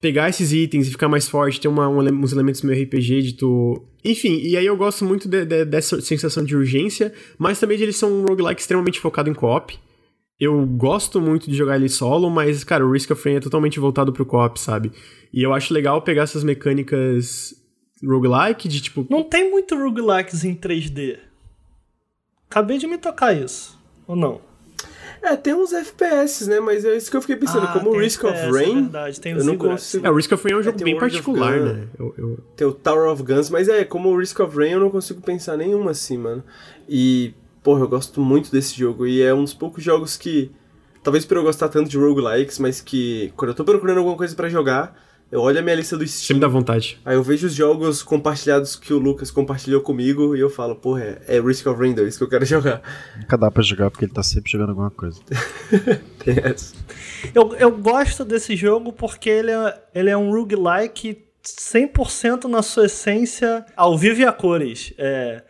Speaker 1: pegar esses itens e ficar mais forte, ter uma, um, uns elementos meio RPG de tu. Enfim, e aí eu gosto muito de, de, dessa sensação de urgência, mas também de eles são um roguelike extremamente focado em co-op. Eu gosto muito de jogar ele solo, mas, cara, o Risk of Rain é totalmente voltado pro co-op, sabe? E eu acho legal pegar essas mecânicas roguelike de tipo.
Speaker 2: Não tem muito roguelikes em 3D. Acabei de me tocar isso. Ou não?
Speaker 3: É, tem uns FPS, né? Mas é isso que eu fiquei pensando.
Speaker 2: Ah,
Speaker 3: como o Risk of
Speaker 2: FPS, é
Speaker 3: Rain,
Speaker 2: verdade, tem
Speaker 3: eu não consigo.
Speaker 1: É, o Risk of Rain é um jogo
Speaker 3: tem
Speaker 1: bem
Speaker 3: World of
Speaker 1: particular,
Speaker 3: Gun.
Speaker 1: né? Eu, eu-
Speaker 3: Tem o Tower of Guns, mas é, como o Risk of Rain eu não consigo pensar nenhuma assim, mano. E, porra, eu gosto muito desse jogo. E é um dos poucos jogos que, talvez por eu gostar tanto de roguelikes, mas que quando eu tô procurando alguma coisa pra jogar, eu olho a minha lista do
Speaker 1: Sempre
Speaker 3: Steam.
Speaker 1: dá vontade.
Speaker 3: Aí eu vejo os jogos compartilhados que o Lucas compartilhou comigo e eu falo, porra, é, é Risk of Rain 2 que eu quero jogar.
Speaker 4: Nunca dá pra jogar porque ele tá sempre jogando alguma coisa.
Speaker 3: Tem essa.
Speaker 2: Eu, eu gosto desse jogo porque ele é, ele é um roguelike 100% na sua essência ao vivo e a cores. É,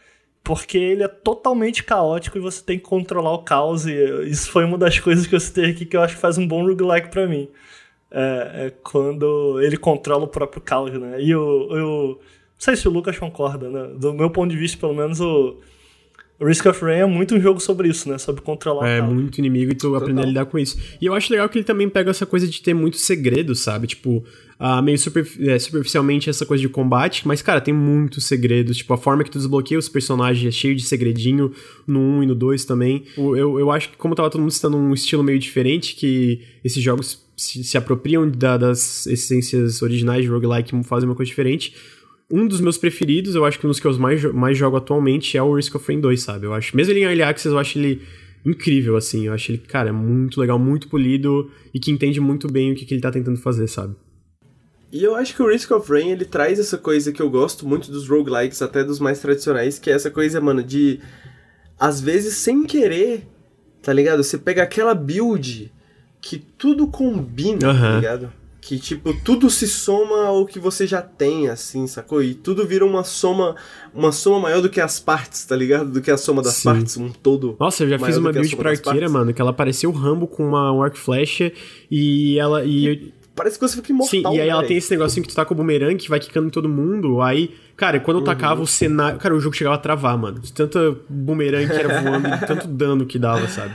Speaker 2: porque ele é totalmente caótico e você tem que controlar o caos. E isso foi uma das coisas que eu citei aqui que eu acho que faz um bom roguelike pra mim. É, é quando ele controla o próprio caos, né? E eu, eu não sei se o Lucas concorda, né? Do meu ponto de vista, pelo menos, o Risk of Rain é muito um jogo sobre isso, né? Sobre controlar
Speaker 1: É muito inimigo e tu aprender a lidar com isso. E eu acho legal que ele também pega essa coisa de ter muito segredo, sabe? Tipo, ah, meio super- é, superficialmente essa coisa de combate, mas, cara, tem muitos segredos. Tipo, a forma que tu desbloqueia os personagens é cheio de segredinho no 1 e no 2 também. Eu, eu acho que, como tava todo mundo citando um estilo meio diferente, que esses jogos se, se apropriam da- das essências originais de roguelike e fazem uma coisa diferente. Um dos meus preferidos, eu acho que um dos que eu mais, mais jogo atualmente é o Risk of Rain 2, sabe? Eu acho, mesmo ele em Early Access, eu acho ele incrível, assim. Eu acho ele, cara, muito legal, muito polido e que entende muito bem o que, que ele tá tentando fazer, sabe?
Speaker 3: E eu acho que o Risk of Rain, ele traz essa coisa que eu gosto muito dos roguelikes, até dos mais tradicionais, que é essa coisa, mano, de... Às vezes, sem querer, tá ligado? Você pega aquela build que tudo combina, tá ligado? Que, tipo, tudo se soma ao que você já tem, assim, sacou? E tudo vira uma soma uma soma maior do que as partes, tá ligado? Do que a soma das
Speaker 1: Sim.
Speaker 3: partes, um todo.
Speaker 1: Nossa, eu já fiz uma build
Speaker 3: das
Speaker 1: arqueira,
Speaker 3: partes.
Speaker 1: mano, que ela parecia o Rambo com uma um arco e flecha e ela... E,
Speaker 3: Parece que você fica imortal,
Speaker 1: Sim, e aí ela
Speaker 3: velho.
Speaker 1: tem esse negocinho que tu tá com o boomerang que vai quicando em todo mundo. Aí, cara, quando eu tacava o cenário. Cara, o jogo chegava a travar, mano. De tanto boomerang que era voando, e de tanto dano que dava, sabe?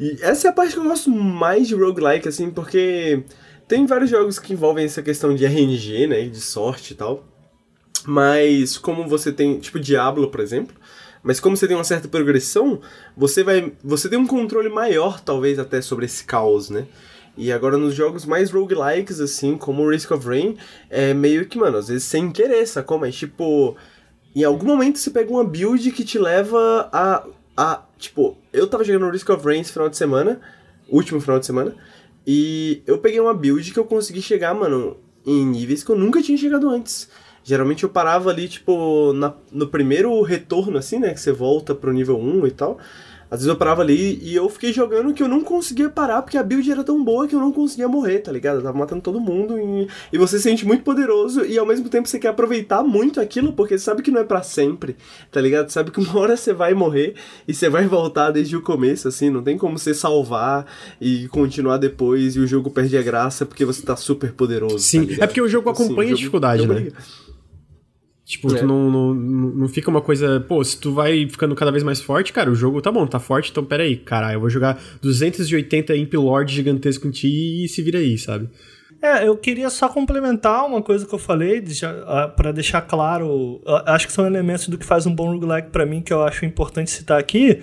Speaker 3: E essa é a parte que eu gosto mais de roguelike, assim, porque tem vários jogos que envolvem essa questão de RNG, né, de sorte e tal. Mas como você tem, tipo Diablo, por exemplo, mas como você tem uma certa progressão, você vai, você tem um controle maior, talvez até sobre esse caos, né? E agora nos jogos mais roguelikes, assim, como Risk of Rain, é meio que, mano, às vezes sem querer, sacou? Mas tipo, em algum momento você pega uma build que te leva a. a tipo, eu tava jogando Risk of Rain esse final de semana, último final de semana, e eu peguei uma build que eu consegui chegar, mano, em níveis que eu nunca tinha chegado antes. Geralmente eu parava ali, tipo, na- no primeiro retorno, assim, né? Que você volta pro nível 1 e tal. Às vezes eu parava ali e eu fiquei jogando que eu não conseguia parar, porque a build era tão boa que eu não conseguia morrer, tá ligado? Eu tava matando todo mundo e, e você se sente muito poderoso e ao mesmo tempo você quer aproveitar muito aquilo, porque sabe que não é pra sempre, tá ligado? Sabe que uma hora você vai morrer e você vai voltar desde o começo, assim, não tem como você salvar e continuar depois e o jogo perde a graça porque você tá super poderoso.
Speaker 1: Sim,
Speaker 3: tá
Speaker 1: é porque o jogo
Speaker 3: Assim,
Speaker 1: acompanha a dificuldade, né? Tipo,
Speaker 3: É.
Speaker 1: tu não, não, não fica uma coisa. Pô, se tu vai ficando cada vez mais forte, cara, o jogo tá bom, tá forte, então peraí, cara, eu vou jogar 280 Imp Lord gigantesco em ti e se vira aí, sabe?
Speaker 2: É, eu queria só complementar uma coisa que eu falei, ah, pra deixar claro, ah, acho que são elementos do que faz um bom roguelike pra mim, que eu acho importante citar aqui.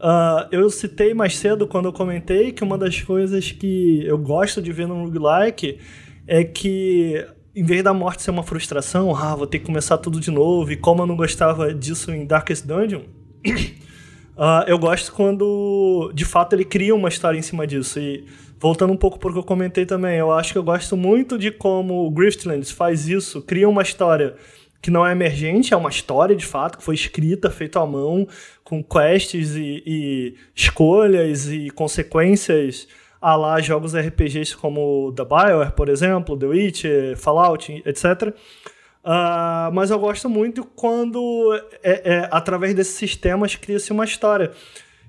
Speaker 2: Ah, eu citei mais cedo quando eu comentei que uma das coisas que eu gosto de ver no roguelike é que, em vez da morte ser uma frustração, ah, vou ter que começar tudo de novo, e como eu não gostava disso em Darkest Dungeon, ah, eu gosto quando, de fato, ele cria uma história em cima disso. E voltando um pouco pro que eu comentei também, eu acho que eu gosto muito de como o Griftlands faz isso, cria uma história que não é emergente, é uma história de fato, que foi escrita, feita à mão, com quests e, e escolhas e consequências a lá jogos RPGs como The Bioware, por exemplo, The Witcher, Fallout, etc. Uh, mas eu gosto muito quando, é, é, através desses sistemas, cria-se uma história.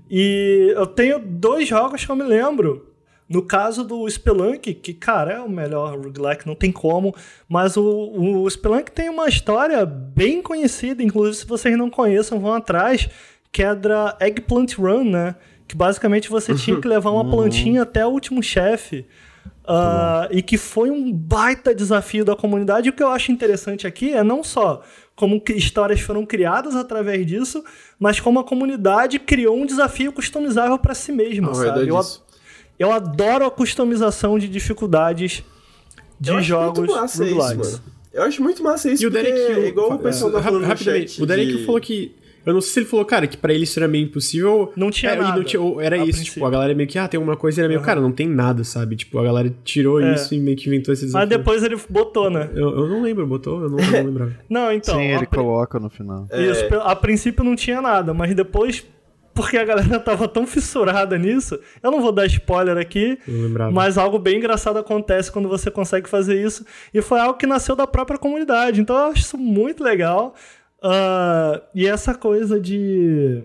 Speaker 2: E eu tenho dois jogos que eu me lembro. No caso do Spelunk, que, cara, é o melhor roguelike, não tem como. Mas o, o Spelunk tem uma história bem conhecida, inclusive se vocês não conheçam, vão atrás, que é da Eggplant Run, né? Que basicamente você tinha que levar uma plantinha até o último chefe. Uh, e que foi um baita desafio da comunidade. E o que eu acho interessante aqui é não só como histórias foram criadas através disso, mas como a comunidade criou um desafio customizável para si mesma, sabe? Eu, eu, adoro a customização de dificuldades de eu jogos roguelikes.
Speaker 3: Eu acho muito massa isso, e o Derek, é igual o pessoal é, da
Speaker 1: rapidamente, O Derek de... falou que eu não sei se ele falou, cara, que para ele isso era meio impossível.
Speaker 2: Não tinha é, nada. Não tinha,
Speaker 1: era isso, princípio. tipo, a galera meio que, ah, tem uma coisa, era meio, uhum. cara, não tem nada, sabe? Tipo, a galera tirou é. isso e meio que inventou esse desafio.
Speaker 2: Mas depois ele botou, né?
Speaker 1: Eu, eu não lembro, botou? Eu não, eu não lembrava.
Speaker 2: não, então.
Speaker 4: Sim, ele coloca no final.
Speaker 2: Isso, é. a princípio não tinha nada, mas depois porque a galera tava tão fissurada nisso. Eu não vou dar spoiler aqui, mas algo bem engraçado acontece quando você consegue fazer isso. E foi algo que nasceu da própria comunidade. Então eu acho isso muito legal. Uh, e essa coisa de.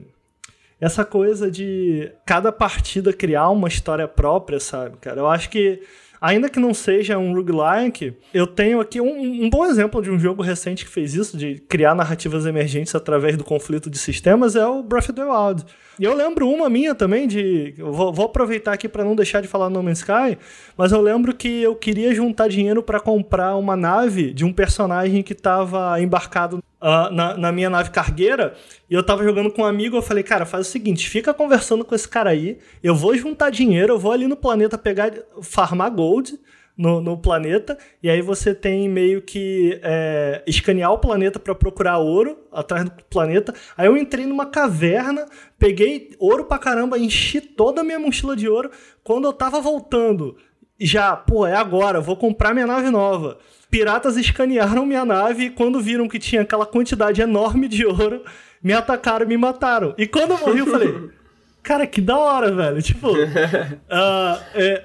Speaker 2: Essa coisa de cada partida criar uma história própria, sabe, cara? Eu acho que, ainda que não seja um roguelike, eu tenho aqui um, um bom exemplo de um jogo recente que fez isso, de criar narrativas emergentes através do conflito de sistemas, é o Breath of the Wild. E eu lembro uma minha também de. Vou, vou, aproveitar aqui para não deixar de falar No Man's Sky, mas eu lembro que eu queria juntar dinheiro para comprar uma nave de um personagem que estava embarcado uh, na, na, minha nave cargueira. E eu tava jogando com um amigo. Eu falei, cara, faz o seguinte: fica conversando com esse cara aí. Eu vou juntar dinheiro, eu vou ali no planeta pegar, farmar gold no, no planeta, e aí você tem meio que é, escanear o planeta para procurar ouro atrás do planeta. Aí eu entrei numa caverna, peguei ouro pra caramba, enchi toda a minha mochila de ouro. Quando eu tava voltando, já, pô, é agora, vou comprar minha nave nova. Piratas escanearam minha nave e quando viram que tinha aquela quantidade enorme de ouro, me atacaram e me mataram. E quando eu morri, eu falei, cara, que da hora, velho. Tipo, uh, é,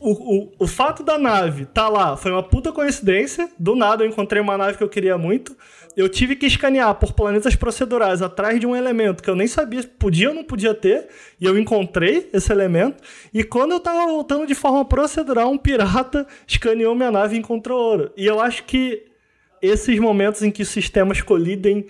Speaker 2: o, o, o fato da nave tá lá foi uma puta coincidência. Do nada eu encontrei uma nave que eu queria muito. Eu tive que escanear por planetas procedurais atrás de um elemento que eu nem sabia podia ou não podia ter. E eu encontrei esse elemento. E quando eu tava voltando de forma procedural, um pirata escaneou minha nave e encontrou ouro. E eu acho que esses momentos em que os sistemas colidem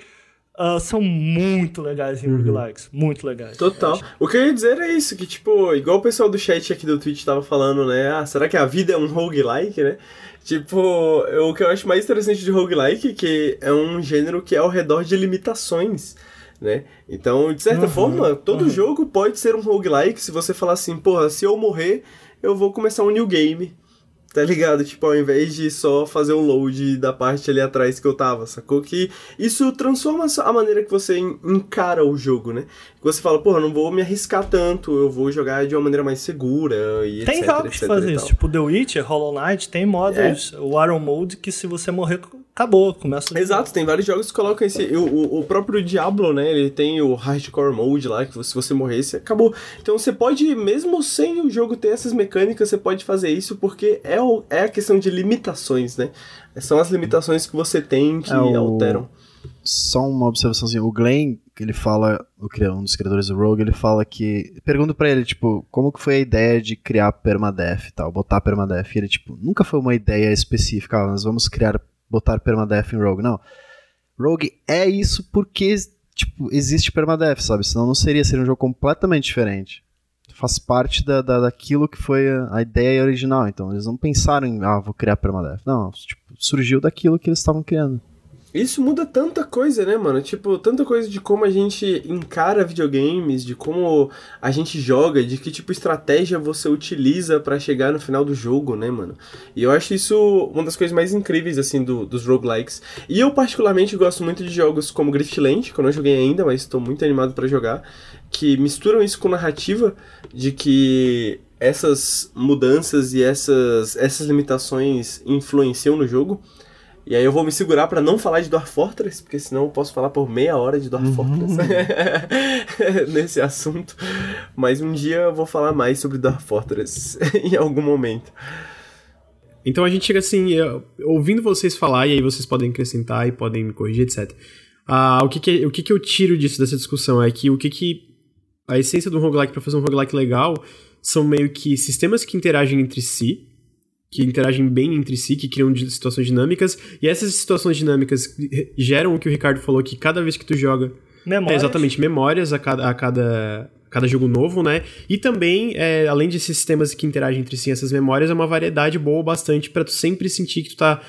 Speaker 2: Uh, são muito legais em uhum. roguelikes. Muito legais.
Speaker 3: Total. O que eu ia dizer é isso, que tipo, igual o pessoal do chat aqui do Twitch tava falando, né? Ah, será que a vida é um roguelike, né? Tipo, o que eu acho mais interessante de roguelike é que é um gênero que é ao redor de limitações. Né? Então, de certa uhum, forma, todo uhum. jogo pode ser um roguelike se você falar assim, porra, se eu morrer, eu vou começar um new game. Tá ligado? Tipo, ao invés de só fazer um load da parte ali atrás que eu tava, sacou? Que isso transforma a maneira que você encara o jogo, né? Que você fala, porra, não vou me arriscar tanto, eu vou jogar de uma maneira mais segura e
Speaker 2: Tem
Speaker 3: etc,
Speaker 2: jogos que fazem isso, tipo The Witcher, Hollow Knight, tem modos, é. o Iron Mode, que se você morrer acabou, começa.
Speaker 3: Exato, tem vários jogos que colocam esse. O, o, o, próprio Diablo, né? Ele tem o Hardcore Mode lá, que se você morresse, acabou. Então você pode, mesmo sem o jogo ter essas mecânicas, você pode fazer isso porque é, o, é a questão de limitações, né? São as limitações que você tem que é o... alteram.
Speaker 4: Só uma observaçãozinha. O Glenn, que ele fala, um dos criadores do Rogue, ele fala que. Pergunto para ele, tipo, como que foi a ideia de criar permadeath e tal, botar permadeath? E ele, tipo, nunca foi uma ideia específica, ah, nós vamos criar botar permadeath em Rogue. Não. Rogue é isso porque tipo, existe permadeath, sabe? Senão não seria, seria um jogo completamente diferente. Faz parte da, da, daquilo que foi a, ideia original. Então eles não pensaram em, ah, vou criar permadeath. Não, tipo, surgiu daquilo que eles estavam criando.
Speaker 3: Isso muda tanta coisa, né, mano? Tipo, tanta coisa de como a gente encara videogames, de como a gente joga, de que tipo estratégia você utiliza para chegar no final do jogo, né, mano? E eu acho isso uma das coisas mais incríveis, assim, do, dos roguelikes. E eu, particularmente, gosto muito de jogos como Griftland, que eu não joguei ainda, mas estou muito animado para jogar, que misturam isso com narrativa, de que essas mudanças e essas, essas limitações influenciam no jogo. E aí eu vou me segurar para não falar de Dwarf Fortress, porque senão eu posso falar por meia hora de Dwarf
Speaker 4: Uhum.
Speaker 3: Fortress nesse assunto. Mas um dia eu vou falar mais sobre Dwarf Fortress em algum momento.
Speaker 1: Então a gente chega assim, ouvindo vocês falar, e aí vocês podem acrescentar e podem me corrigir, etc. Ah, o que que, o que que eu tiro disso, dessa discussão, é que o que que... A essência do roguelike, pra fazer um roguelike legal, são meio que sistemas que interagem entre si, que interagem bem entre si, que criam situações dinâmicas, e essas situações dinâmicas geram o que o Ricardo falou, que cada vez que tu joga
Speaker 2: Memória.
Speaker 1: é, exatamente, memórias a cada, a cada, cada jogo novo, né? E também, é, além desses sistemas que interagem entre si, essas memórias, é uma variedade boa bastante pra tu sempre sentir que tu tá.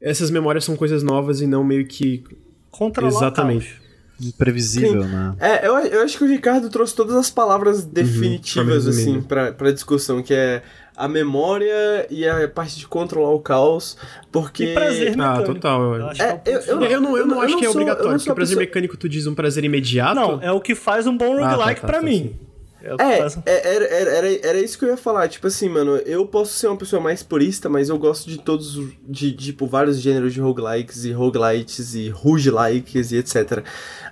Speaker 1: Essas memórias são coisas novas e não meio que.
Speaker 2: Controlar
Speaker 1: Exatamente.
Speaker 4: Imprevisível, né?
Speaker 3: É, eu, eu acho que o Ricardo trouxe todas as palavras definitivas,
Speaker 1: pra
Speaker 3: assim, pra, pra discussão, que é a memória e a parte de controlar o caos, porque...
Speaker 2: E prazer
Speaker 1: Ah,
Speaker 2: mecânico.
Speaker 1: total.
Speaker 2: Eu acho
Speaker 3: É,
Speaker 2: que é
Speaker 3: eu- eu.
Speaker 1: Eu não, eu não
Speaker 3: eu
Speaker 1: acho
Speaker 3: não
Speaker 1: que é
Speaker 3: sou-
Speaker 1: obrigatório, porque prazer
Speaker 3: pessoa-
Speaker 1: mecânico tu diz um prazer imediato.
Speaker 2: Não, é o que faz um bom
Speaker 1: tá,
Speaker 2: roguelike
Speaker 1: tá,
Speaker 2: pra
Speaker 1: tá,
Speaker 2: mim.
Speaker 1: sim.
Speaker 2: É o que
Speaker 3: É,
Speaker 2: faz
Speaker 3: é, era, era, era, era isso que eu ia falar. Tipo assim, mano, eu posso ser uma pessoa mais purista, mas eu gosto de todos, os- de, tipo, vários gêneros de roguelikes e roguelites e roguelikes e etc.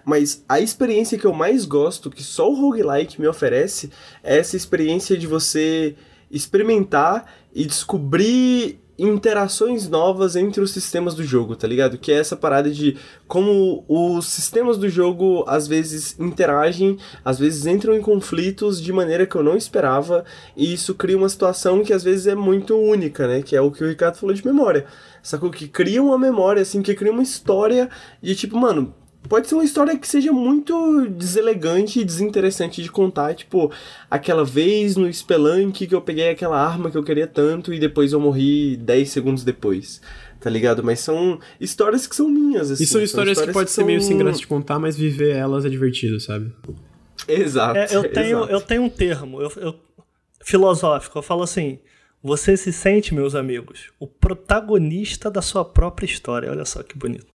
Speaker 3: Mas a experiência que eu mais gosto, que só o roguelike me oferece, é essa experiência de você experimentar e descobrir interações novas entre os sistemas do jogo, tá ligado? Que é essa parada de como os sistemas do jogo às vezes interagem, às vezes entram em conflitos de maneira que eu não esperava, e isso cria uma situação que às vezes é muito única, né? Que é o que o Ricardo falou de memória. Sacou? Que cria uma memória, assim, que cria uma história de tipo, mano, Pode ser uma história que seja muito deselegante e desinteressante de contar, tipo, aquela vez no Spelunk que eu peguei aquela arma que eu queria tanto e depois eu morri 10 segundos depois, tá ligado? Mas são histórias que são minhas, assim.
Speaker 1: E são histórias que pode ser meio sem
Speaker 3: são-
Speaker 1: graça de contar, mas viver elas é divertido, sabe?
Speaker 3: Exato.
Speaker 2: É, eu, tenho,
Speaker 3: exato.
Speaker 2: eu tenho um termo eu, eu- filosófico. Eu falo assim: você se sente, meus amigos, o protagonista da sua própria história. Olha só que bonito.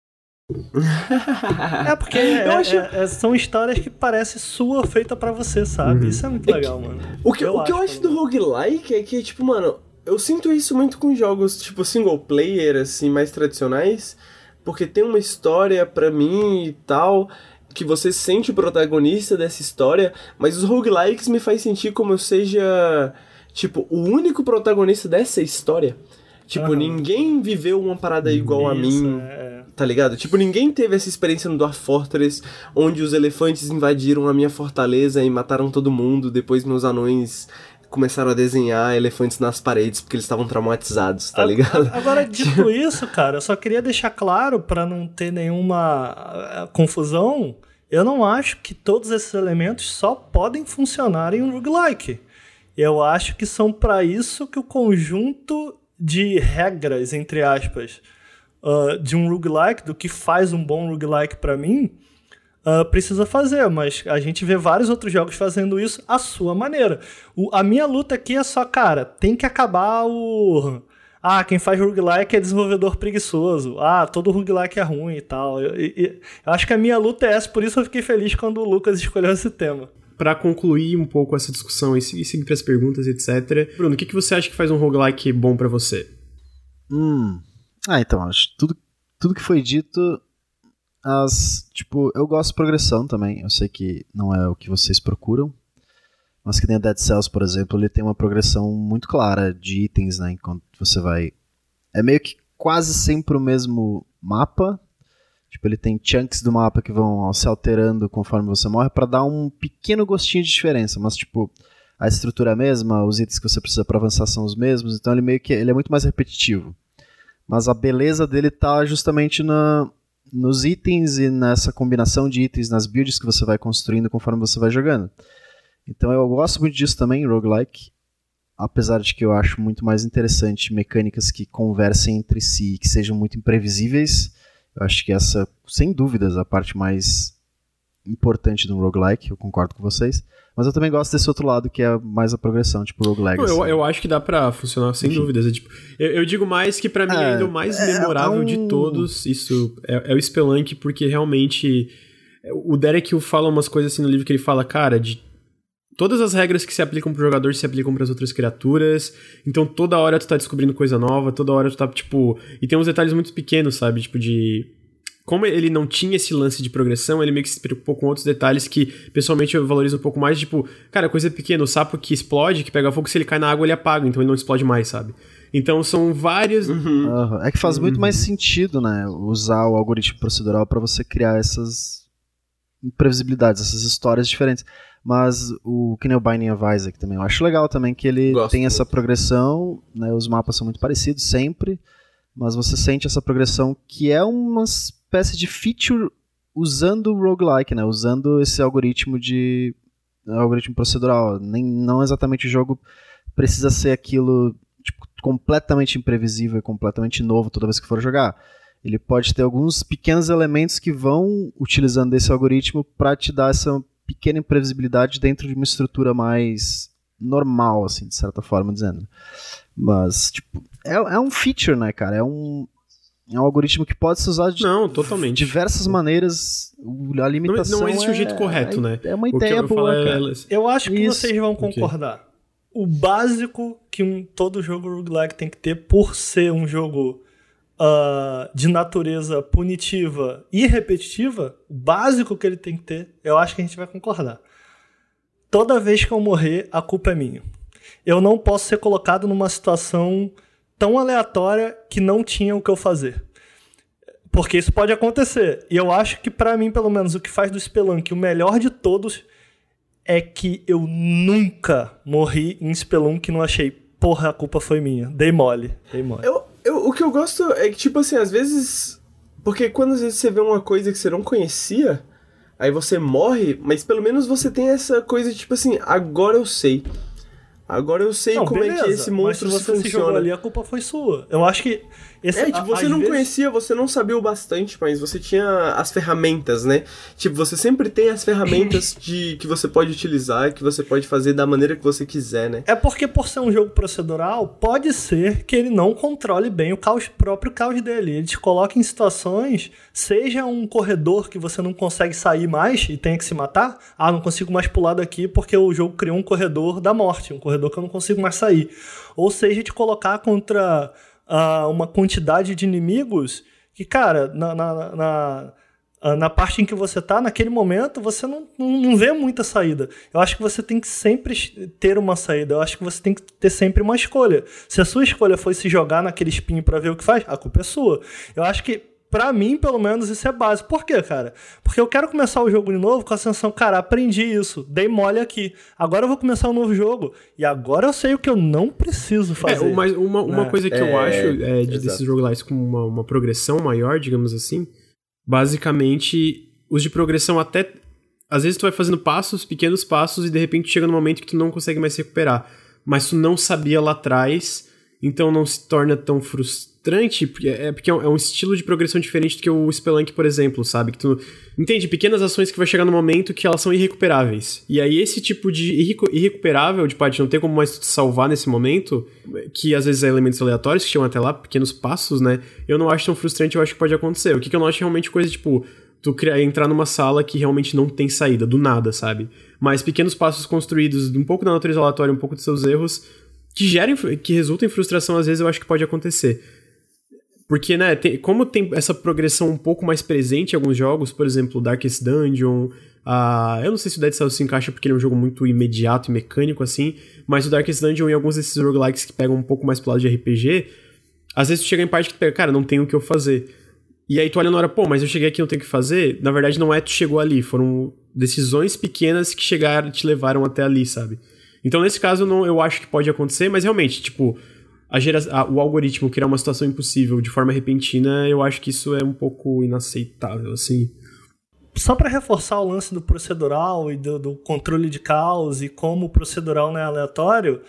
Speaker 2: É porque é-
Speaker 3: Eu acho-
Speaker 2: é- é- são histórias que parecem sua, feita pra você, sabe? Isso é muito legal, mano.
Speaker 3: O que eu, o que eu acho do roguelike é que, tipo, mano, eu sinto isso muito com jogos, tipo, single player, assim, mais tradicionais, porque tem uma história pra mim e tal, que você sente o protagonista dessa história, mas os roguelikes me faz sentir como eu seja, tipo, o único protagonista dessa história. Tipo,
Speaker 2: Aham.
Speaker 3: ninguém viveu uma parada igual a
Speaker 2: Isso,
Speaker 3: mim,
Speaker 2: é.
Speaker 3: Tá ligado? Tipo, ninguém teve essa experiência no Dwarf Fortress, onde os elefantes invadiram a minha fortaleza e mataram todo mundo, depois meus anões começaram a desenhar elefantes nas paredes porque eles estavam traumatizados, tá ligado?
Speaker 2: Agora, dito isso, cara, eu só queria deixar claro, pra não ter nenhuma ah, confusão, eu não acho que todos esses elementos só podem funcionar em um roguelike. Eu acho que são pra isso que o conjunto de regras, entre aspas, ah, de um roguelike, do que faz um bom roguelike pra mim, ah, precisa fazer, mas a gente vê vários outros jogos fazendo isso à sua maneira. O- a minha luta aqui é só, cara, tem que acabar o. Ah, quem faz roguelike é desenvolvedor preguiçoso. Ah, todo roguelike é ruim e tal. Eu, e- e- eu acho que a minha luta é essa, por isso eu fiquei feliz quando o Lucas escolheu esse tema.
Speaker 1: Pra concluir um pouco essa discussão e se- seguir pras perguntas, etc. Bruno, o que, que você acha que faz um roguelike bom pra você?
Speaker 4: Hum. Ah, então, acho tudo, tudo que foi dito. As. Tipo, eu gosto de progressão também. Eu sei que não é o que vocês procuram. Mas que nem a Dead Cells, por exemplo, ele tem uma progressão muito clara de itens, né? Enquanto você vai. É meio que quase sempre o mesmo mapa. Tipo, ele tem chunks do mapa que vão se alterando conforme você morre pra dar um pequeno gostinho de diferença. Mas, tipo, a estrutura é a mesma, os itens que você precisa pra avançar são os mesmos. Então ele meio que. Ele é muito mais repetitivo. Mas a beleza dele tá justamente na, nos itens e nessa combinação de itens, nas builds que você vai construindo conforme você vai jogando. Então eu gosto muito disso também roguelike, apesar de que eu acho muito mais interessante mecânicas que conversem entre si, que sejam muito imprevisíveis. Eu acho que essa, sem dúvidas, a parte mais importante do roguelike, eu concordo com vocês. Mas eu também gosto desse outro lado que é mais a progressão, tipo Rogue
Speaker 1: Não,
Speaker 4: Legacy.
Speaker 1: eu, eu acho que dá pra funcionar sem
Speaker 4: Enfim.
Speaker 1: dúvidas. É, tipo, eu, eu digo mais que pra mim
Speaker 4: É,
Speaker 1: ainda o mais
Speaker 4: é,
Speaker 1: memorável
Speaker 4: é um-
Speaker 1: de todos, isso é, é o Spelunk, porque realmente o Derek fala umas coisas assim no livro que ele fala, cara, de todas as regras que se aplicam pro jogador se aplicam para as outras criaturas. Então toda hora tu tá descobrindo coisa nova, toda hora tu tá, tipo. E tem uns detalhes muito pequenos, sabe? Tipo, de. Como ele não tinha esse lance de progressão, ele meio que se preocupou com outros detalhes que, pessoalmente, eu valorizo um pouco mais. Tipo, cara, coisa pequena, o sapo que explode, que pega fogo, se ele cai na água, ele apaga, então ele não explode mais, sabe? Então são várias.
Speaker 4: Uhum. Uhum. É que faz muito mais sentido, né? Usar o algoritmo procedural para você criar essas imprevisibilidades, essas histórias diferentes. Mas o que nem o Binding of Isaac também, eu acho legal também que ele Gosto tem essa progressão, né, os mapas são muito parecidos sempre, mas você sente essa progressão que é uma espécie de feature usando o roguelike, né, usando esse algoritmo de algoritmo procedural, nem não exatamente o jogo precisa ser aquilo tipo, completamente imprevisível e completamente novo toda vez que for jogar. Ele pode ter alguns pequenos elementos que vão utilizando esse algoritmo para te dar essa pequena imprevisibilidade dentro de uma estrutura mais normal, assim, de certa forma dizendo. Mas, tipo, é, é um feature, né, cara? É um, é um algoritmo que pode ser usado de
Speaker 1: não, totalmente.
Speaker 4: diversas maneiras. A limitação
Speaker 1: não, não existe
Speaker 4: é,
Speaker 1: um jeito correto,
Speaker 4: é,
Speaker 1: né?
Speaker 4: É uma ideia boa, é.
Speaker 2: Eu acho que Isso. vocês vão concordar. O básico que um, todo jogo roguelike tem que ter por ser um jogo uh, de natureza punitiva e repetitiva, o básico que ele tem que ter, eu acho que a gente vai concordar. Toda vez que eu morrer, a culpa é minha. Eu não posso ser colocado numa situação tão aleatória que não tinha o que eu fazer. Porque isso pode acontecer. E eu acho que, para mim, pelo menos, o que faz do Spelunk o melhor de todos é que eu nunca morri em Spelunk e não achei, porra, a culpa foi minha. Dei mole. Dei mole.
Speaker 3: Eu, eu, o que eu gosto é que, tipo assim, às vezes. Porque quando às vezes você vê uma coisa que você não conhecia, aí você morre, mas pelo menos você tem essa coisa tipo assim, agora eu sei. Agora eu sei não, como beleza, é que esse monstro
Speaker 2: mas se você
Speaker 3: funciona.
Speaker 2: Se ali, a culpa foi sua. Eu acho que
Speaker 3: esse, é, tipo, você não vezes... conhecia, você não sabia o bastante, mas você tinha as ferramentas, né? Tipo, você sempre tem as ferramentas de que você pode utilizar, que você pode fazer da maneira que você quiser, né?
Speaker 2: É porque por ser um jogo procedural, pode ser que ele não controle bem o caos, próprio caos dele. Ele te coloca em situações, seja um corredor que você não consegue sair mais e tem que se matar, ah, não consigo mais pular daqui porque o jogo criou um corredor da morte, um corredor corredor que eu não consigo mais sair. Ou seja, te colocar contra uh, uma quantidade de inimigos que, cara, na, na, na, ah, na, parte em que você tá, naquele momento, você não, não vê muita saída. Eu acho que você tem que sempre ter uma saída. Eu acho que você tem que ter sempre uma escolha. Se a sua escolha foi se jogar naquele espinho para ver o que faz, a culpa é sua. Eu acho que Pra mim, pelo menos, isso é básico. Por quê, cara? Porque eu quero começar o jogo de novo com a sensação, cara, aprendi isso, dei mole aqui. Agora eu vou começar um novo jogo. E agora eu sei o que eu não preciso é, fazer.
Speaker 1: É, mas uma, uma né? coisa que é, eu acho é, de, desses roguelites com uma, uma progressão maior, digamos assim, basicamente, os de progressão até. Às vezes tu vai fazendo passos, pequenos passos, e de repente chega no momento que tu não consegue mais se recuperar. Mas tu não sabia lá atrás, então não se torna tão frustrante frustrante, é porque é, é um estilo de progressão diferente do que o Spelunk, por exemplo, sabe? Que tu entende pequenas ações que vai chegar no momento que elas são irrecuperáveis. E aí esse tipo de irrecu irrecuperável, de parte não ter como mais salvar nesse momento, que às vezes é elementos aleatórios que chegam até lá, pequenos passos, né? Eu não acho tão frustrante, eu acho que pode acontecer. O que, que eu não acho é realmente coisa tipo tu criar, entrar numa sala que realmente não tem saída, do nada, sabe? Mas pequenos passos construídos, um pouco da natureza aleatória, um pouco dos seus erros, que gerem, que resultam em frustração, às vezes eu acho que pode acontecer. Porque, né, tem, como tem essa progressão um pouco mais presente em alguns jogos, por exemplo, Darkest Dungeon, uh, eu não sei se o Dead Cells se encaixa porque ele é um jogo muito imediato e mecânico, assim, mas o Darkest Dungeon e alguns desses roguelikes que pegam um pouco mais pro lado de RPG, às vezes tu chega em parte que tu pega, cara, não tem o que eu fazer. E aí tu olha na hora, pô, mas eu cheguei aqui não tenho o que fazer. Na verdade, não é tu chegou ali, foram decisões pequenas que chegaram, te levaram até ali, sabe? Então, nesse caso, não, eu acho que pode acontecer, mas realmente, tipo, a gera, a, o algoritmo criar uma situação impossível de forma repentina, eu acho que isso é um pouco inaceitável, assim.
Speaker 2: Só para reforçar o lance do procedural e do, do, controle de caos e como o procedural não é aleatório,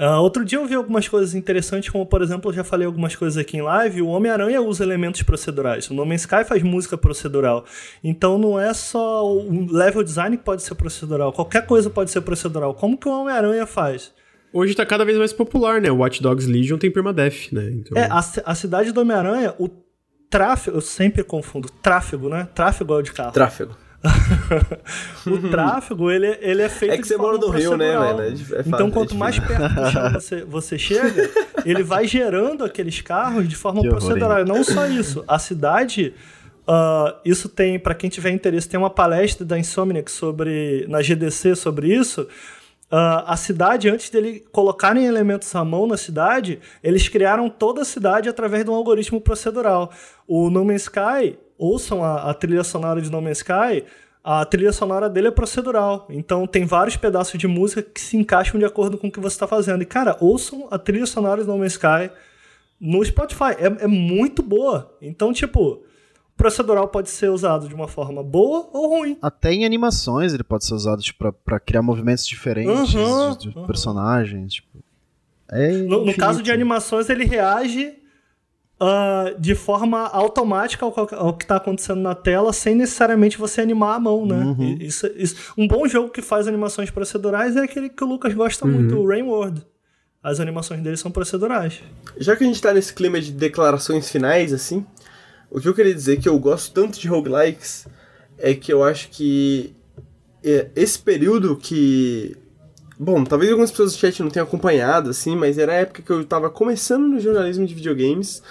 Speaker 2: uh, outro dia eu vi algumas coisas interessantes, como por exemplo, eu já falei algumas coisas aqui em live, o Homem-Aranha usa elementos procedurais, o No Man's Sky faz música procedural. Então não é só o level design que pode ser procedural, qualquer coisa pode ser procedural. Como que o Homem-Aranha faz?
Speaker 1: Hoje tá cada vez mais popular, né? O Watch Dogs Legion tem permadeath, né?
Speaker 2: Então... É, a, a cidade do Homem-Aranha, o tráfego, eu sempre confundo, tráfego, né? Tráfego é o de carro.
Speaker 3: Tráfego.
Speaker 2: o tráfego, ele, ele é feito
Speaker 3: É que você mora no Rio, né, velho? É
Speaker 2: então,
Speaker 3: fácil,
Speaker 2: quanto
Speaker 3: é
Speaker 2: mais perto do chão você, você chega, ele vai gerando aqueles carros de forma
Speaker 4: Que horror,
Speaker 2: procedural. E não só isso, a cidade. ah, isso tem, para quem tiver interesse, tem uma palestra da Insomniac sobre, na GDC sobre isso. Ah, a cidade, antes dele colocarem elementos à mão na cidade, eles criaram toda a cidade através de um algoritmo procedural. O No Man's Sky, ouçam a, a trilha sonora de No Man's Sky, a trilha sonora dele é procedural. Então tem vários pedaços de música que se encaixam de acordo com o que você está fazendo. E, cara, ouçam a trilha sonora de No Man's Sky no Spotify. É, é muito boa. Então, tipo, procedural pode ser usado de uma forma boa ou ruim.
Speaker 4: Até em animações ele pode ser usado tipo, pra, pra criar movimentos diferentes
Speaker 2: Uhum,
Speaker 4: de, de
Speaker 2: uhum.
Speaker 4: personagens. Tipo, é
Speaker 2: No, no caso de animações, ele reage ah, de forma automática ao, ao que está acontecendo na tela, sem necessariamente você animar a mão, né?
Speaker 4: Uhum.
Speaker 2: Isso, isso- um bom jogo que faz animações procedurais é aquele que o Lucas gosta
Speaker 1: Uhum.
Speaker 2: muito, o Rain World. As animações dele são procedurais.
Speaker 3: Já que a gente tá nesse clima de declarações finais, assim, o que eu queria dizer que eu gosto tanto de roguelikes é que eu acho que é, esse período que. Bom, talvez algumas pessoas do chat não tenham acompanhado, assim, mas era a época que eu tava começando no jornalismo de videogames.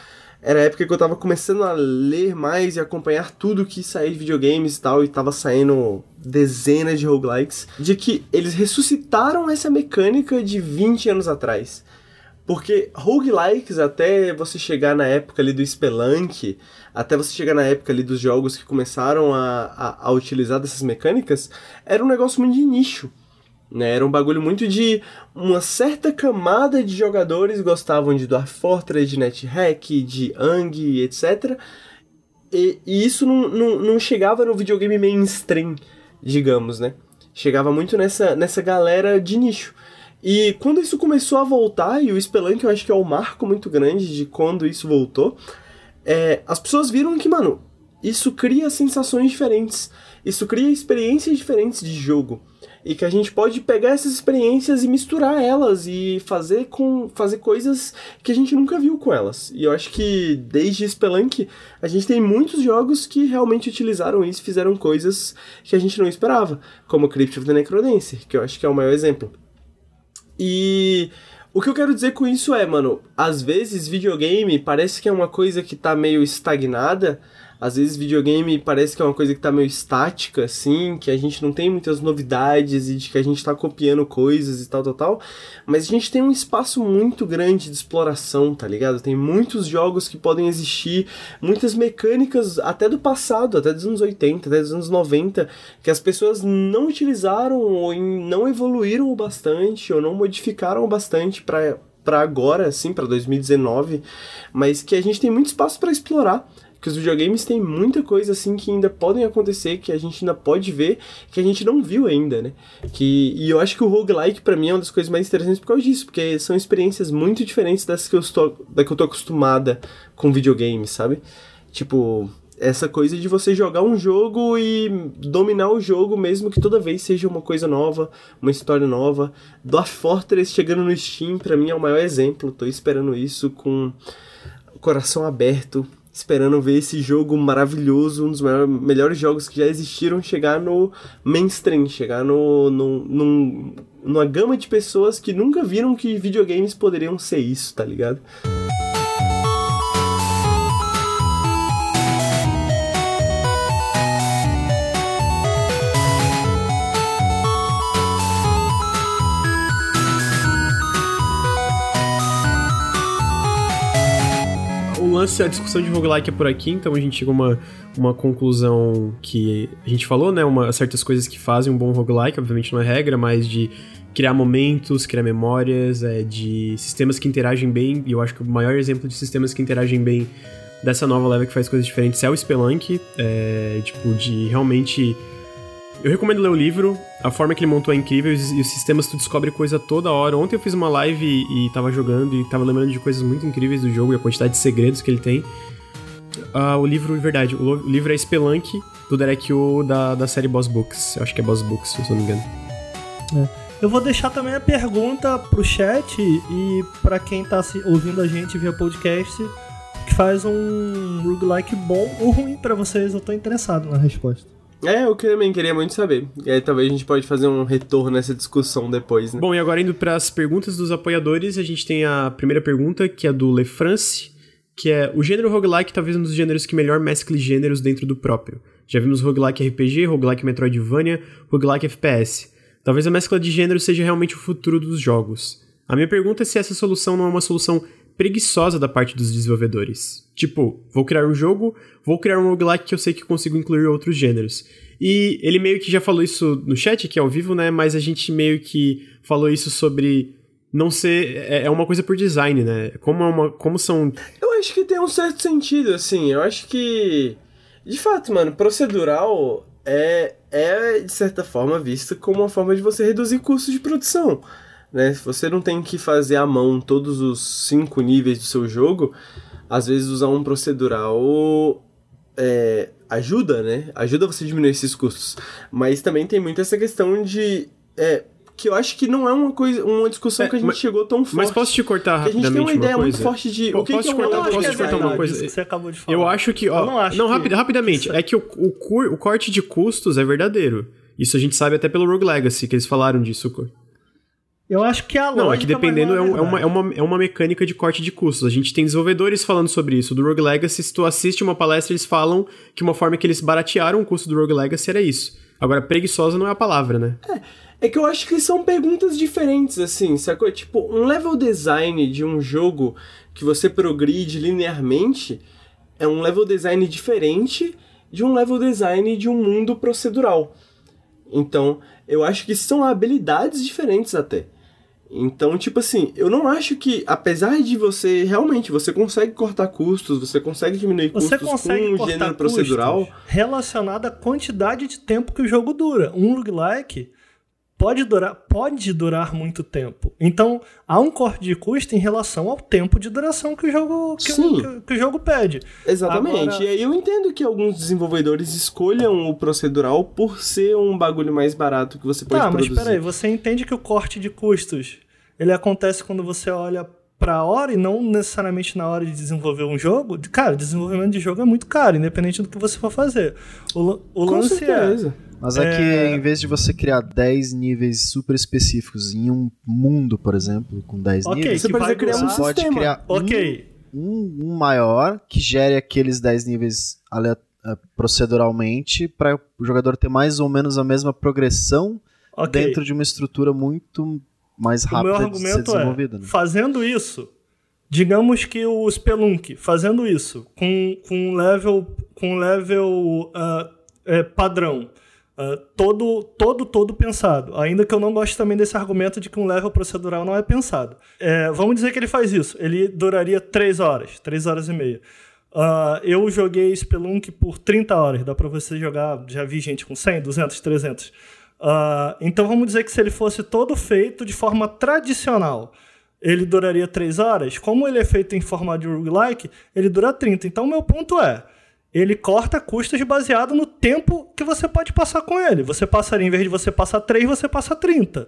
Speaker 3: Era a época que eu tava começando a ler mais e acompanhar tudo que saía de videogames e tal, e tava saindo dezenas de roguelikes, de que eles ressuscitaram essa mecânica de 20 anos atrás. Porque roguelikes, até você chegar na época ali do Spelunk, até você chegar na época ali dos jogos que começaram a, a, a utilizar dessas mecânicas, era um negócio muito de nicho. Né? Era um bagulho muito de uma certa camada de jogadores gostavam de Dwarf Fortress, de NetHack, de Ang, etc. E, e isso não, não, não chegava no videogame mainstream, digamos, né? Chegava muito nessa, nessa galera de nicho. E quando isso começou a voltar, e o Spelunk eu acho que é o marco muito grande de quando isso voltou, é, as pessoas viram que, mano, isso cria sensações diferentes. Isso cria experiências diferentes de jogo. E que a gente pode pegar essas experiências e misturar elas e fazer com fazer coisas que a gente nunca viu com elas. E eu acho que desde Spelunk a gente tem muitos jogos que realmente utilizaram isso fizeram coisas que a gente não esperava, como Crypt of the Necrodancer, que eu acho que é o maior exemplo. E o que eu quero dizer com isso é, mano, às vezes videogame parece que é uma coisa que tá meio estagnada, às vezes videogame parece que é uma coisa que tá meio estática, assim, que a gente não tem muitas novidades e de que a gente tá copiando coisas e tal, tal, tal. Mas a gente tem um espaço muito grande de exploração, tá ligado? Tem muitos jogos que podem existir, muitas mecânicas até do passado, até dos anos 80, até dos anos 90, que as pessoas não utilizaram ou não evoluíram o bastante ou não modificaram o bastante para para agora, assim, para 2019, mas que a gente tem muito espaço para explorar que os videogames têm muita coisa assim que ainda podem acontecer, que a gente ainda pode ver, que a gente não viu ainda, né? Que, e eu acho que o roguelike pra mim é uma das coisas mais interessantes por causa disso, porque são experiências muito diferentes das que eu estou, da que eu tô acostumada com videogame, sabe? Tipo, essa coisa de você jogar um jogo e dominar o jogo, mesmo que toda vez seja uma coisa nova, uma história nova. Dwarf Fortress chegando no Steam, pra mim é o maior exemplo. Tô esperando isso com coração aberto, esperando ver esse jogo maravilhoso, um dos melhores jogos que já existiram, chegar no mainstream, chegar no, no, num- numa gama de pessoas que nunca viram que videogames poderiam ser isso, tá ligado?
Speaker 1: O lance, a discussão de roguelike é por aqui, então a gente chegou a uma, uma conclusão que a gente falou, né? Uma, certas coisas que fazem um bom roguelike, obviamente não é regra, mas de criar momentos, criar memórias, é, de sistemas que interagem bem, e eu acho que o maior exemplo de sistemas que interagem bem dessa nova leva que faz coisas diferentes é o Spelunk, é, tipo, de realmente... Eu recomendo ler o livro, a forma que ele montou é incrível e os sistemas tu descobre coisa toda hora. Ontem eu fiz uma live e, e tava jogando e tava lembrando de coisas muito incríveis do jogo e a quantidade de segredos que ele tem. Ah, o livro, verdade, o, o livro é Spelunk, do Derek O da, da série Boss Books. Eu acho que é Boss Books, se eu não me engano.
Speaker 2: Eu vou deixar também a pergunta pro chat e pra quem tá ouvindo a gente via podcast, que faz um roguelike bom ou ruim pra vocês, eu tô interessado na resposta.
Speaker 3: É, eu também queria muito saber. E aí talvez a gente pode fazer um retorno nessa discussão depois, né?
Speaker 1: Bom, e agora indo para as perguntas dos apoiadores, a gente tem a primeira pergunta, que é do Lefrance, que é o gênero roguelike talvez um dos gêneros que melhor mescle gêneros dentro do próprio. Já vimos roguelike RPG, roguelike Metroidvania, roguelike FPS. Talvez a mescla de gêneros seja realmente o futuro dos jogos. A minha pergunta é se essa solução não é uma solução preguiçosa da parte dos desenvolvedores. Tipo, vou criar um jogo, vou criar um roguelike que eu sei que consigo incluir outros gêneros. E ele meio que já falou isso no chat, que é ao vivo, né? Mas a gente meio que falou isso sobre não ser. É, é uma coisa por design, né? Como, é uma, como são.
Speaker 3: Eu acho que tem um certo sentido, assim. Eu acho que. De fato, mano, procedural é, é de certa forma visto como uma forma de você reduzir custos de produção. Né? Se você não tem que fazer à mão todos os cinco níveis do seu jogo, às vezes usar um procedural é, ajuda, né? Ajuda você a diminuir esses custos. Mas também tem muito essa questão de. É, que eu acho que não é uma coisa, uma discussão
Speaker 1: É,
Speaker 3: que a gente
Speaker 1: mas-
Speaker 3: chegou tão forte.
Speaker 1: Mas posso te cortar
Speaker 3: Porque a gente
Speaker 1: rapidamente
Speaker 3: tem uma ideia muito forte de.
Speaker 1: Pô,
Speaker 3: o que
Speaker 1: posso
Speaker 3: que
Speaker 1: te
Speaker 3: é
Speaker 1: cortar-
Speaker 2: Eu
Speaker 1: posso
Speaker 2: que é
Speaker 1: te cortar uma coisa?
Speaker 2: que você acabou de falar.
Speaker 1: Eu acho que, ó,
Speaker 2: Eu não acho
Speaker 1: não,
Speaker 2: que-
Speaker 1: rapi- rapidamente,
Speaker 2: isso-
Speaker 1: é que o, o, cur- o corte de custos é verdadeiro. Isso a gente sabe até pelo Rogue Legacy, que eles falaram disso.
Speaker 2: Eu acho que a
Speaker 1: Não, é que dependendo, é, é uma, é, uma, é uma mecânica de corte de custos. A gente tem desenvolvedores falando sobre isso. Do Rogue Legacy, se tu assiste uma palestra, eles falam que uma forma que eles baratearam o custo do Rogue Legacy era isso. Agora, preguiçosa não é a palavra, né?
Speaker 3: É que eu acho que são perguntas diferentes, assim, sacou? Tipo, um level design de um jogo que você progride linearmente é um level design diferente de um level design de um mundo procedural. Então, eu acho que são habilidades diferentes até. Então, tipo assim, eu não acho que, apesar de você realmente, você consegue cortar custos, você consegue diminuir
Speaker 2: Você
Speaker 3: custos
Speaker 2: consegue
Speaker 3: com o
Speaker 2: cortar
Speaker 3: gênero procedural.
Speaker 2: relacionado à quantidade de tempo que o jogo dura. Um roguelike pode durar, pode durar muito tempo. Então, há um corte de custo em relação ao tempo de duração que o jogo, que, o, que, o jogo pede.
Speaker 3: Exatamente.
Speaker 2: Agora-
Speaker 3: E aí eu entendo que alguns desenvolvedores escolham o procedural por ser um bagulho mais barato que você pode
Speaker 2: Tá, mas
Speaker 3: produzir.
Speaker 2: peraí, você entende que o corte de custos ele acontece quando você olha pra hora e não necessariamente na hora de desenvolver um jogo? Cara, desenvolvimento de jogo é muito caro, independente do que você for fazer. O, o
Speaker 3: Com
Speaker 2: lance é.
Speaker 4: Mas é, que em vez de você criar 10 níveis super específicos em um mundo, por exemplo, com 10
Speaker 2: Ok,
Speaker 4: níveis,
Speaker 3: Você pode criar um
Speaker 4: você pode criar um-
Speaker 2: Ok,
Speaker 4: um, um maior que gere aqueles 10 níveis eh, proceduralmente para o jogador ter mais ou menos a mesma progressão
Speaker 2: ok.
Speaker 4: dentro de uma estrutura muito mais
Speaker 2: O meu
Speaker 4: rápida de ser
Speaker 2: argumento é,
Speaker 4: desenvolvida. né?
Speaker 2: fazendo isso, digamos que o Spelunk, fazendo isso, com, com um level, com um level ah, é, padrão, ah, todo, todo, todo pensado. Ainda que eu não goste também desse argumento de que um level procedural não é pensado. É, vamos dizer que ele faz isso. Ele duraria 3 horas, 3 horas e meia. Ah, eu joguei Spelunk por 30 horas. Dá pra você jogar, já vi gente com 100, 200, 300. Ah, então vamos dizer que se ele fosse todo feito de forma tradicional, ele duraria 3 horas. Como ele é feito em formato de roguelike, ele dura 30. Então meu ponto é, ele corta custos baseado no tempo que você pode passar com ele. Você passaria, em vez de você passar 3, você passa 30.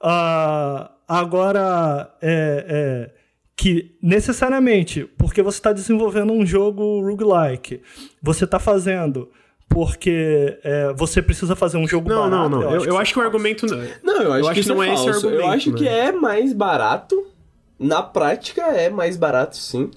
Speaker 2: Ah, agora, é, é, que necessariamente, porque você está desenvolvendo um jogo roguelike, você está fazendo porque é, você precisa fazer um jogo
Speaker 1: Não,
Speaker 2: barato.
Speaker 1: não, não. Eu, eu acho que o
Speaker 2: é
Speaker 1: argumento.
Speaker 3: Não, eu acho,
Speaker 1: Eu acho
Speaker 3: que,
Speaker 1: que
Speaker 3: isso
Speaker 1: não
Speaker 3: é
Speaker 1: é esse argumento,
Speaker 3: Eu acho
Speaker 1: né?
Speaker 3: que é mais barato. Na prática é mais barato, sim.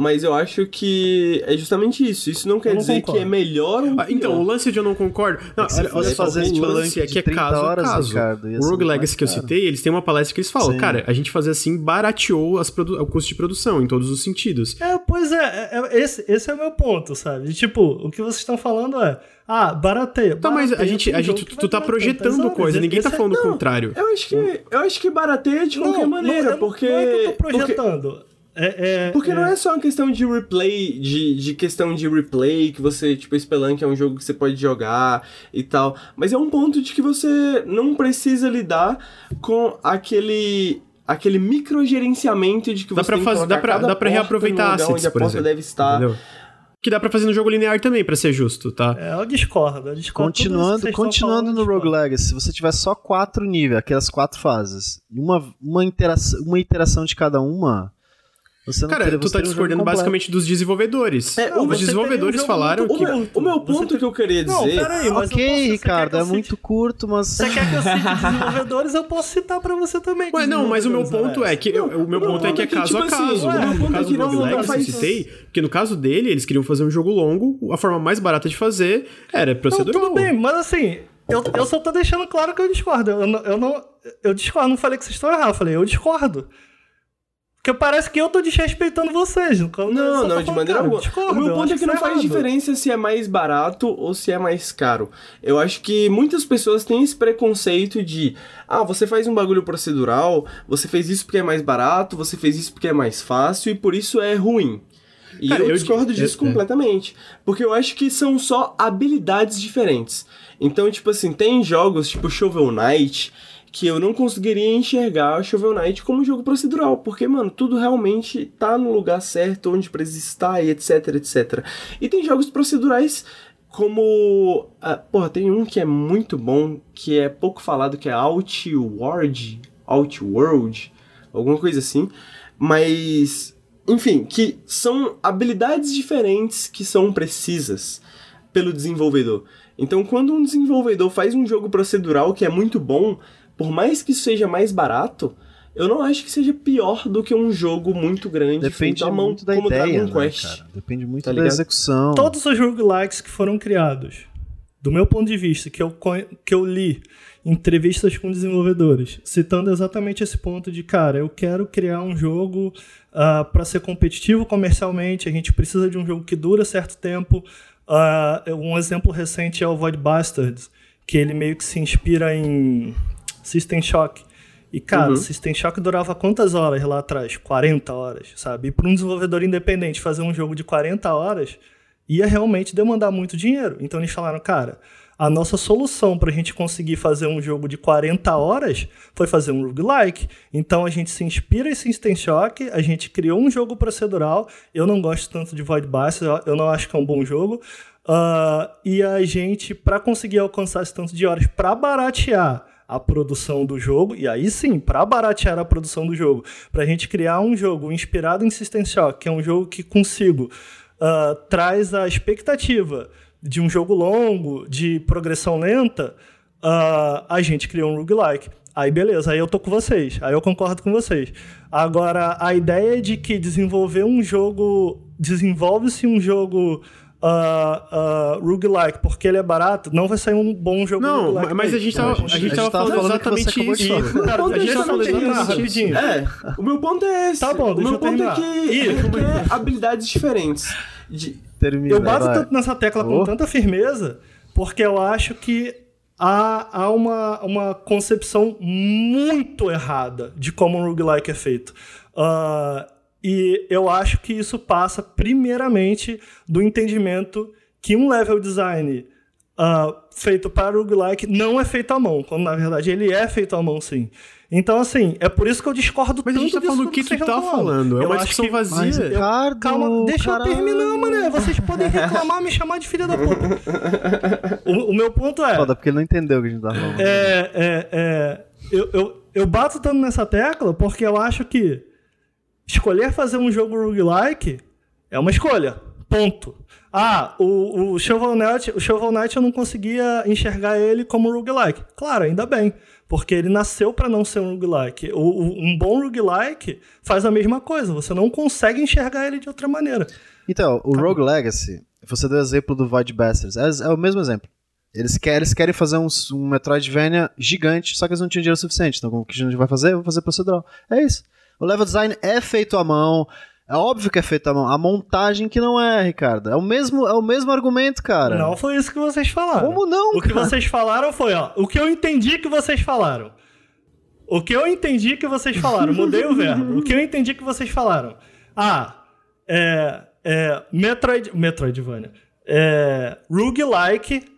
Speaker 3: Mas eu acho que é justamente isso. Isso não quer
Speaker 2: não
Speaker 3: dizer
Speaker 2: concordo.
Speaker 3: que é melhor ou
Speaker 1: Ah, então, o lance de eu não concordo. Não,
Speaker 4: se
Speaker 1: olha, olha só,
Speaker 4: Spelunk
Speaker 1: lance é
Speaker 4: de
Speaker 1: que é
Speaker 4: 30
Speaker 1: caso a
Speaker 4: horas,
Speaker 1: caso.
Speaker 4: Ricardo,
Speaker 1: o Rogue Legacy que eu citei, eles têm uma palestra que eles falam,
Speaker 4: Sim.
Speaker 1: cara, a gente fazer assim barateou as o custo de produção em todos os sentidos.
Speaker 2: É, pois é, é, é, esse, esse é o meu ponto, sabe? Tipo, o que vocês estão falando é, ah, barateia.
Speaker 1: Tá, mas a gente, a gente tu, tu tá projetando coisa, ninguém tá
Speaker 2: é-
Speaker 1: falando o contrário.
Speaker 3: Eu acho que, eu acho que barateia de qualquer
Speaker 2: Não,
Speaker 3: maneira,
Speaker 2: não,
Speaker 3: porque.
Speaker 2: Não é que eu tô
Speaker 3: porque-
Speaker 2: projetando. É, é,
Speaker 3: Porque não é só uma questão de replay, de, de questão de replay, que você, tipo, Spelunk é um jogo que você pode jogar e tal. Mas é um ponto de que você não precisa lidar com aquele aquele microgerenciamento de que
Speaker 1: Dá
Speaker 3: você
Speaker 1: pra
Speaker 3: tem
Speaker 1: fazer- dá pra-
Speaker 3: cada
Speaker 1: dá pra
Speaker 3: porta
Speaker 1: reaproveitar assets,
Speaker 3: onde a
Speaker 1: por
Speaker 3: porta
Speaker 1: exemplo,
Speaker 3: deve estar.
Speaker 1: Entendeu? Que dá pra fazer no jogo linear também, pra ser justo, tá?
Speaker 2: É, eu discordo. Eu discordo.
Speaker 4: Continuando, continuando
Speaker 2: falando,
Speaker 4: no Rogue. Legacy, se você tiver só quatro níveis, aquelas quatro fases, e uma, uma, interação, uma iteração de cada uma, Você não
Speaker 1: Cara,
Speaker 4: teria-
Speaker 1: tu
Speaker 4: você
Speaker 1: tá
Speaker 4: um
Speaker 1: discordando
Speaker 4: completo.
Speaker 1: basicamente dos desenvolvedores.
Speaker 3: É,
Speaker 1: os
Speaker 2: você
Speaker 1: desenvolvedores
Speaker 2: um
Speaker 1: falaram
Speaker 2: muito
Speaker 3: O
Speaker 1: que.
Speaker 3: meu, o meu ponto
Speaker 2: tem-
Speaker 3: que eu queria dizer.
Speaker 2: Não, peraí, mas
Speaker 4: Ok, Ricardo, é
Speaker 2: eu
Speaker 4: muito
Speaker 2: cite-
Speaker 4: curto, mas.
Speaker 2: Você quer que eu cite desenvolvedores? Eu posso citar pra você também.
Speaker 1: Ué, não, mas o meu ponto é que. eu- o meu ponto é que é caso a caso. No
Speaker 3: é
Speaker 1: caso
Speaker 3: que
Speaker 1: do
Speaker 3: não-
Speaker 1: Rogue
Speaker 3: não
Speaker 1: Legacy, eu citei, porque no caso dele, eles queriam fazer um jogo longo, a forma mais barata de fazer era
Speaker 2: Não,
Speaker 1: procedural.
Speaker 2: tudo bem, mas assim, eu, eu só tô deixando claro que eu discordo. Eu, não- eu não. Eu discordo, não falei que vocês estão errados, eu falei, eu discordo. Porque parece que eu tô desrespeitando vocês.
Speaker 3: Não,
Speaker 2: tô
Speaker 3: não, de maneira alguma. O meu
Speaker 2: eu
Speaker 3: ponto é que não
Speaker 2: isso
Speaker 3: faz
Speaker 2: errado.
Speaker 3: diferença se é mais barato ou se é mais caro. Eu acho que muitas pessoas têm esse preconceito de ah, você faz um bagulho procedural, você fez isso porque é mais barato, você fez isso porque é mais fácil e por isso é ruim. E
Speaker 1: Cara,
Speaker 3: eu,
Speaker 1: eu
Speaker 3: discordo
Speaker 1: di-
Speaker 3: disso
Speaker 1: é, é.
Speaker 3: completamente. Porque eu acho que são só habilidades diferentes. Então, tipo assim, tem jogos tipo Shovel Knight que eu não conseguiria enxergar Shovel Knight como jogo procedural, porque, mano, tudo realmente tá no lugar certo, onde precisa estar e etc, etc. E tem jogos procedurais como... ah, porra, tem um que é muito bom, que é pouco falado, que é Outward, Outworld, alguma coisa assim, mas... Enfim, que são habilidades diferentes que são precisas pelo desenvolvedor. Então, quando um desenvolvedor faz um jogo procedural que é muito bom, por mais que seja mais barato, eu não acho que seja pior do que um jogo muito grande
Speaker 4: Depende
Speaker 3: feito à mão,
Speaker 4: muito da
Speaker 3: como
Speaker 4: ideia,
Speaker 3: Dragon
Speaker 4: né,
Speaker 3: Quest.
Speaker 4: cara? Depende muito
Speaker 3: Tá
Speaker 4: da
Speaker 3: ligado?
Speaker 4: execução.
Speaker 2: Todos os roguelikes que foram criados, do meu ponto de vista, que eu, que eu li em entrevistas com desenvolvedores, citando exatamente esse ponto de, cara, eu quero criar um jogo para ser competitivo comercialmente, a gente precisa de um jogo que dura certo tempo. Ah, um exemplo recente é o Void Bastards, que ele meio que se inspira em System Shock. E, cara,
Speaker 3: Uhum.
Speaker 2: System Shock durava quantas horas lá atrás? 40 horas, sabe? E para um desenvolvedor independente fazer um jogo de 40 horas ia realmente demandar muito dinheiro. Então eles falaram, cara, a nossa solução para a gente conseguir fazer um jogo de 40 horas foi fazer um roguelike. Então a gente se inspira em System Shock, a gente criou um jogo procedural. Eu não gosto tanto de Void Bastards, eu não acho que é um bom jogo. Ah, e a gente, para conseguir alcançar esse tanto de horas, para baratear a produção do jogo, e aí sim, para baratear a produção do jogo, para a gente criar um jogo inspirado em System Shock, que é um jogo que consigo ah, traz a expectativa de um jogo longo, de progressão lenta, ah, a gente criou um roguelike. Aí beleza, aí eu tô com vocês, aí eu concordo com vocês. Agora, a ideia de que desenvolver um jogo, desenvolve-se um jogo ah, ah, roguelike porque ele é barato, não vai sair um bom jogo
Speaker 1: Não, mas a gente tava,
Speaker 4: Não,
Speaker 1: a gente tava falando
Speaker 4: que você
Speaker 1: exatamente isso.
Speaker 4: falar.
Speaker 2: Cara, a gente
Speaker 3: é
Speaker 2: tá falando
Speaker 3: exatamente
Speaker 2: rapidinho.
Speaker 3: É, o meu ponto é esse.
Speaker 2: Tá bom,
Speaker 3: o
Speaker 2: deixa
Speaker 3: meu
Speaker 2: eu
Speaker 3: ponto é
Speaker 2: terminar.
Speaker 3: que
Speaker 2: Ih,
Speaker 3: requer habilidades diferentes. De,
Speaker 4: Termina,
Speaker 2: Eu bato
Speaker 4: vai.
Speaker 2: tanto nessa tecla com
Speaker 4: Oh.
Speaker 2: tanta firmeza porque eu acho que há, há uma, uma concepção muito errada de como um roguelike é feito. Ah, e eu acho que isso passa primeiramente do entendimento que um level design ah, feito para roguelike não é feito à mão, quando na verdade ele é feito à mão sim. Então, assim, é por isso que eu discordo
Speaker 1: Mas a
Speaker 2: tanto
Speaker 1: gente tá
Speaker 2: disso
Speaker 1: falando o que tu
Speaker 2: vocês
Speaker 1: tá falando. É
Speaker 2: Eu
Speaker 1: uma
Speaker 2: acho
Speaker 1: discussão
Speaker 2: que-
Speaker 1: vazia.
Speaker 4: Mas, Ricardo,
Speaker 2: Calma, deixa
Speaker 4: caralho.
Speaker 2: eu terminar, mano. Vocês podem reclamar, me chamar de filha da puta. O, o meu ponto é.
Speaker 4: Foda, porque ele não entendeu o que a gente tá falando.
Speaker 2: é, é, é eu, eu, eu bato tanto nessa tecla porque eu acho que escolher fazer um jogo roguelike é uma escolha. Ponto. Ah, o, o, Shovel Knight, o Shovel Knight eu não conseguia enxergar ele como roguelike. Claro, ainda bem. Porque ele nasceu para não ser um roguelike. O, o- um bom roguelike faz a mesma coisa. Você não consegue enxergar ele de outra maneira.
Speaker 4: Então, o Rogue Legacy, você deu o exemplo do Void Bastards, é, é o mesmo exemplo. Eles querem, eles querem fazer um, um Metroidvania gigante, só que eles não tinham dinheiro suficiente. Então, o que a gente vai fazer? Vou fazer procedural. É isso. O level design é feito à mão. É óbvio que é feito à mão. A montagem que não é, Ricardo. É o mesmo, é o mesmo argumento, cara.
Speaker 2: Não foi isso que vocês falaram.
Speaker 4: Como não,
Speaker 2: O que
Speaker 4: cara?
Speaker 2: vocês falaram foi, ó. O que eu entendi que vocês falaram. O que eu entendi que vocês falaram. Mudei o verbo. O que eu entendi que vocês falaram. Ah, é. é Metroid. Metroidvania. É. Roguelike.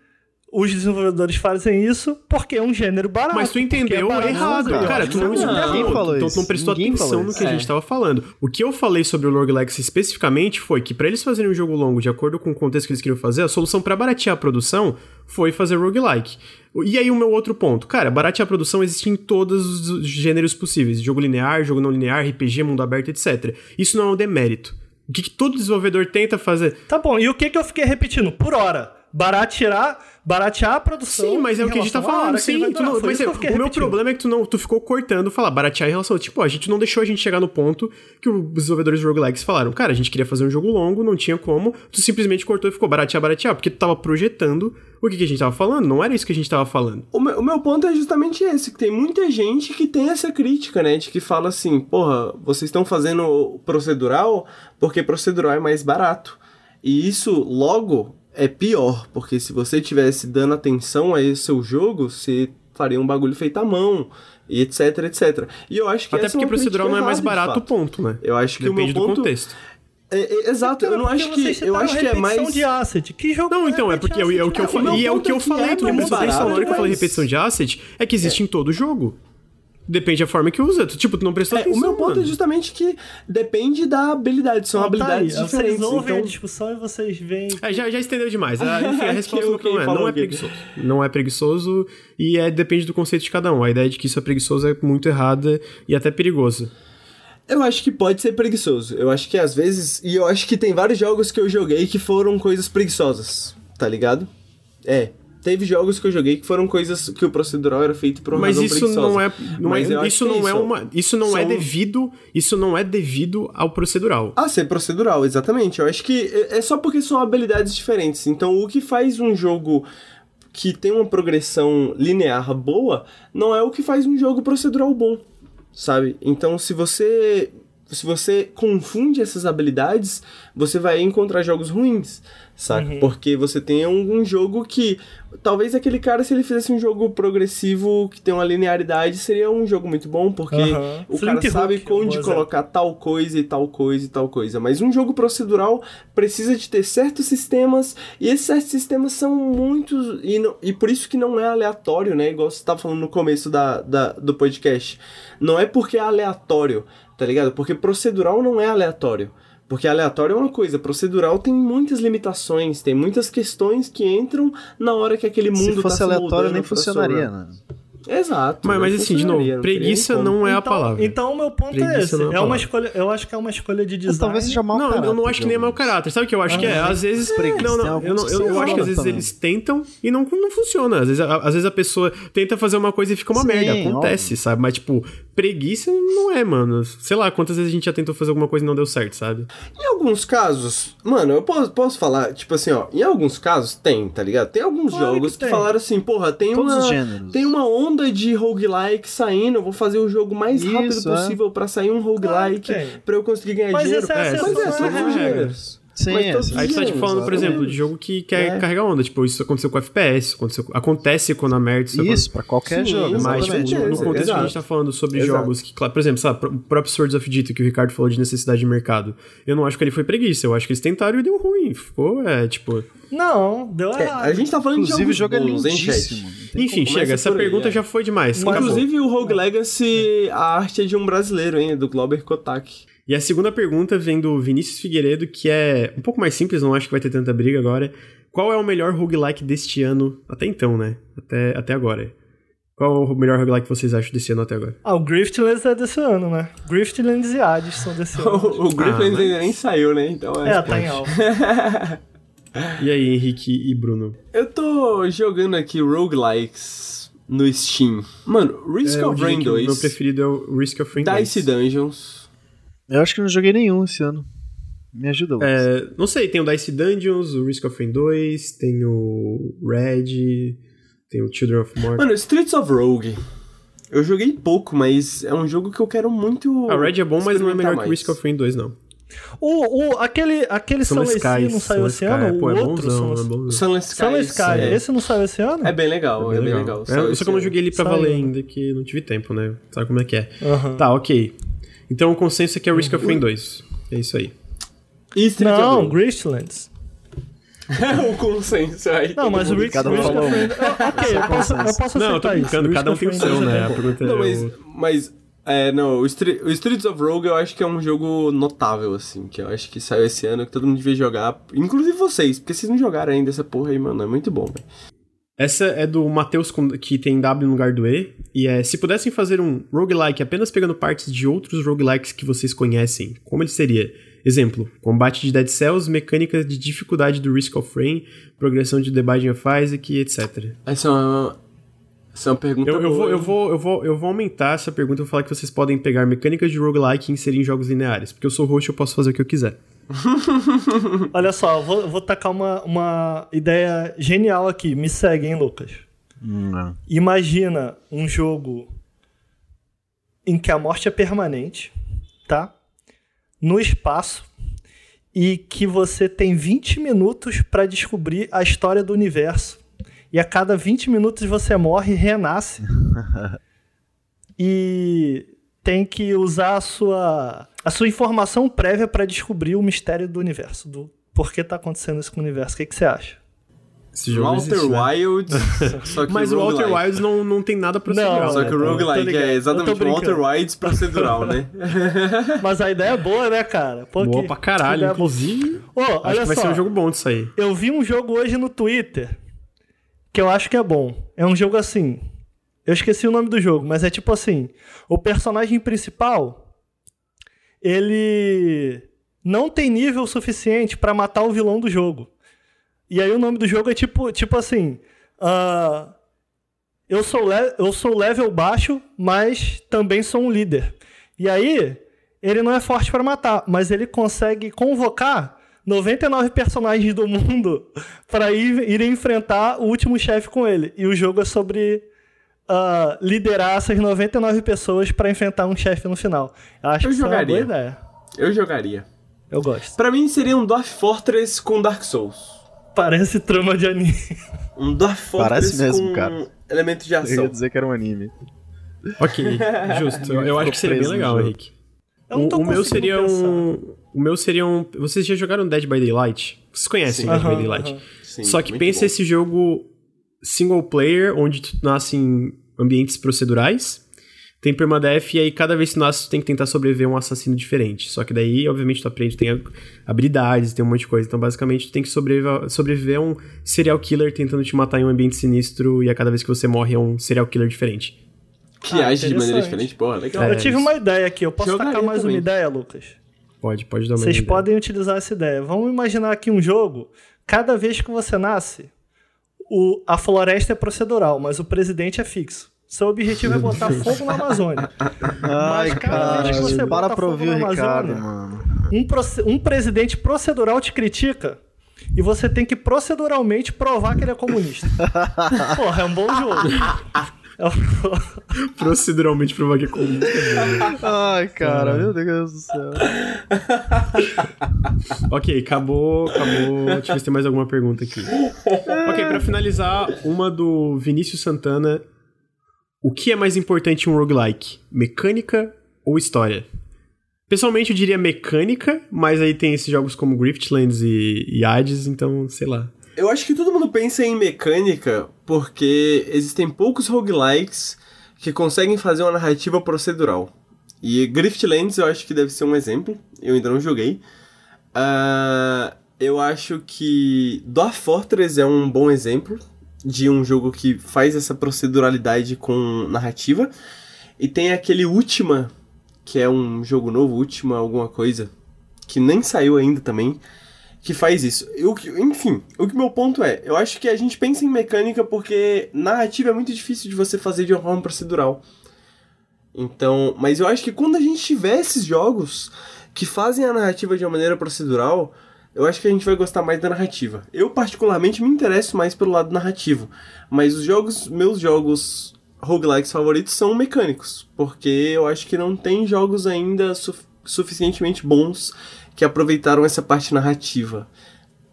Speaker 2: Os desenvolvedores fazem isso porque é um gênero barato.
Speaker 1: Mas tu entendeu
Speaker 2: é
Speaker 1: errado.
Speaker 2: Não,
Speaker 1: cara, tu não,
Speaker 3: não,
Speaker 1: não,
Speaker 4: ninguém falou
Speaker 1: então
Speaker 4: isso.
Speaker 1: tu não prestou
Speaker 4: Ninguém
Speaker 1: atenção no que a
Speaker 3: É.
Speaker 1: gente tava falando. O que eu falei sobre o Rogue Legacy especificamente foi que pra eles fazerem um jogo longo de acordo com o contexto que eles queriam fazer, a solução pra baratear a produção foi fazer roguelike. E aí o meu outro ponto, cara, baratear a produção existe em todos os gêneros possíveis, jogo linear, jogo não linear, RPG, mundo aberto, etc. Isso não é um demérito. O que, que todo desenvolvedor tenta fazer?
Speaker 2: Tá bom, e o que que eu fiquei repetindo? Por hora. Baratear, baratear a produção.
Speaker 1: Sim, mas é o que a gente tá falando, sim. não- mas é, o meu
Speaker 2: repetindo.
Speaker 1: problema é que tu não tu ficou cortando falar baratear em relação. Tipo, a gente não deixou a gente chegar no ponto que os desenvolvedores de roguelikes falaram. Cara, a gente queria fazer um jogo longo, não tinha como. Tu simplesmente cortou e ficou baratear, baratear, porque tu tava projetando o que, que a gente tava falando. Não era isso que a gente tava falando.
Speaker 3: O meu, o meu ponto é justamente esse, que tem muita gente que tem essa crítica, né? De que fala assim, porra, vocês estão fazendo procedural porque procedural é mais barato. E isso, logo, é pior, porque se você tivesse dando atenção a esse seu jogo, você faria um bagulho feito à mão, e etc, etc. E eu acho que
Speaker 1: Até
Speaker 3: essa é
Speaker 1: porque
Speaker 3: uma
Speaker 1: procedural não é mais barato, ponto, né?
Speaker 3: Eu acho que
Speaker 1: Depende
Speaker 3: o meu
Speaker 1: do
Speaker 3: ponto...
Speaker 1: contexto.
Speaker 3: É, é, exato, eu não acho que... Eu acho que é
Speaker 2: repetição
Speaker 3: mais...
Speaker 2: de asset. Que jogo
Speaker 1: Não, então, é porque é, é o que eu falei. E é o que eu
Speaker 3: é
Speaker 1: falei.
Speaker 3: é
Speaker 1: que eu falei
Speaker 3: barato,
Speaker 1: repetição de asset. É que existe em todo jogo. Depende da forma que usa. Tipo, tu não prestou
Speaker 3: É,
Speaker 1: atenção.
Speaker 3: o meu ponto
Speaker 1: mano.
Speaker 3: é justamente que depende da habilidade, são
Speaker 2: Então, tá
Speaker 3: habilidades
Speaker 2: aí,
Speaker 3: diferentes.
Speaker 2: Vocês ouvem
Speaker 3: então...
Speaker 2: a discussão e vocês veem...
Speaker 1: É, já, já estendeu demais. Ah, enfim, a resposta
Speaker 3: Que
Speaker 1: que não é. Não é preguiçoso. Não é preguiçoso e é, depende do conceito de cada um. A ideia de que isso é preguiçoso é muito errada e até perigoso.
Speaker 3: Eu acho que pode ser preguiçoso. Eu acho que às vezes. E eu acho que tem vários jogos que eu joguei que foram coisas preguiçosas, tá ligado? É. Teve jogos que eu joguei que foram coisas que o procedural era feito por uma
Speaker 1: Mas isso
Speaker 3: preguiçosa.
Speaker 1: não é, não
Speaker 3: Mas
Speaker 1: é isso
Speaker 3: que
Speaker 1: não é
Speaker 3: isso.
Speaker 1: uma, isso não é
Speaker 3: São-
Speaker 1: devido, isso não é devido ao procedural.
Speaker 3: Ah, ser procedural, exatamente. Eu acho que é é só porque são habilidades diferentes. Então, o que faz um jogo que tem uma progressão linear boa não é o que faz um jogo procedural bom, sabe? Então, se você se você confunde essas habilidades, você vai encontrar jogos ruins, saca? Porque você tem um, um jogo que talvez aquele cara se ele fizesse um jogo progressivo que tem uma linearidade seria um jogo muito bom, porque
Speaker 2: Aham.
Speaker 3: o
Speaker 2: Flint
Speaker 3: cara sabe
Speaker 2: um
Speaker 3: onde colocar tal coisa e tal coisa e tal coisa. Mas um jogo procedural precisa de ter certos sistemas, e esses certos sistemas são muitos. E, não- e por isso que não é aleatório, né? Igual você estava falando no começo da, da- do podcast. Não é porque é aleatório, tá ligado? Porque procedural não é aleatório. Porque aleatório é uma coisa, procedural tem muitas limitações, tem muitas questões que entram na hora que aquele mundo
Speaker 4: Se fosse
Speaker 3: tá
Speaker 4: aleatório, nem funcionaria, né?
Speaker 3: Exato.
Speaker 1: Mas,
Speaker 3: não
Speaker 1: mas assim, de novo,
Speaker 3: não
Speaker 1: preguiça não é a
Speaker 2: então,
Speaker 1: palavra.
Speaker 2: Então o meu ponto é
Speaker 1: Preguiça
Speaker 2: esse.
Speaker 1: não é
Speaker 2: É uma escolha, eu acho que é uma escolha de
Speaker 4: Mas
Speaker 2: design.
Speaker 4: talvez seja mau
Speaker 1: Não,
Speaker 4: caráter.
Speaker 1: eu não acho que nem é mau caráter. Sabe o que eu acho que é? Às vezes.
Speaker 4: Preguiça,
Speaker 1: Não, não. Eu, não,
Speaker 4: que
Speaker 1: eu, eu acho que às vezes
Speaker 4: também.
Speaker 1: eles tentam e não, não funciona. Às vezes, a, às vezes a pessoa tenta fazer uma coisa e fica uma
Speaker 4: Sim,
Speaker 1: merda. Acontece,
Speaker 4: óbvio.
Speaker 1: sabe? Mas, tipo, preguiça não é, mano. Sei lá, quantas vezes a gente já tentou fazer alguma coisa e não deu certo, sabe?
Speaker 3: Em alguns casos, mano, eu posso, posso falar, tipo assim, ó, em alguns casos tem, tá ligado? Tem alguns
Speaker 2: Claro
Speaker 3: jogos
Speaker 2: que
Speaker 3: que,
Speaker 2: tem.
Speaker 3: falaram assim, porra, tem
Speaker 4: Todos
Speaker 3: uma tem uma onda de roguelike saindo, eu vou fazer o jogo mais
Speaker 4: Isso,
Speaker 3: rápido
Speaker 4: é.
Speaker 3: possível pra sair um roguelike
Speaker 2: Claro
Speaker 3: pra eu conseguir ganhar
Speaker 2: Mas
Speaker 3: dinheiro.
Speaker 2: essa é
Speaker 1: É,
Speaker 3: Mas é,
Speaker 2: não é
Speaker 4: Sim,
Speaker 3: Mas
Speaker 4: é,
Speaker 3: todos
Speaker 4: sim.
Speaker 3: os
Speaker 1: Aí tu tá, tipo, falando, por exemplo, de jogo que quer
Speaker 3: É.
Speaker 1: carregar onda. Tipo, isso aconteceu com FPS, aconteceu, acontece com a Merda.
Speaker 4: Isso, pra qualquer
Speaker 3: Sim,
Speaker 4: jogo.
Speaker 1: Mas, tipo, no, no
Speaker 3: Exato.
Speaker 1: contexto que a gente tá falando sobre
Speaker 3: Exato.
Speaker 1: jogos que, claro, por exemplo, sabe, o próprio Swords of Dito, que o Ricardo falou de necessidade de mercado. Eu não acho que ele foi preguiça, eu acho que eles tentaram e deu ruim. Ficou, é, tipo.
Speaker 2: Não, deu
Speaker 3: É,
Speaker 2: errado.
Speaker 3: a gente tá falando
Speaker 4: Inclusive, o
Speaker 3: de jogos
Speaker 4: jogo é
Speaker 3: bons,
Speaker 4: lindíssimo.
Speaker 1: Enfim, chega, essa
Speaker 3: aí,
Speaker 1: pergunta
Speaker 3: é.
Speaker 1: já foi demais. acabou.
Speaker 3: Inclusive, o Rogue Legacy, a arte é de um brasileiro, hein? Do Glauber Kotak.
Speaker 1: E a segunda pergunta vem do Vinícius Figueiredo, que é um pouco mais simples, não acho que vai ter tanta briga agora. Qual é o melhor roguelike deste ano, até então, né? Até, até agora. Qual é o melhor roguelike que vocês acham desse ano até agora?
Speaker 2: Ah, o Griftlands é desse ano, né? Griftlands e Hades são desse ano.
Speaker 3: O, o
Speaker 1: Ah, mas-
Speaker 3: ainda nem saiu, né? Então é.
Speaker 2: é, tá em alta.
Speaker 1: E aí, Henrique e Bruno?
Speaker 3: Eu tô jogando aqui roguelikes no Steam. Mano, Risk
Speaker 1: É,
Speaker 3: of Rain
Speaker 1: que o
Speaker 3: 2,
Speaker 1: meu preferido é o Risk of Rain 2.
Speaker 3: Dice Dungeons.
Speaker 4: Eu acho que não joguei nenhum esse ano. Me ajuda, Lucas.
Speaker 1: É, não sei, tem o Dice Dungeons, o Risk of Rain 2, tem o Red, tem o Children of Morta.
Speaker 3: Mano, Streets of Rogue. Eu joguei pouco, mas é um jogo que eu quero muito.
Speaker 1: A Red é bom, mas não é melhor
Speaker 3: experimentar
Speaker 1: que o Risk
Speaker 3: mais.
Speaker 1: of Rain 2, não.
Speaker 2: O, o, aquele aquele
Speaker 1: Sunless
Speaker 2: Sunless Sea não saiu esse ano?
Speaker 1: Sky,
Speaker 2: O
Speaker 1: é
Speaker 2: outro
Speaker 1: bonzão,
Speaker 2: Sunless
Speaker 1: é bonzão.
Speaker 3: Sky.
Speaker 2: Sunless Sky,
Speaker 3: é.
Speaker 2: esse não saiu esse ano?
Speaker 3: É bem legal, é bem legal.
Speaker 1: É,
Speaker 3: Só
Speaker 1: que eu não joguei ele pra
Speaker 2: Saiu.
Speaker 1: valer ainda, que não tive tempo, né? Sabe como é que é. Tá, ok. Então o consenso aqui é Risk of Rain 2. É isso aí.
Speaker 3: E Streets of
Speaker 2: Não,
Speaker 3: Rogue.
Speaker 2: Griftlands.
Speaker 3: o consenso aí.
Speaker 2: Não, mas o Risk,
Speaker 4: cada um
Speaker 2: Risk
Speaker 4: falou
Speaker 2: of
Speaker 4: um.
Speaker 2: Rain... Ah, Ok, eu posso, eu posso
Speaker 1: Não, eu tô brincando, cada um tem o seu,
Speaker 2: é
Speaker 1: né? A pergunta
Speaker 3: Não,
Speaker 1: é.
Speaker 3: mas,
Speaker 1: o-
Speaker 3: mas é, não, o, Street, o Streets of Rogue eu acho que é um jogo notável, assim, que eu acho que saiu esse ano, que todo mundo devia jogar, inclusive vocês, porque vocês não jogaram ainda essa porra aí, mano, é muito bom, velho.
Speaker 1: Essa é do Matheus, que tem W no lugar do E. E é: se pudessem fazer um roguelike apenas pegando partes de outros roguelikes que vocês conhecem, como ele seria? Exemplo: combate de Dead Cells, mecânica de dificuldade do Risk of Rain, progressão de The Binding of Isaac, etc.
Speaker 3: Essa é uma, essa é uma pergunta
Speaker 1: Eu, eu, vou, eu, vou, eu, vou, eu vou aumentar essa pergunta e vou falar que vocês podem pegar mecânicas de roguelike e inserir em jogos lineares. Porque eu sou host, eu posso fazer o que eu quiser.
Speaker 2: Olha só, eu vou, eu vou tacar uma, uma ideia genial aqui. Me segue, hein, Lucas?
Speaker 4: Hum, não.
Speaker 2: Imagina um jogo em que a morte é permanente, tá? No espaço e que você tem 20 minutos para descobrir a história do universo. E a cada 20 minutos você morre e renasce. e tem que usar a sua a sua informação prévia para descobrir o mistério do universo, do por que tá acontecendo isso com o universo. O que, que você acha?
Speaker 1: Esse jogo
Speaker 3: Walter
Speaker 1: existe, né?
Speaker 3: Wilds, só que
Speaker 1: Mas o Walter. Wilds não, não tem nada procedural.
Speaker 2: Não,
Speaker 3: Só
Speaker 1: né?
Speaker 3: que o
Speaker 2: É,
Speaker 3: roguelike é exatamente o Walter. Wilds procedural, né?
Speaker 2: Mas a ideia é boa, né, cara? Pô,
Speaker 1: Boa
Speaker 2: que-
Speaker 1: pra caralho,
Speaker 2: boa.
Speaker 1: inclusive.
Speaker 2: Ô,
Speaker 1: Acho
Speaker 2: olha
Speaker 1: que vai
Speaker 2: só,
Speaker 1: ser um jogo bom disso aí.
Speaker 2: eu vi um jogo hoje no Twitter que eu acho que é bom. É um jogo assim. Eu esqueci o nome do jogo, mas é tipo assim: o personagem principal ele não tem nível suficiente pra matar o vilão do jogo. E aí o nome do jogo é tipo, tipo assim. ah, eu, sou le- eu sou level baixo, mas também sou um líder. E aí, ele não é forte pra matar, mas ele consegue convocar 99 personagens do mundo para ir, ir enfrentar o último chefe com ele. E o jogo é sobre ah, liderar essas 99 pessoas pra enfrentar um chefe no final. Eu acho
Speaker 3: Eu
Speaker 2: que isso é uma boa
Speaker 3: jogaria.
Speaker 2: ideia.
Speaker 3: Eu jogaria.
Speaker 2: Eu gosto.
Speaker 3: Pra mim seria um Dwarf Fortress com Dark Souls.
Speaker 2: Parece trama de anime.
Speaker 3: Um Dwarf Fortress
Speaker 4: Parece mesmo,
Speaker 3: com
Speaker 4: cara.
Speaker 3: elementos de
Speaker 4: Eu ia
Speaker 3: ação.
Speaker 4: dizer que era um anime.
Speaker 1: Ok, justo. Eu, eu acho que seria bem legal. Henrique.
Speaker 2: Eu não tô
Speaker 1: o, o meu
Speaker 2: conseguindo
Speaker 1: seria
Speaker 2: pensar.
Speaker 1: um. O meu seria um. Vocês já jogaram Dead by Daylight? Vocês conhecem
Speaker 3: Sim.
Speaker 1: Dead by Daylight?
Speaker 3: Sim,
Speaker 1: Só que pensa
Speaker 3: bom.
Speaker 1: esse jogo single player, onde tu nasce em ambientes procedurais. Tem permadeath e aí cada vez que tu nasce tu tem que tentar sobreviver a um assassino diferente. Só que daí, obviamente, tu aprende, tem ha- habilidades, tem um monte de coisa. Então, basicamente, tu tem que sobreviver, sobreviver a um serial killer tentando te matar em um ambiente sinistro e a cada vez que você morre é um serial killer diferente.
Speaker 3: Que
Speaker 2: Ah,
Speaker 3: age de maneira diferente, porra, legal.
Speaker 1: É,
Speaker 2: eu tive
Speaker 1: isso.
Speaker 2: uma ideia aqui. Eu posso
Speaker 3: Jogaria
Speaker 2: tacar mais
Speaker 3: também.
Speaker 2: uma ideia, Lucas?
Speaker 1: Pode, pode dar uma
Speaker 2: Vocês
Speaker 1: ideia.
Speaker 2: podem utilizar essa ideia. Vamos imaginar aqui um jogo. Cada vez que você nasce, o, a floresta é procedural, mas o presidente é fixo. Seu objetivo é botar fogo na Amazônia.
Speaker 4: Ai,
Speaker 2: cada vez que você bota
Speaker 4: para pra
Speaker 2: fogo na
Speaker 4: Ricardo,
Speaker 2: Amazônia-
Speaker 4: mano.
Speaker 2: Um, um presidente procedural te critica e você tem que proceduralmente provar que ele é comunista. Porra, é um bom jogo.
Speaker 1: Proceduralmente provar que é comum.
Speaker 4: Ai, cara, meu Deus do céu.
Speaker 1: Ok, acabou, acabou. Deixa eu ver se tem mais alguma pergunta aqui. Ok, pra finalizar, uma do Vinícius Santana. O que é mais importante em um roguelike? Mecânica ou história? Pessoalmente eu diria mecânica, mas aí tem esses jogos como Griftlands e, e Hades, então sei lá.
Speaker 3: Eu acho que todo mundo pensa em mecânica porque existem poucos roguelikes que conseguem fazer uma narrativa procedural. E Griftlands eu acho que deve ser um exemplo. Eu ainda não joguei. Ah, eu acho que Dwarf Fortress é um bom exemplo de um jogo que faz essa proceduralidade com narrativa. E tem aquele Ultima, que é um jogo novo, Ultima alguma coisa, que nem saiu ainda também, que faz isso. Eu, enfim, o que meu ponto é, eu acho que a gente pensa em mecânica porque narrativa é muito difícil de você fazer de uma forma procedural. Então, mas eu acho que quando a gente tiver esses jogos que fazem a narrativa de uma maneira procedural, eu acho que a gente vai gostar mais da narrativa. Eu particularmente me interesso mais pelo lado narrativo, mas os jogos, meus jogos roguelikes favoritos são mecânicos, porque eu acho que não tem jogos ainda su suficientemente bons que aproveitaram essa parte narrativa.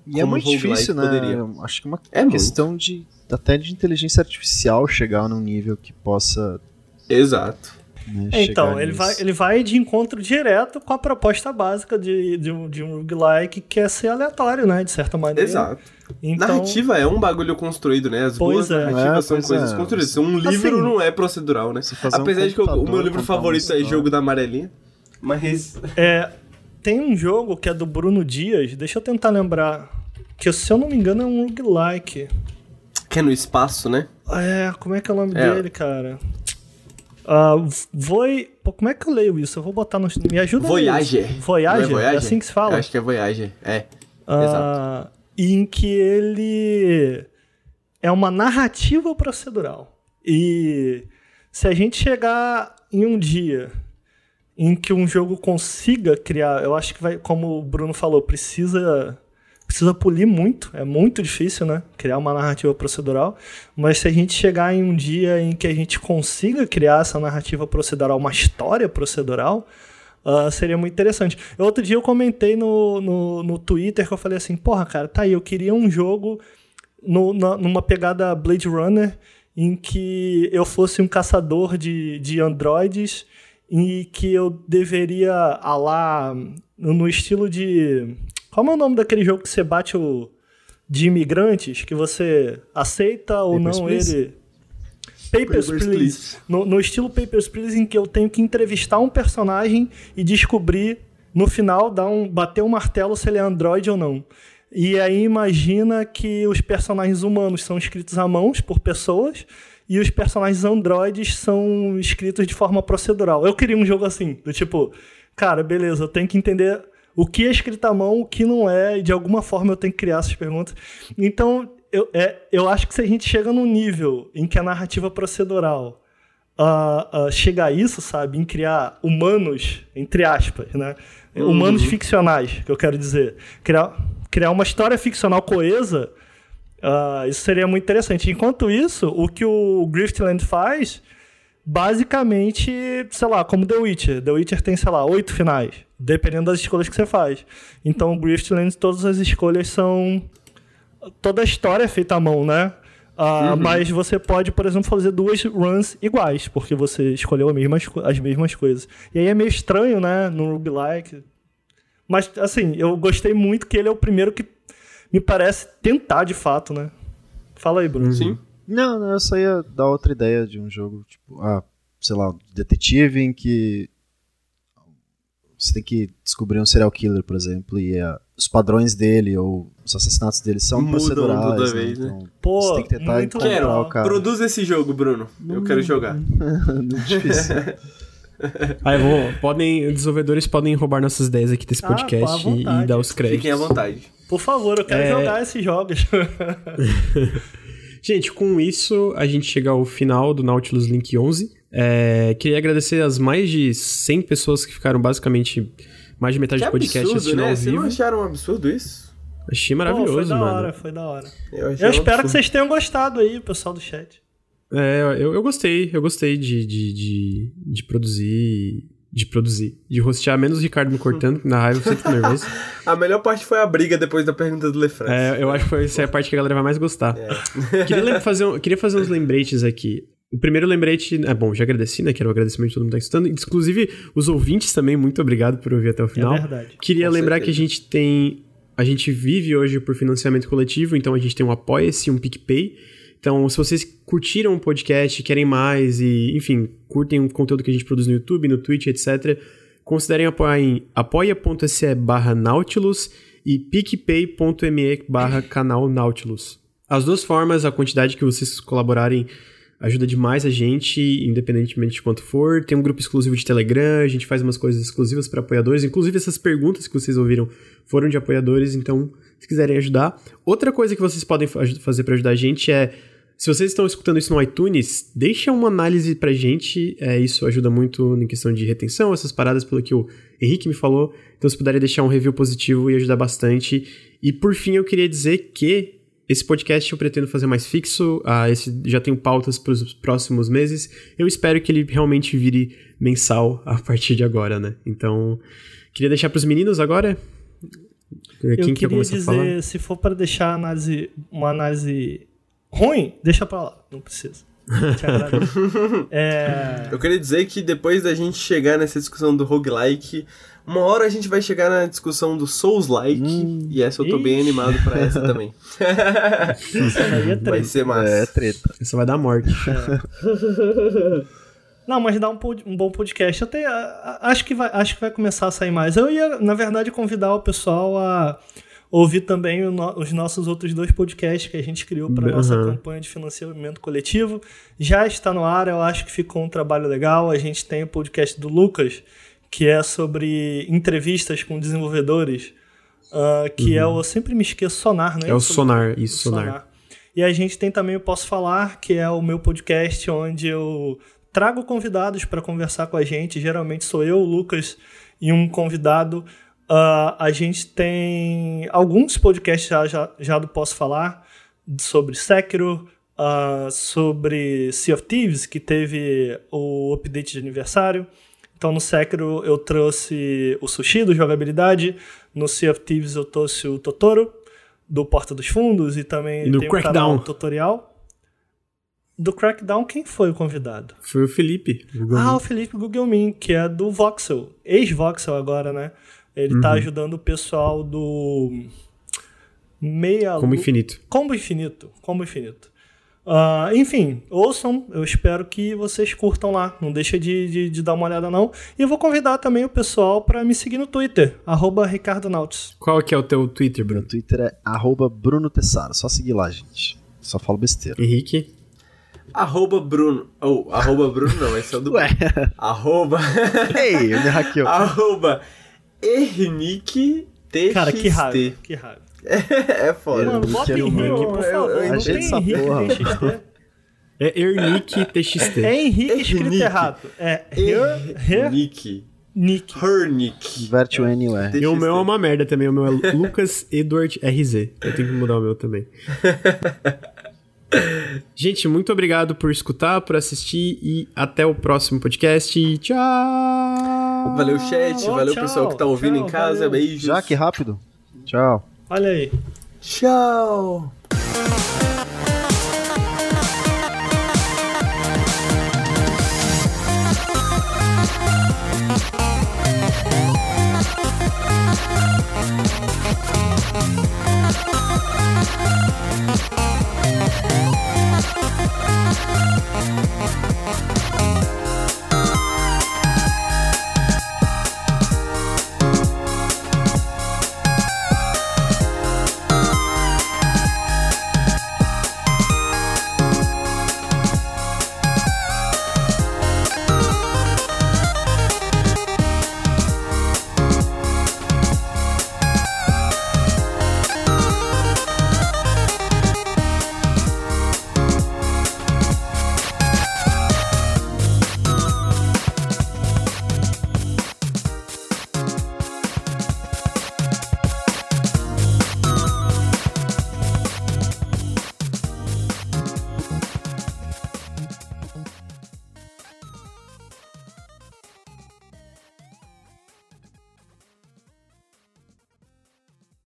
Speaker 4: E é muito difícil, né?
Speaker 3: poderia.
Speaker 4: Acho que é uma
Speaker 3: É
Speaker 4: questão de até de inteligência artificial chegar num nível que possa.
Speaker 3: Exato.
Speaker 4: Né,
Speaker 2: então,
Speaker 4: chegar
Speaker 2: ele
Speaker 4: nisso.
Speaker 2: vai, ele vai de encontro direto com a proposta básica de, de, um, de um roguelike, que é ser aleatório, né? De certa maneira.
Speaker 3: Exato.
Speaker 2: Então,
Speaker 3: Narrativa é um bagulho construído, né? As
Speaker 2: Pois
Speaker 3: boas
Speaker 2: é.
Speaker 3: narrativas
Speaker 4: É,
Speaker 3: são coisas
Speaker 4: é.
Speaker 3: construídas. Um livro
Speaker 2: Assim,
Speaker 3: não é procedural, né?
Speaker 4: fazer um
Speaker 3: Apesar de que o- meu livro favorito é. Jogo da Amarelinha. Mas.
Speaker 2: É, tem um jogo que é do Bruno Dias, deixa eu tentar lembrar, que se eu não me engano é um roguelike.
Speaker 3: Que é no espaço, né?
Speaker 2: É, como é que é o nome
Speaker 3: É.
Speaker 2: dele, cara? Ah, Voi... Pô, como é que eu leio isso? Eu vou botar no... Me ajuda aí.
Speaker 3: Voyager.
Speaker 2: Voyager?
Speaker 3: Não
Speaker 2: É assim que se fala?
Speaker 3: Eu acho que é Voyager. É.
Speaker 2: Ah, em que ele é uma narrativa procedural. E se a gente chegar em um dia em que um jogo consiga criar, eu acho que vai, como o Bruno falou, precisa precisa polir muito, é muito difícil, né? Criar uma narrativa procedural, mas se a gente chegar em um dia em que a gente consiga criar essa narrativa procedural, uma história procedural, ah, seria muito interessante. Outro dia eu comentei no, no, no Twitter que eu falei assim, porra, cara, tá aí, eu queria um jogo no- na- numa pegada Blade Runner em que eu fosse um caçador de, de androides e que eu deveria, a lá, no estilo de... Como é o nome daquele jogo que você bate o... De imigrantes, que você aceita ou
Speaker 4: Papers,
Speaker 2: não
Speaker 4: Please?
Speaker 2: ele... Papers,
Speaker 3: Papers,
Speaker 2: Please.
Speaker 3: Please.
Speaker 2: No, no estilo Papers, Please, em que eu tenho que entrevistar um personagem e descobrir, no final, dar um, bater um martelo se ele é androide ou não. E aí imagina que os personagens humanos são escritos à mão por pessoas e os personagens androides são escritos de forma procedural. Eu queria um jogo assim, do tipo, cara, beleza, eu tenho que entender o que é escrito à mão, o que não é, e de alguma forma eu tenho que criar essas perguntas. Então, eu, é, eu acho que se a gente chega num nível em que a narrativa procedural ah, ah, chega a isso, sabe, em criar humanos, entre aspas, né? Humanos ficcionais, que eu quero dizer. Criar, criar uma história ficcional coesa, ah, isso seria muito interessante. Enquanto isso, o que o Griftland faz, basicamente, sei lá, como The Witcher. The Witcher tem, sei lá, oito finais, dependendo das escolhas que você faz. Então, o Griftland, todas as escolhas são. Toda a história é feita à mão, né? Ah, Mas você pode, por exemplo, fazer duas runs iguais, porque você escolheu as mesmas, as mesmas coisas. E aí é meio estranho, né? No roguelike. Mas, assim, eu gostei muito que ele é o primeiro que me parece tentar de fato, né? Fala aí, Bruno.
Speaker 3: Sim.
Speaker 4: Não, não, eu só ia dar outra ideia de um jogo, tipo, ah, sei lá, detetive em que você tem que descobrir um serial killer, por exemplo, e ah, os padrões dele ou os assassinatos dele são
Speaker 3: Mudam
Speaker 4: procedurais,
Speaker 3: toda
Speaker 4: né?
Speaker 3: vez, né?
Speaker 4: Então,
Speaker 2: Pô,
Speaker 4: você tem que tentar
Speaker 2: muito
Speaker 4: encontrar
Speaker 2: legal.
Speaker 4: o cara.
Speaker 3: Produz esse jogo, Bruno. Eu quero jogar.
Speaker 4: Muito difícil.
Speaker 1: Aí vou, podem, desenvolvedores podem roubar nossas ideias aqui desse
Speaker 2: Ah,
Speaker 1: podcast
Speaker 2: pô, à
Speaker 1: e, e dar os créditos.
Speaker 3: Fiquem à vontade.
Speaker 2: Por favor, eu quero
Speaker 1: É.
Speaker 2: jogar esses jogos.
Speaker 1: Gente, com isso a gente chega ao final do Nautilus Link 11. É, queria agradecer as mais de 100 pessoas que ficaram basicamente mais de metade
Speaker 3: Que
Speaker 1: do podcast
Speaker 3: absurdo,
Speaker 1: assistindo
Speaker 3: né?
Speaker 1: ao
Speaker 3: Vocês não
Speaker 1: vivo.
Speaker 3: acharam um absurdo isso?
Speaker 1: Achei
Speaker 2: Pô, foi
Speaker 1: maravilhoso,
Speaker 2: da
Speaker 1: mano.
Speaker 2: hora, foi da hora.
Speaker 3: Eu,
Speaker 2: Eu
Speaker 3: um
Speaker 2: espero que
Speaker 3: absurdo.
Speaker 2: vocês tenham gostado aí, pessoal do chat.
Speaker 1: É, eu, eu gostei, eu gostei de, de, de, de produzir. De produzir. De rostear menos o Ricardo me cortando, na raiva eu sempre fico nervoso.
Speaker 3: A melhor parte foi a briga depois da pergunta do Lefranc.
Speaker 1: É, eu acho que foi- essa é a parte que a galera vai mais gostar. Queria, lem- fazer um- queria fazer uns lembretes aqui. O primeiro lembrete. É bom, já agradeci, né? Quero o agradecimento de todo mundo que tá escutando. Inclusive, os ouvintes também, muito obrigado por ouvir até o final.
Speaker 2: É verdade.
Speaker 1: Queria
Speaker 3: Com
Speaker 1: lembrar
Speaker 3: certeza.
Speaker 1: que a gente tem. A gente vive hoje por financiamento coletivo, então a gente tem um Apoia-se e um PicPay. Então, se vocês curtiram o podcast, querem mais e, enfim, curtem o conteúdo que a gente produz no YouTube, no Twitch, etc., considerem apoiar em apoia.se barra Nautilus e picpay.me barra canal Nautilus. As duas formas, a quantidade que vocês colaborarem ajuda demais a gente, independentemente de quanto for. Tem um grupo exclusivo de Telegram, a gente faz umas coisas exclusivas para apoiadores. Inclusive, essas perguntas que vocês ouviram foram de apoiadores, então, se quiserem ajudar. Outra coisa que vocês podem fa- fazer para ajudar a gente é. Se vocês estão escutando isso no iTunes, deixa uma análise pra gente. É, isso ajuda muito em questão de retenção, essas paradas, pelo que o Henrique me falou. Então, se puderem deixar um review positivo, ia ajudar bastante. E por fim, eu queria dizer que esse podcast eu pretendo fazer mais fixo. Ah, esse já tenho pautas para os próximos meses. Eu espero que ele realmente vire mensal a partir de agora, né? Então, queria deixar para os meninos agora. Quem
Speaker 2: eu
Speaker 1: quer
Speaker 2: queria dizer, se for para deixar análise, uma análise ruim, deixa pra lá, não precisa. É...
Speaker 3: Eu queria dizer que depois da gente chegar nessa discussão do roguelike, uma hora a gente vai chegar na discussão do Souls-like,
Speaker 4: Hum.
Speaker 3: e essa eu tô bem
Speaker 2: Ixi.
Speaker 3: animado pra essa também.
Speaker 2: Isso aí é
Speaker 3: Vai ser massa.
Speaker 4: É treta.
Speaker 1: Isso vai dar morte.
Speaker 2: Não, mas dá um, um bom podcast. Eu tenho, acho, que vai, acho que vai começar a sair mais. Eu ia, na verdade, convidar o pessoal a ouvir também no- os nossos outros dois podcasts que a gente criou para nossa
Speaker 1: Uhum.
Speaker 2: campanha de financiamento coletivo. Já está no ar, eu acho que ficou um trabalho legal. A gente tem o podcast do Lucas, que é sobre entrevistas com desenvolvedores, ah, que é o. Eu sempre me esqueço, Sonar, né?
Speaker 1: É o Sonar, isso,
Speaker 2: o
Speaker 1: Sonar.
Speaker 2: E a gente tem também o Posso Falar, que é o meu podcast onde eu trago convidados para conversar com a gente. Geralmente sou eu, o Lucas e um convidado. Ah, a gente tem alguns podcasts já, já, já do Posso Falar sobre Sekiro, ah, sobre Sea of Thieves, que teve o update de aniversário. Então no Sekiro eu trouxe o Sushi do Jogabilidade, no Sea of Thieves eu trouxe o Totoro do Porta dos Fundos e também
Speaker 1: no
Speaker 2: tem um
Speaker 1: Crackdown.
Speaker 2: canal tutorial. Do Crackdown, quem foi o convidado?
Speaker 1: Foi o Felipe. o
Speaker 2: Ah, o Felipe Gugelmin, que é do Voxel, ex-Voxel agora, né? Ele tá ajudando o pessoal do Meia
Speaker 1: Como
Speaker 2: Lu-
Speaker 1: infinito.
Speaker 2: Combo Infinito. Combo Infinito. Ah, enfim, ouçam, eu espero que vocês curtam lá. Não deixa de, de, de dar uma olhada, não. E eu vou convidar também o pessoal para me seguir no Twitter, arroba Ricardo Nautis.
Speaker 1: Qual que é o teu Twitter,
Speaker 4: Meu
Speaker 1: Bruno?
Speaker 4: Twitter é arroba Bruno Tessaro. Só seguir lá, gente. Só falo besteira.
Speaker 1: Henrique?
Speaker 3: Arroba Bruno. Ou, arroba Bruno não, esse é o do.
Speaker 4: Ué.
Speaker 3: Arroba.
Speaker 4: Ei, me hackeou.
Speaker 3: arroba Ernick TXT.
Speaker 2: Cara, que raiva, que raiva.
Speaker 3: É foda.
Speaker 2: Mano, bota
Speaker 4: Henrique é
Speaker 2: por favor.
Speaker 3: Eu- eu
Speaker 2: Não tem
Speaker 4: essa
Speaker 2: Henrique
Speaker 4: porra.
Speaker 2: TXT.
Speaker 1: É Ernick TXT.
Speaker 2: É Henrique escrito errado. É Her,
Speaker 3: Ernick.
Speaker 2: Nick.
Speaker 3: Hernick.
Speaker 4: Inverte o N e o R.
Speaker 1: E o meu é uma merda também. O meu é Lucas Edward RZ. Eu tenho que mudar o meu também. Gente, muito obrigado por escutar, por assistir e até o próximo podcast. Tchau!
Speaker 3: Valeu, chat.
Speaker 2: Oh,
Speaker 3: valeu,
Speaker 2: tchau,
Speaker 3: pessoal que tá ouvindo
Speaker 2: tchau,
Speaker 3: em casa.
Speaker 2: valeu.
Speaker 3: Beijos.
Speaker 4: Já, que rápido. Tchau.
Speaker 2: Olha aí.
Speaker 3: Tchau.